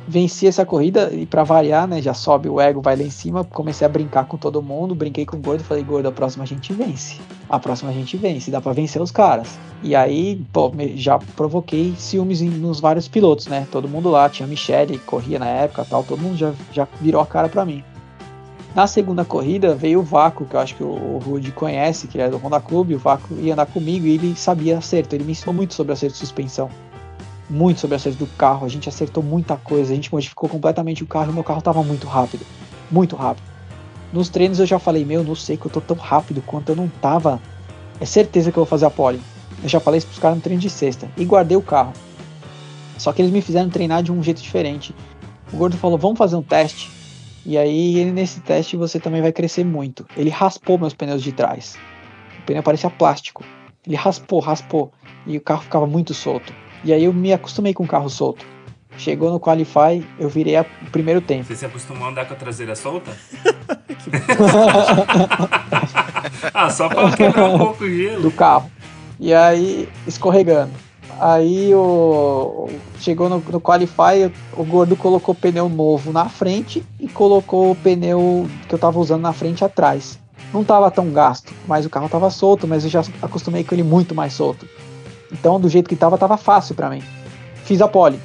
venci essa corrida e para variar, né, já sobe o ego, vai lá em cima, comecei a brincar com todo mundo, brinquei com o gordo, falei, gordo, a próxima a gente vence. A próxima a gente vence, dá para vencer os caras. E aí, pô, já provoquei ciúmes nos vários pilotos, né? Todo mundo lá, tinha Michele, corria na época, tal, todo mundo já, já virou a cara para mim. Na segunda corrida veio o Vaco, que eu acho que o Rude conhece, que é do Honda Clube. O Vaco ia andar comigo e ele sabia acerto. Ele me ensinou muito sobre acerto de suspensão. Muito sobre acerto do carro. A gente acertou muita coisa. A gente modificou completamente o carro e meu carro estava muito rápido. Muito rápido. Nos treinos eu já falei, meu, não sei que eu tô tão rápido quanto eu não tava. É certeza que eu vou fazer a pole. Eu já falei isso pros caras no treino de sexta. E guardei o carro. Só que eles me fizeram treinar de um jeito diferente. O gordo falou: vamos fazer um teste e aí, nesse teste, você também vai crescer muito. Ele raspou meus pneus de trás. O pneu parecia plástico. Ele raspou, raspou. E o carro ficava muito solto. E aí eu me acostumei com o carro solto. Chegou no Qualify, eu virei a, o primeiro tempo. Você se acostumou a andar com a traseira solta? ah, só pra quebrar um pouco o gelo. Do carro. E aí, escorregando. Aí o chegou no, no Qualify, o Gordo colocou o pneu novo na frente e colocou o pneu que eu tava usando na frente atrás. Não tava tão gasto, mas o carro tava solto, mas eu já acostumei com ele muito mais solto. Então, do jeito que tava, tava fácil para mim. Fiz a pole.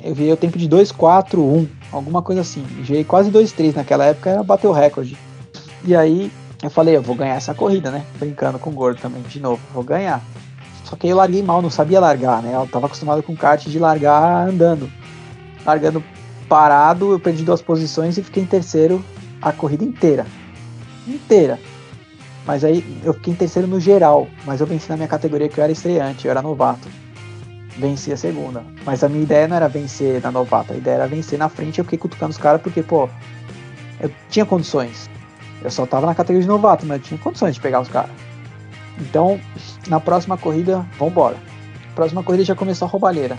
Eu vi o tempo de 2,4,1, alguma coisa assim. Girei quase 2,3 naquela época, era bater o recorde. E aí eu falei, eu vou ganhar essa corrida, né? Brincando com o gordo também, de novo, vou ganhar. Só que aí eu larguei mal, não sabia largar, né? Eu tava acostumado com kart de largar andando. Largando parado, eu perdi duas posições e fiquei em terceiro a corrida inteira. Inteira. Mas aí eu fiquei em terceiro no geral, mas eu venci na minha categoria que eu era estreante, eu era novato. Venci a segunda. Mas a minha ideia não era vencer na novata, a ideia era vencer na frente. Eu fiquei cutucando os caras porque, pô, eu tinha condições. Eu só tava na categoria de novato, mas eu tinha condições de pegar os caras. Então, na próxima corrida, vambora. Próxima corrida já começou a roubalheira.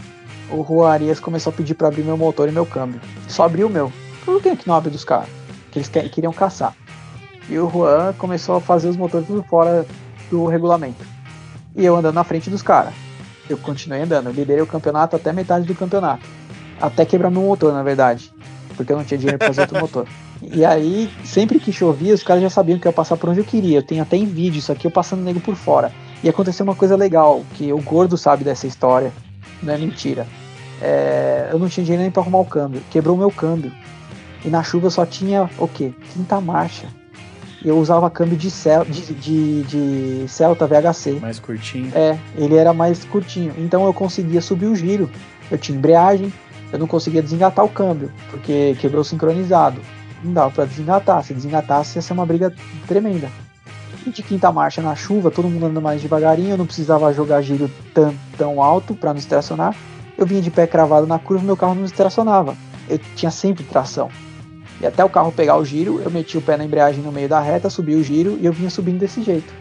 O Arias começou a pedir para abrir meu motor e meu câmbio. Só abriu o meu. Por que, que não abre dos caras? Que eles queriam caçar. E o Juan começou a fazer os motores tudo fora do regulamento. E eu andando na frente dos caras. Eu continuei andando, eu liderei o campeonato até metade do campeonato. Até quebrar meu motor, na verdade. Porque eu não tinha dinheiro para fazer outro motor. E aí, sempre que chovia, os caras já sabiam que eu ia passar por onde eu queria. Eu tenho até em vídeo isso aqui, eu passando nego por fora. E aconteceu uma coisa legal, que o gordo sabe dessa história. Não é mentira. É, eu não tinha dinheiro nem pra arrumar o câmbio. Quebrou o meu câmbio. E na chuva eu só tinha o quê? Quinta marcha. Eu usava câmbio de, cel, de, de, de Celta VHC. Mais curtinho. É, ele era mais curtinho. Então eu conseguia subir o giro. Eu tinha embreagem, eu não conseguia desengatar o câmbio, porque quebrou sincronizado. Não dava pra desengatar. Se desengatasse, ia ser uma briga tremenda. E de quinta marcha na chuva, todo mundo andando mais devagarinho, eu não precisava jogar giro tão, tão alto para não estacionar. Eu vinha de pé cravado na curva, meu carro não estacionava. Eu tinha sempre tração. E até o carro pegar o giro, eu meti o pé na embreagem no meio da reta, subi o giro e eu vinha subindo desse jeito.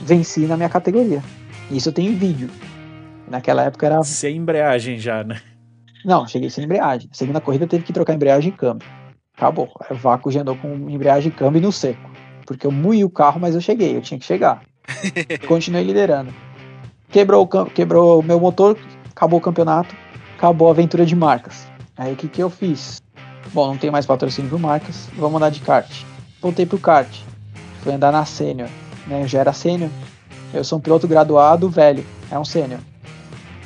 Venci na minha categoria. Isso eu tenho em vídeo. Naquela época era. Sem embreagem já, né? Não, cheguei sem embreagem. segunda corrida teve que trocar embreagem e câmbio. Acabou. O vácuo já andou com embreagem e câmbio no seco. Porque eu moí o carro, mas eu cheguei, eu tinha que chegar. Continuei liderando. Quebrou o, quebrou meu motor, acabou o campeonato, acabou a aventura de marcas. Aí o que, que eu fiz? Bom, não tenho mais patrocínio por marcas, vamos andar de kart. Voltei pro kart, fui andar na sênior, né? Eu já era sênior, eu sou um piloto graduado velho, é um sênior.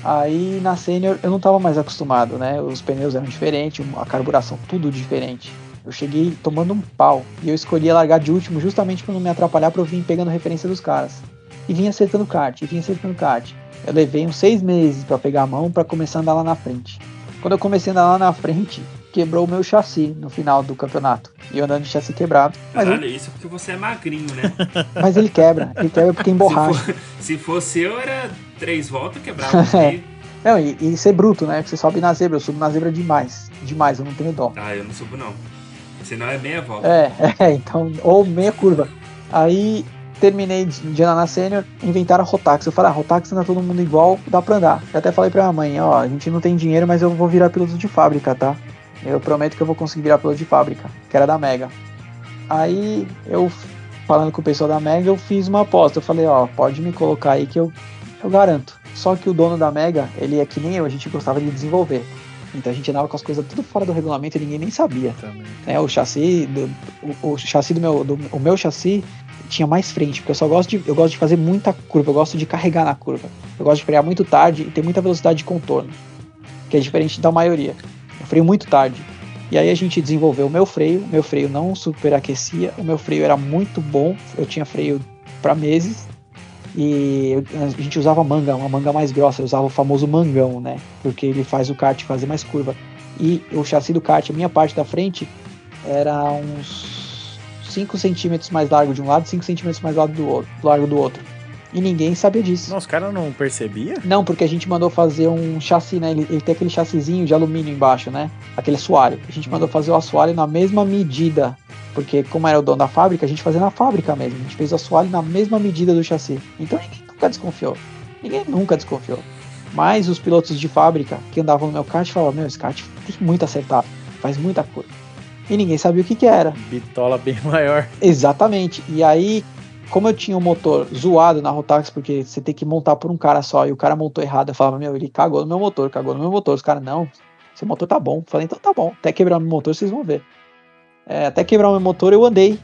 Aí na sênior eu não estava mais acostumado, né? Os pneus eram diferentes, a carburação tudo diferente. Eu cheguei tomando um pau e eu escolhi largar de último justamente para não me atrapalhar para eu vir pegando referência dos caras. E vinha acertando kart, e vinha acertando kart. Eu levei uns seis meses para pegar a mão para começar a andar lá na frente. Quando eu comecei a andar lá na frente, quebrou o meu chassi no final do campeonato. E eu andando de chassi quebrado. Mas Caralho, isso porque você é magrinho, né? Mas ele quebra, ele quebra porque emborracha. Se, for, se fosse eu, era três voltas quebrava. é. Não, e, e, ser bruto, né? Porque você sobe na zebra, eu subo na zebra demais. Demais, eu não tenho dó. Ah, eu não subo não. Senão é meia volta. É, é, então, ou meia curva. Aí terminei de andar na sênior, inventaram a Rotax. Eu falei, ah, Rotax anda todo mundo igual, dá pra andar. Eu até falei pra minha mãe, ó, a gente não tem dinheiro, mas eu vou virar piloto de fábrica, tá? Eu prometo que eu vou conseguir virar piloto de fábrica, que era da Mega. Aí eu, falando com o pessoal da Mega, eu fiz uma aposta. Eu falei, ó, pode me colocar aí que eu, eu garanto. Só que o dono da Mega, ele é que nem eu, a gente gostava de desenvolver. Então a gente andava com as coisas tudo fora do regulamento e ninguém nem sabia. É, o chassi, do, o, o, chassi do meu, do, o meu chassi tinha mais frente, porque eu só gosto de, eu gosto de fazer muita curva, eu gosto de carregar na curva. Eu gosto de frear muito tarde e ter muita velocidade de contorno, que é diferente da maioria. Freio muito tarde. E aí a gente desenvolveu o meu freio, meu freio não superaquecia, o meu freio era muito bom, eu tinha freio para meses e a gente usava manga, uma manga mais grossa, eu usava o famoso mangão, né? Porque ele faz o kart fazer mais curva. E o chassi do kart, a minha parte da frente, era uns 5 centímetros mais largo de um lado, 5 centímetros mais largo do outro, largo do outro. E ninguém sabia disso. Não, os caras não percebia? Não, porque a gente mandou fazer um chassi, né? Ele, ele tem aquele chassizinho de alumínio embaixo, né? Aquele assoalho. A gente mandou fazer o assoalho na mesma medida porque como era o dono da fábrica, a gente fazia na fábrica mesmo. A gente fez o assoalho na mesma medida do chassi. Então ninguém nunca desconfiou. Ninguém nunca desconfiou. Mas os pilotos de fábrica que andavam no meu kart falavam, meu, esse kart tem muito acertado, faz muita curva. E ninguém sabia o que que era. Bitola bem maior. Exatamente. E aí, como eu tinha um motor zoado na Rotax, porque você tem que montar por um cara só, e o cara montou errado, eu falava, meu, ele cagou no meu motor, cagou no meu motor. Os caras, não, seu motor tá bom. Eu falei, então tá bom, até quebrar o meu motor vocês vão ver. É, até quebrar o meu motor, eu andei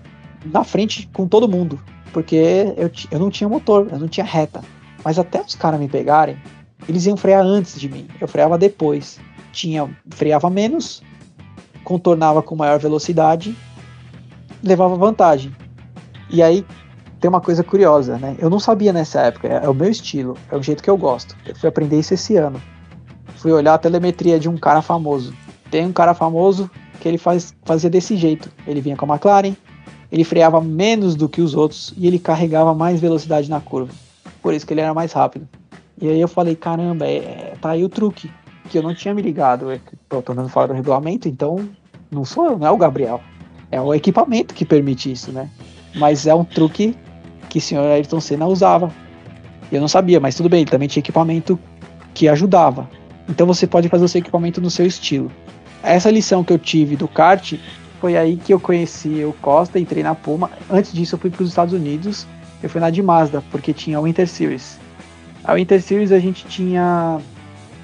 na frente com todo mundo. Porque eu, eu não tinha motor, eu não tinha reta. Mas até os caras me pegarem, eles iam frear antes de mim. Eu freava depois. Tinha, freava menos, contornava com maior velocidade, levava vantagem. E aí tem uma coisa curiosa, né? Eu não sabia nessa época, é, é o meu estilo, é o jeito que eu gosto. Eu fui aprender isso esse ano. Fui olhar a telemetria de um cara famoso. Tem um cara famoso que ele faz, fazia desse jeito. Ele vinha com a McLaren, ele freava menos do que os outros e ele carregava mais velocidade na curva. Por isso que ele era mais rápido. E aí eu falei, caramba, é, é tá aí o truque. Que eu não tinha me ligado. É, tô andando fora do regulamento, então não sou eu, não é o Gabriel. É o equipamento que permite isso, né? Mas é um truque que o senhor Ayrton Senna usava. Eu não sabia, mas tudo bem, ele também tinha equipamento que ajudava. Então você pode fazer o seu equipamento no seu estilo essa lição que eu tive do kart foi aí que eu conheci o Costa, entrei na Puma. Antes disso, eu fui para os Estados Unidos. Eu fui na de Mazda, porque tinha o Winter Series. A Winter Series a gente tinha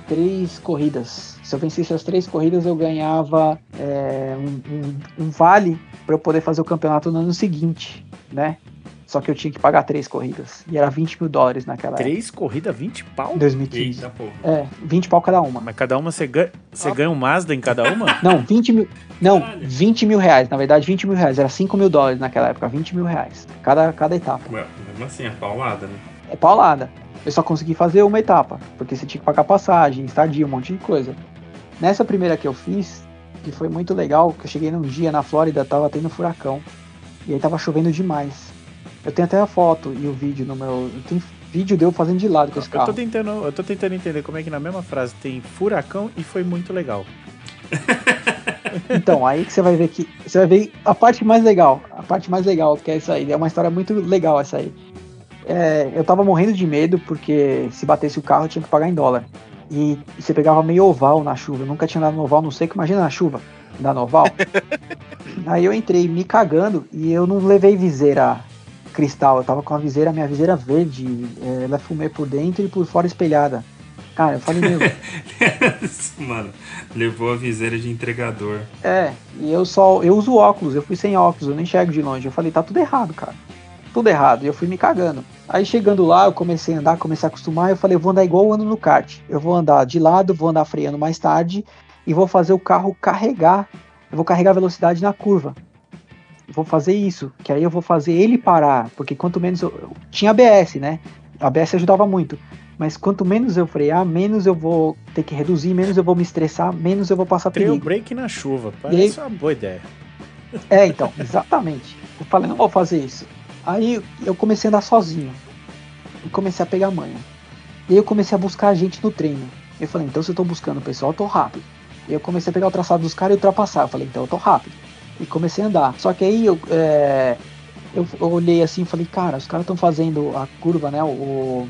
três corridas. Se eu vencesse as três corridas, eu ganhava é, um, um, um, vale para eu poder fazer o campeonato no ano seguinte, né? Só que eu tinha que pagar três corridas. E era 20 mil dólares naquela Três corridas, 20 pau? 2015. Eita, porra. É, 20 pau cada uma. Mas cada uma você ganha, você ganha um Mazda em cada uma? Não, 20 mil. Não, Caralho. 20 mil reais. Na verdade, 20 mil reais. Era 5 mil dólares naquela época. 20 mil reais. Cada, cada etapa. Ué, mesmo assim, é paulada, né? É paulada. Eu só consegui fazer uma etapa. Porque você tinha que pagar passagem, estadia, um monte de coisa. Nessa primeira que eu fiz, que foi muito legal, que eu cheguei num dia na Flórida, tava tendo furacão. E aí tava chovendo demais. Eu tenho até a foto e o vídeo no meu. Eu tenho vídeo de eu fazendo de lado com esse Eu tô, carro. tentando, eu tô tentando entender como é que na mesma frase tem furacão e foi muito legal. Então, aí que você vai ver que. Você vai ver a parte mais legal. A parte mais legal que é isso aí. É uma história muito legal essa aí. É, eu tava morrendo de medo porque se batesse o carro eu tinha que pagar em dólar. E, e você pegava meio oval na chuva. Eu nunca tinha andado no oval, não sei que imagina na chuva. Andar no oval. aí eu entrei me cagando e eu não levei viseira cristal. Eu tava com a viseira, minha viseira verde. é, ela fumê por dentro e por fora espelhada. Cara, eu falei, meu. Mano, levou a viseira de entregador. É, e eu só. Eu uso óculos, eu fui sem óculos, eu nem enxergo de longe. Eu falei, tá tudo errado, cara. Tudo errado. E eu fui me cagando. Aí chegando lá, eu comecei a andar, comecei a acostumar. Eu falei, eu vou andar igual eu ando no kart. Eu vou andar de lado, vou andar freando mais tarde e vou fazer o carro carregar. Eu vou carregar a velocidade na curva. Vou fazer isso, que aí eu vou fazer ele parar. Porque quanto menos eu. eu tinha ABS, né? A ABS ajudava muito. Mas quanto menos eu frear, menos eu vou ter que reduzir, menos eu vou me estressar, menos eu vou passar Trail perigo. break na chuva, E aí- parece uma boa ideia. É, então, exatamente. Eu falei, não vou fazer isso. Aí eu comecei a andar sozinho. E comecei a pegar manha. E aí eu comecei a buscar gente no treino. Eu falei, então se eu tô buscando o pessoal, eu tô rápido. E eu comecei a pegar o traçado dos caras e ultrapassar. Eu falei, então eu tô rápido. E comecei a andar. Só que aí eu, é, eu, eu olhei assim e falei, cara, os caras estão fazendo a curva, né? O,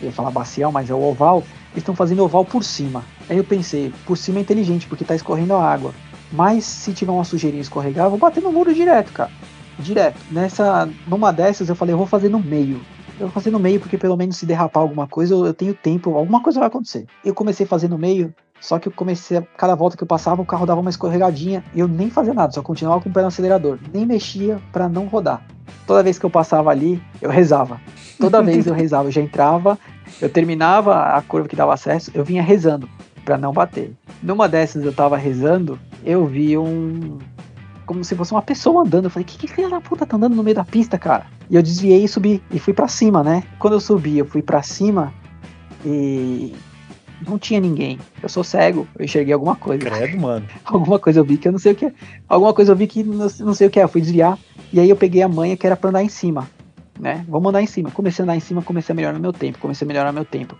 eu ia falar bacial, mas é o oval. Eles estão fazendo oval por cima. Aí eu pensei, por cima é inteligente, porque tá escorrendo a água. Mas se tiver uma sujeirinha escorregar, eu vou bater no muro direto, cara. Direto. Nessa, numa dessas eu falei, eu vou fazer no meio. Eu vou fazer no meio porque pelo menos se derrapar alguma coisa, eu, eu tenho tempo, alguma coisa vai acontecer. Eu comecei a fazer no meio, só que eu comecei, a, cada volta que eu passava, o carro dava uma escorregadinha e eu nem fazia nada, só continuava com o pé no acelerador. Nem mexia pra não rodar. Toda vez que eu passava ali, eu rezava. Toda vez eu rezava, eu já entrava, eu terminava a curva que dava acesso, eu vinha rezando pra não bater. Numa dessas eu tava rezando, eu vi um. Como se fosse uma pessoa andando. Eu falei, que, que filha da puta tá andando no meio da pista, cara? E eu desviei e subi. E fui pra cima, né? Quando eu subi, eu fui pra cima e. Não tinha ninguém. Eu sou cego, eu enxerguei alguma coisa. Credo, mano. Alguma coisa eu vi que eu não sei o que é. Alguma coisa eu vi que não, não sei o que é. Eu fui desviar. E aí eu peguei a manha que era pra andar em cima. Né? Vamos andar em cima. Comecei a andar em cima, comecei a melhorar meu tempo. Comecei a melhorar meu tempo.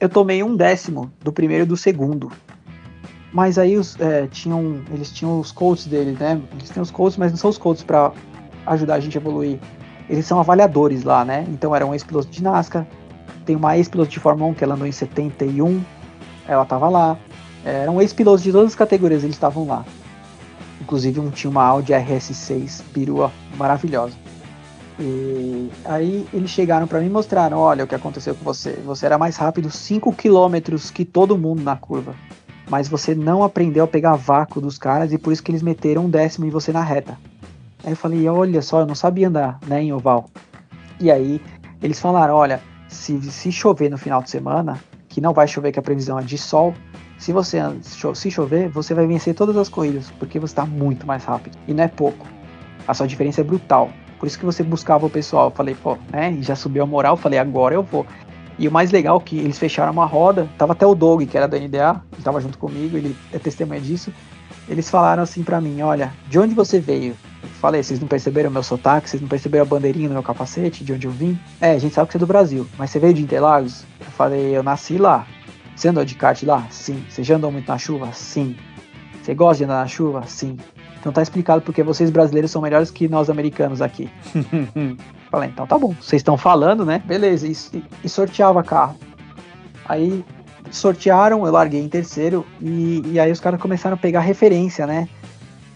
Eu tomei um décimo do primeiro e do segundo. Mas aí os, é, tinham, eles tinham os coaches deles, né? Eles têm os coaches, mas não são os coaches pra ajudar a gente a evoluir. Eles são avaliadores lá, né? Então era um ex-piloto de NASCAR, tem uma ex-piloto de Fórmula 1 que ela andou em 71, ela tava lá. Eram ex-pilotos de todas as categorias, eles estavam lá. Inclusive um tinha uma Audi RS6 perua maravilhosa. E aí eles chegaram para mim e mostraram, olha o que aconteceu com você. Você era mais rápido 5 km que todo mundo na curva. Mas você não aprendeu a pegar vácuo dos caras e por isso que eles meteram um décimo em você na reta. Aí eu falei, olha só, eu não sabia andar né, em oval. E aí eles falaram, olha, se, se chover no final de semana, que não vai chover, que a previsão é de sol, se você se chover, você vai vencer todas as corridas, porque você está muito mais rápido. E não é pouco. A sua diferença é brutal. Por isso que você buscava o pessoal. Eu falei, pô, né? E já subiu a moral. Falei, agora eu vou. E o mais legal é que eles fecharam uma roda. Tava até o Doug, que era da NDA, ele tava junto comigo, ele é testemunha disso. Eles falaram assim pra mim: olha, de onde você veio? Falei, vocês não perceberam meu sotaque? Vocês não perceberam a bandeirinha no meu capacete? De onde eu vim? É, a gente sabe que você é do Brasil, mas você veio de Interlagos? Eu falei, eu nasci lá. Você andou de kart lá? Sim. Você já andou muito na chuva? Sim. Você gosta de andar na chuva? Sim. Então tá explicado porque vocês brasileiros são melhores que nós americanos aqui. Falei, então tá bom. Vocês estão falando, né? Beleza. E, e- e sorteava carro. Aí sortearam, eu larguei em terceiro. E, e aí os caras começaram a pegar referência, né?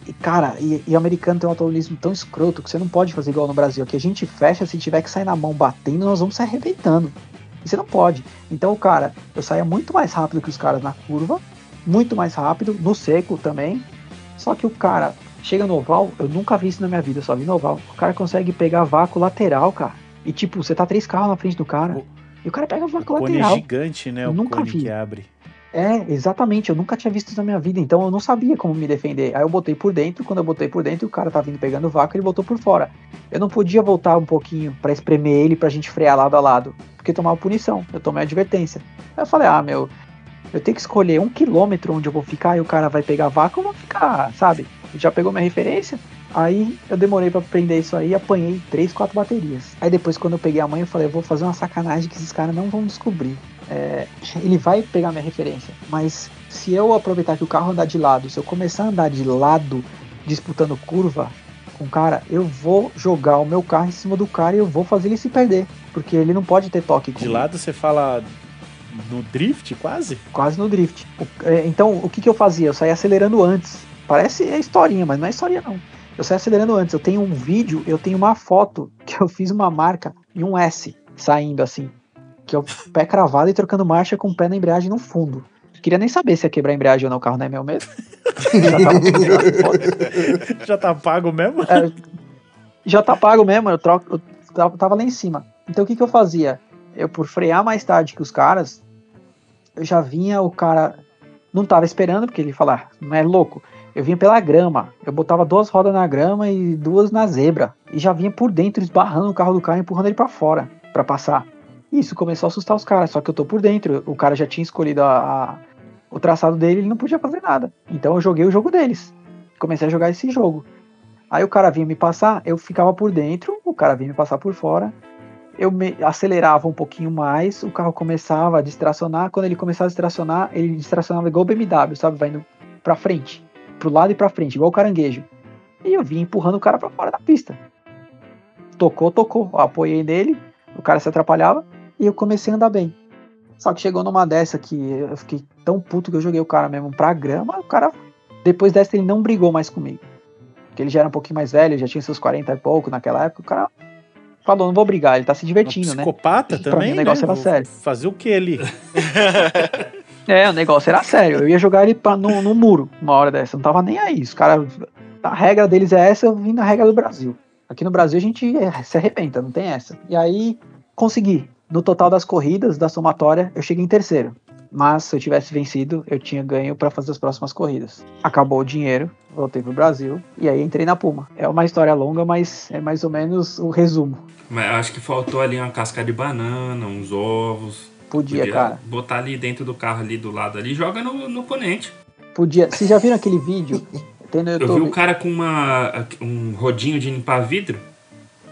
E cara, e, e o americano tem um automobilismo tão escroto que você não pode fazer igual no Brasil. Aqui a gente fecha, se tiver que sair na mão batendo, nós vamos sair arrebentando. E você não pode. Então, cara, eu saía muito mais rápido que os caras na curva, muito mais rápido, no seco também. Só que o cara chega no oval, eu nunca vi isso na minha vida, eu só vi no oval. O cara consegue pegar vácuo lateral, cara. E tipo, você tá três carros na frente do cara. O, e o cara pega vácuo o lateral. é gigante, né? O nunca vi. que abre. É, exatamente. Eu nunca tinha visto isso na minha vida, então eu não sabia como me defender. Aí eu botei por dentro, quando eu botei por dentro, o cara tá vindo pegando vácuo, ele botou por fora. Eu não podia voltar um pouquinho pra espremer ele pra gente frear lado a lado, porque tomava punição. Eu tomei advertência. Aí eu falei, ah, meu, eu tenho que escolher um quilômetro onde eu vou ficar e o cara vai pegar vácuo, eu vou ficar, sabe? Já pegou minha referência? Aí eu demorei para aprender isso aí, apanhei três, quatro baterias. Aí depois, quando eu peguei a mãe, eu falei, eu vou fazer uma sacanagem que esses caras não vão descobrir. É, ele vai pegar minha referência, mas se eu aproveitar que o carro andar de lado, se eu começar a andar de lado disputando curva com o cara, eu vou jogar o meu carro em cima do cara e eu vou fazer ele se perder, porque ele não pode ter toque. De lado você fala no drift, quase? Quase no drift. É, então, o que, que eu fazia? Eu saía acelerando antes. Parece é historinha, mas não é historinha não. Eu saía acelerando antes. Eu tenho um vídeo, eu tenho uma foto que eu fiz uma marca e um S saindo assim. Que é o pé cravado e trocando marcha com o pé na embreagem no fundo. Queria nem saber se ia quebrar a embreagem ou não, o carro não é meu mesmo. Já tudo já, tá pago mesmo? É, já tá pago mesmo, eu, troco, eu tava- lá em cima. Então o que, que eu fazia? Eu, por frear mais tarde que os caras, eu já vinha, o cara não tava esperando, porque ele fala, "Ah, não é louco. Eu vinha pela grama, eu botava duas rodas na grama e duas na zebra. E já vinha por dentro, esbarrando o carro do cara, empurrando ele pra fora, pra passar. Isso começou a assustar os caras, só que eu tô por dentro. O cara já tinha escolhido a- a- o traçado dele, ele não podia fazer nada. Então eu joguei o jogo deles. Comecei a jogar esse jogo. Aí o cara vinha me passar, eu ficava por dentro, o cara vinha me passar por fora. Eu acelerava um pouquinho mais, o carro começava a distracionar. Quando ele começava a distracionar, ele distracionava igual o BMW, sabe? Vai indo pra frente, pro lado e pra frente, igual o caranguejo. E eu vinha empurrando o cara pra fora da pista. Tocou, tocou. Eu apoiei nele, o cara se atrapalhava e eu comecei a andar bem. Só que chegou numa dessa que eu fiquei tão puto que eu joguei o cara mesmo pra grama. O cara, depois dessa, ele não brigou mais comigo. Porque ele já era um pouquinho mais velho, já tinha seus 40 e pouco naquela época. O cara falou: não vou brigar, ele tá se divertindo, né? Psicopata também, mim, o negócio né? era sério. Fazer o que ali? É, o negócio era sério. Eu ia jogar ele pra, no, no muro uma hora dessa. Não tava nem aí. Os caras. A regra deles é essa, eu vim na regra do Brasil. Aqui no Brasil a gente é, se arrebenta, não tem essa. E aí, consegui. No total das corridas, da somatória, eu cheguei em terceiro. Mas se eu tivesse vencido, eu tinha ganho pra fazer as próximas corridas. Acabou o dinheiro, voltei pro Brasil e aí entrei na Puma. É uma história longa, mas é mais ou menos o resumo. Mas acho que faltou ali uma casca de banana, uns ovos. Podia, Podia cara. botar ali dentro do carro ali do lado ali joga no, no oponente. Podia. Vocês já viram aquele vídeo? Tem no Eu vi YouTube. o cara com uma, um rodinho de limpar vidro.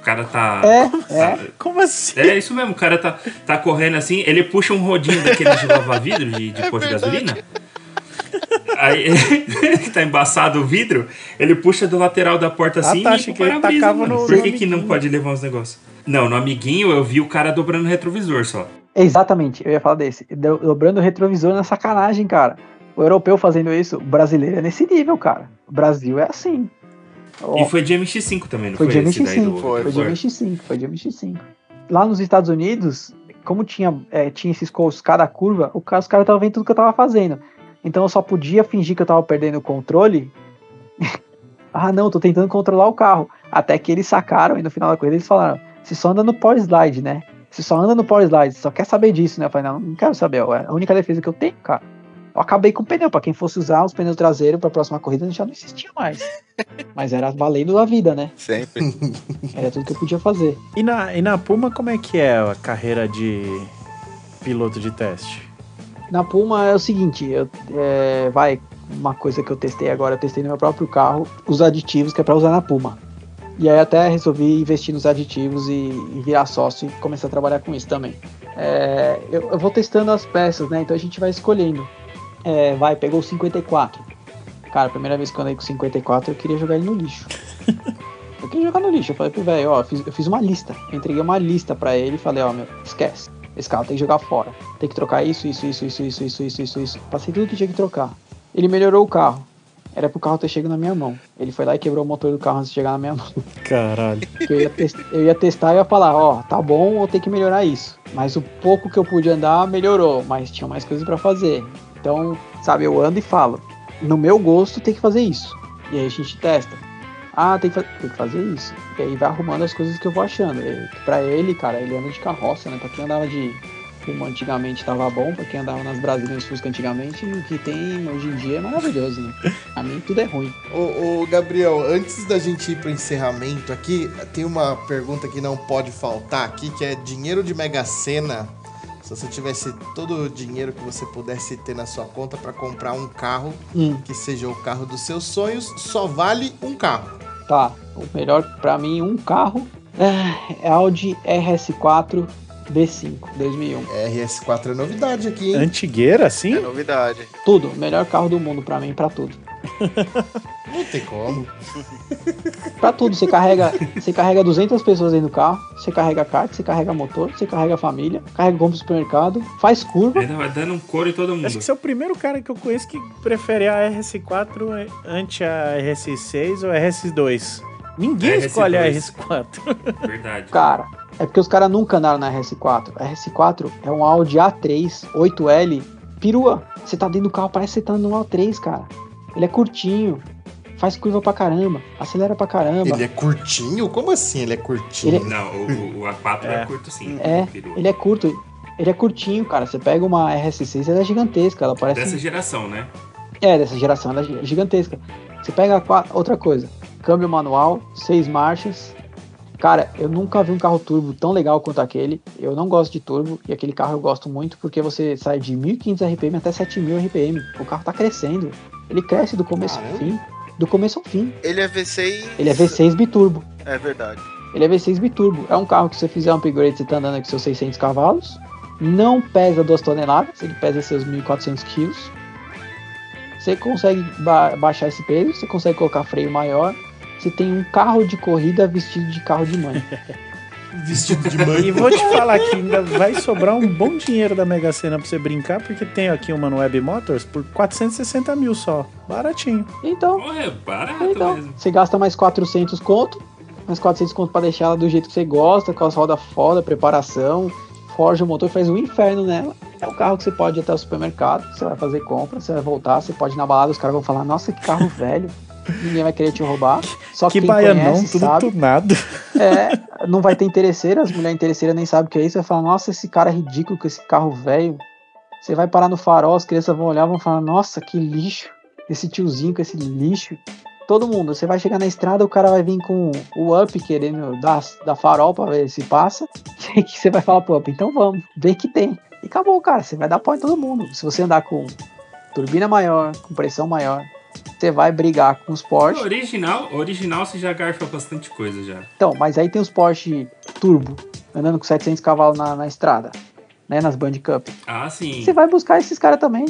O cara tá. É, é. Como assim? É isso mesmo, o cara tá, tá correndo assim, ele puxa um rodinho daquele de lavar vidro de, de posto de gasolina. Aí ele tá embaçado o vidro, ele puxa do lateral da porta assim tá, e achei limpa que o para-brisa, mano. no- Por no que, que não pode levar uns negócios? Não, no amiguinho eu vi o cara dobrando o retrovisor só. Exatamente, eu ia falar desse. Do- Dobrando o retrovisor na sacanagem, cara. O europeu fazendo isso, o brasileiro é nesse nível, cara. O Brasil é assim. E foi de MX5 também, não foi foi? de esse daí MX5, do- Foi, foi de foi. MX5, foi de MX5. Lá nos Estados Unidos, como tinha, é, tinha esses colos cada curva, o ca- os caras estavam vendo tudo que eu tava fazendo. Então eu só podia fingir que eu tava perdendo o controle. ah, não, tô tentando controlar o carro. Até que eles sacaram e no final da corrida eles falaram: você só anda no power slide, né? Você só anda no power slide, você só quer saber disso, né? Eu falei: não, não quero saber, é a única defesa que eu tenho, cara. Eu acabei com o pneu, pra quem fosse usar os pneus traseiros pra próxima corrida já não existia mais. Mas era valendo a vida, né? Sempre. Era tudo que eu podia fazer. E na, e na Puma, como é que é a carreira de piloto de teste? Na Puma é o seguinte, eu, é, vai, uma coisa que eu testei agora, eu testei no meu próprio carro, os aditivos que é pra usar na Puma. E aí até resolvi investir nos aditivos e, e virar sócio e começar a trabalhar com isso também. É, eu, eu vou testando as peças, né? Então a gente vai escolhendo. É, vai, pegou o 54. Cara, a primeira vez que eu andei com o 54, eu queria jogar ele no lixo. Eu queria jogar no lixo. Eu falei pro velho, ó, eu fiz, eu fiz uma lista. Eu entreguei uma lista pra ele e falei, ó, meu, esquece. Esse carro tem que jogar fora. Tem que trocar isso, isso, isso, isso, isso, isso, isso, isso, isso. Passei tudo que tinha que trocar. Ele melhorou o carro. Era pro carro ter chegado na minha mão. Ele foi lá e quebrou o motor do carro antes de chegar na minha mão. Caralho. Eu ia, eu ia testar e ia falar, ó, tá bom, ou tem que melhorar isso. Mas o pouco que eu pude andar melhorou, mas tinha mais coisas pra fazer. Então, sabe, eu ando e falo, no meu gosto tem que fazer isso. E aí a gente testa. Ah, tem que, tem que fazer isso. E aí vai arrumando as coisas que eu vou achando. E, pra ele, cara, ele anda de carroça, né? Pra quem andava de como antigamente tava bom, pra quem andava nas Brasílias Fusca antigamente, o que tem hoje em dia é maravilhoso, né? A mim tudo é ruim. Ô, ô, Gabriel, antes da gente ir pro encerramento aqui, tem uma pergunta que não pode faltar aqui, que é dinheiro de Mega Sena. Se você tivesse todo o dinheiro que você pudesse ter na sua conta para comprar um carro, Hum. que seja o carro dos seus sonhos, só vale um carro. Tá, o melhor pra mim, um carro é Audi RS4 B5 2001. RS4 é novidade aqui, hein? Antigueira, assim? É novidade. Tudo, melhor carro do mundo pra mim, pra tudo. Não tem como. Pra tudo, você carrega, você carrega 200 pessoas dentro do carro, você carrega kart, você carrega motor, você carrega família, carrega compra no supermercado, faz curva. Ainda vai dando um couro em todo mundo. Acho que você é o primeiro cara que eu conheço que prefere a RS4 ante a RS6 ou a RS2. Ninguém RS2. escolhe a RS4. Verdade. Cara, é porque os caras nunca andaram na RS4. A RS4 é um Audi A3 8L perua. Você tá dentro do carro, parece que você tá no A3, cara. Ele é curtinho, faz curva pra caramba, acelera pra caramba. Ele é curtinho? Como assim ele é curtinho? Ele Não, o, o- o A4 é. É. curto sim. É, Peru. ele é curto. Ele é curtinho, cara. Você pega uma RS6, ela é gigantesca. Ela parece. Dessa geração, né? É, dessa geração, ela é gigantesca. Você pega outra coisa, câmbio manual, seis marchas. Cara, eu nunca vi um carro turbo tão legal quanto aquele. Eu não gosto de turbo e aquele carro eu gosto muito porque você sai de 1500 RPM até 7000 RPM. O carro tá crescendo. Ele cresce do começo ao Caramba. fim. Do começo ao fim. Ele é V6. Ele é V6 biturbo. É verdade. Ele é V6 biturbo. É um carro que se você fizer um upgrade, você tá andando com seus 600 cavalos. Não pesa 2 toneladas, ele pesa seus 1.400 quilos. Você consegue ba- baixar esse peso, você consegue colocar freio maior. Você tem um carro de corrida vestido de carro de mãe. Vestido de mãe. E vou te falar que ainda vai sobrar um bom dinheiro da Mega Sena pra você brincar, porque tem aqui uma no Web Motors por 460 mil só. Baratinho. Então, Porra, é barato então mesmo. você gasta mais 400 conto, mais 400 conto pra deixar ela do jeito que você gosta, com as rodas foda, preparação, forja o motor, faz um inferno nela. É um carro que você pode ir até o supermercado, você vai fazer compra, você vai voltar, você pode ir na balada, os caras vão falar, nossa, que carro velho. Ninguém vai querer te roubar. Só que quem baianão, conhece tudo sabe. tunado. É, não vai ter interesseira, as mulheres interesseiras nem sabem o que é isso. Vai falar, nossa, esse cara é ridículo com esse carro velho. Você vai parar no farol, as crianças vão olhar vão falar, nossa, que lixo. Esse tiozinho com esse lixo. Todo mundo, você vai chegar na estrada, o cara vai vir com o up querendo dar, dar farol pra ver se passa. E que você vai falar pro up, então vamos, vê que tem. E acabou, cara. Você vai dar pau em todo mundo. Se você andar com turbina maior, com pressão maior, você vai brigar com os Porsche. Original, original você já garfa bastante coisa já. Então, mas aí tem os Porsche Turbo, andando com 700 cavalos na, na estrada, né, nas Band Cup. Ah, sim. Você vai buscar esses caras também.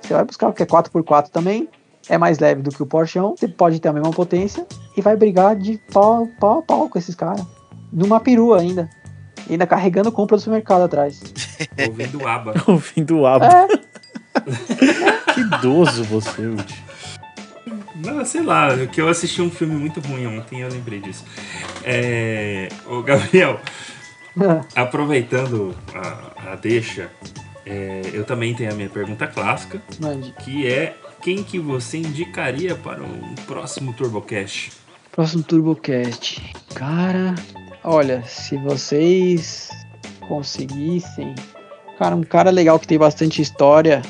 Você vai buscar o que é 4x4 também, é mais leve do que o Porschão, você pode ter a mesma potência e vai brigar de pau, pau a pau com esses caras. Numa perua ainda. Ainda carregando compra do supermercado atrás. Ouvindo aba. Ouvindo o abo. É, Que idoso você, Woody. Não, sei lá, que eu assisti um filme muito ruim ontem e eu lembrei disso. É. Ô, Gabriel, aproveitando a, a deixa, é, eu também tenho a minha pergunta clássica, mande. que é quem que você indicaria para um próximo TurboCast? Próximo TurboCast. Cara, olha, se vocês conseguissem. Cara, um cara legal que tem bastante história.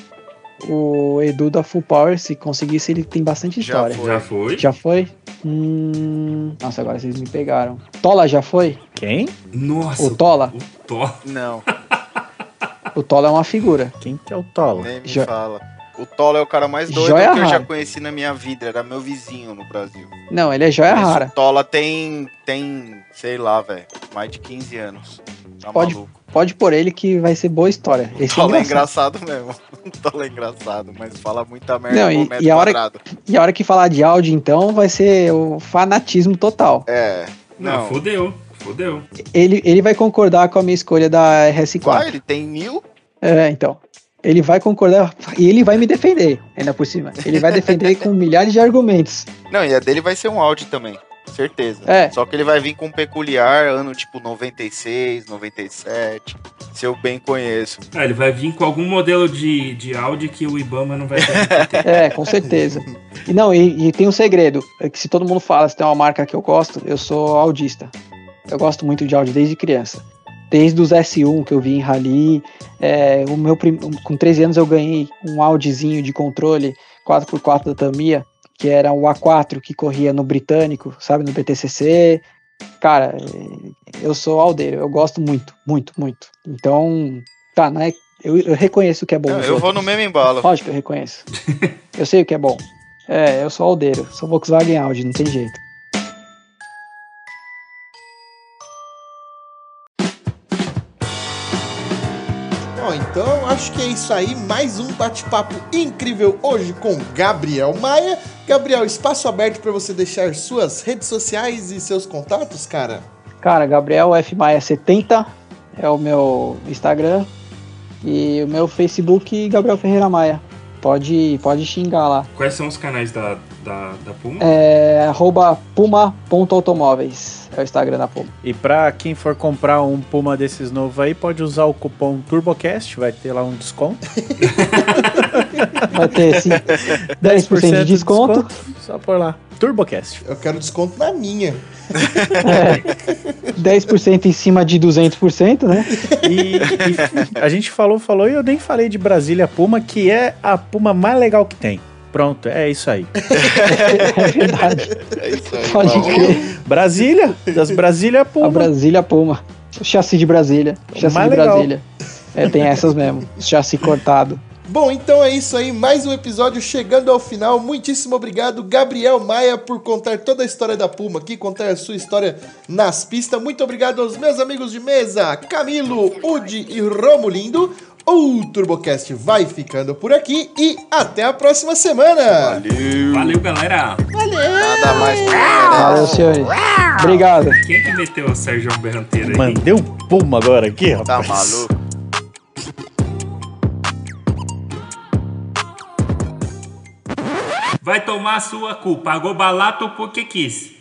O Edu da Full Power, se conseguisse, ele tem bastante Já história. Foi. Já foi? Já foi? Hum... Nossa, agora vocês me pegaram. Tola já foi? Quem? Nossa, O Tola? o Tola. Não, O Tola é uma figura. Quem que é o Tola? nem me Jo- fala. O Tolo é o cara mais doido Joia que eu já rara. conheci na minha vida. Era meu vizinho no Brasil. Não, ele é joia Mas rara. O Tola tem, tem, sei lá, velho, mais de 15 anos. Tá Pode- maluco. Pode por ele que vai ser boa história. O Esse é Tola é engraçado. engraçado mesmo. O Tola é engraçado, mas fala muita merda Não, e- metro e a hora- quadrado. E a hora que falar de áudio, então, vai ser o fanatismo total. É, Não, não. fudeu. Fudeu. Ele, ele vai concordar com a minha escolha da RS4. Ah, ele tem mil? É, então. Ele vai concordar e ele vai me defender, ainda por cima. Ele vai defender com milhares de argumentos. Não, e a dele vai ser um Audi também. Certeza. É. Só que ele vai vir com um peculiar, ano tipo 96, 97. Se eu bem conheço. Ah, ele vai vir com algum modelo de, de Audi que o Ibama não vai ter. É, com certeza. E não, e, e tem um segredo, é que se todo mundo fala se tem uma marca que eu gosto, eu sou audista. Eu gosto muito de Audi desde criança. Desde os S1 que eu vi em rally, é, o meu prim... com 13 anos eu ganhei um Audizinho de controle 4x4 da Tamiya, que era o A4 que corria no britânico, sabe, no BTCC. Cara, eu sou aldeiro, eu gosto muito, muito, muito. Então, tá, né? Eu, eu reconheço o que é bom. Não, eu vou no mesmo embalo. Lógico que eu reconheço. eu sei o que é bom. É, eu sou aldeiro, sou Volkswagen Audi, não tem jeito. Bom, então acho que é isso aí. Mais um bate-papo incrível hoje com Gabriel Maia. Gabriel, espaço aberto para você deixar suas redes sociais e seus contatos, cara. Cara, Gabriel F Maia 70 é o meu Instagram e o meu Facebook Gabriel Ferreira Maia. Pode, pode xingar lá. Quais são os canais da, da, da Puma? É arroba puma.automóveis. É o Instagram da Puma. E pra quem for comprar um Puma desses novos aí, pode usar o cupom TurboCast, vai ter lá um desconto. Vai ter sim, 10%, de desconto. Só por lá. TurboCast. Eu quero desconto na minha. É, 10% em cima de 200%, né? E, e a gente falou, falou, e eu nem falei de Brasília Puma, que é a Puma mais legal que tem. Pronto, é isso aí. É verdade. É isso aí. Pode Paulo. crer. Brasília, das Brasília A Puma. Brasília Puma. O chassi de Brasília. O Chassi mais de legal. Brasília. É, tem essas mesmo. Chassi cortado. Bom, então é isso aí, mais um episódio chegando ao final. Muitíssimo obrigado, Gabriel Maia, por contar toda a história da Puma aqui, contar a sua história nas pistas. Muito obrigado aos meus amigos de mesa, Camilo, Udi e Romulindo. O TurboCast vai ficando por aqui e até a próxima semana. Valeu. Valeu, galera! Nada mais. Valeu, senhores. Obrigado. Quem é que meteu o Sérgio Berranteiro aí? Mandei um Puma agora aqui, Tá rapaz. maluco? Vai tomar sua culpa. Pagou balato porque quis.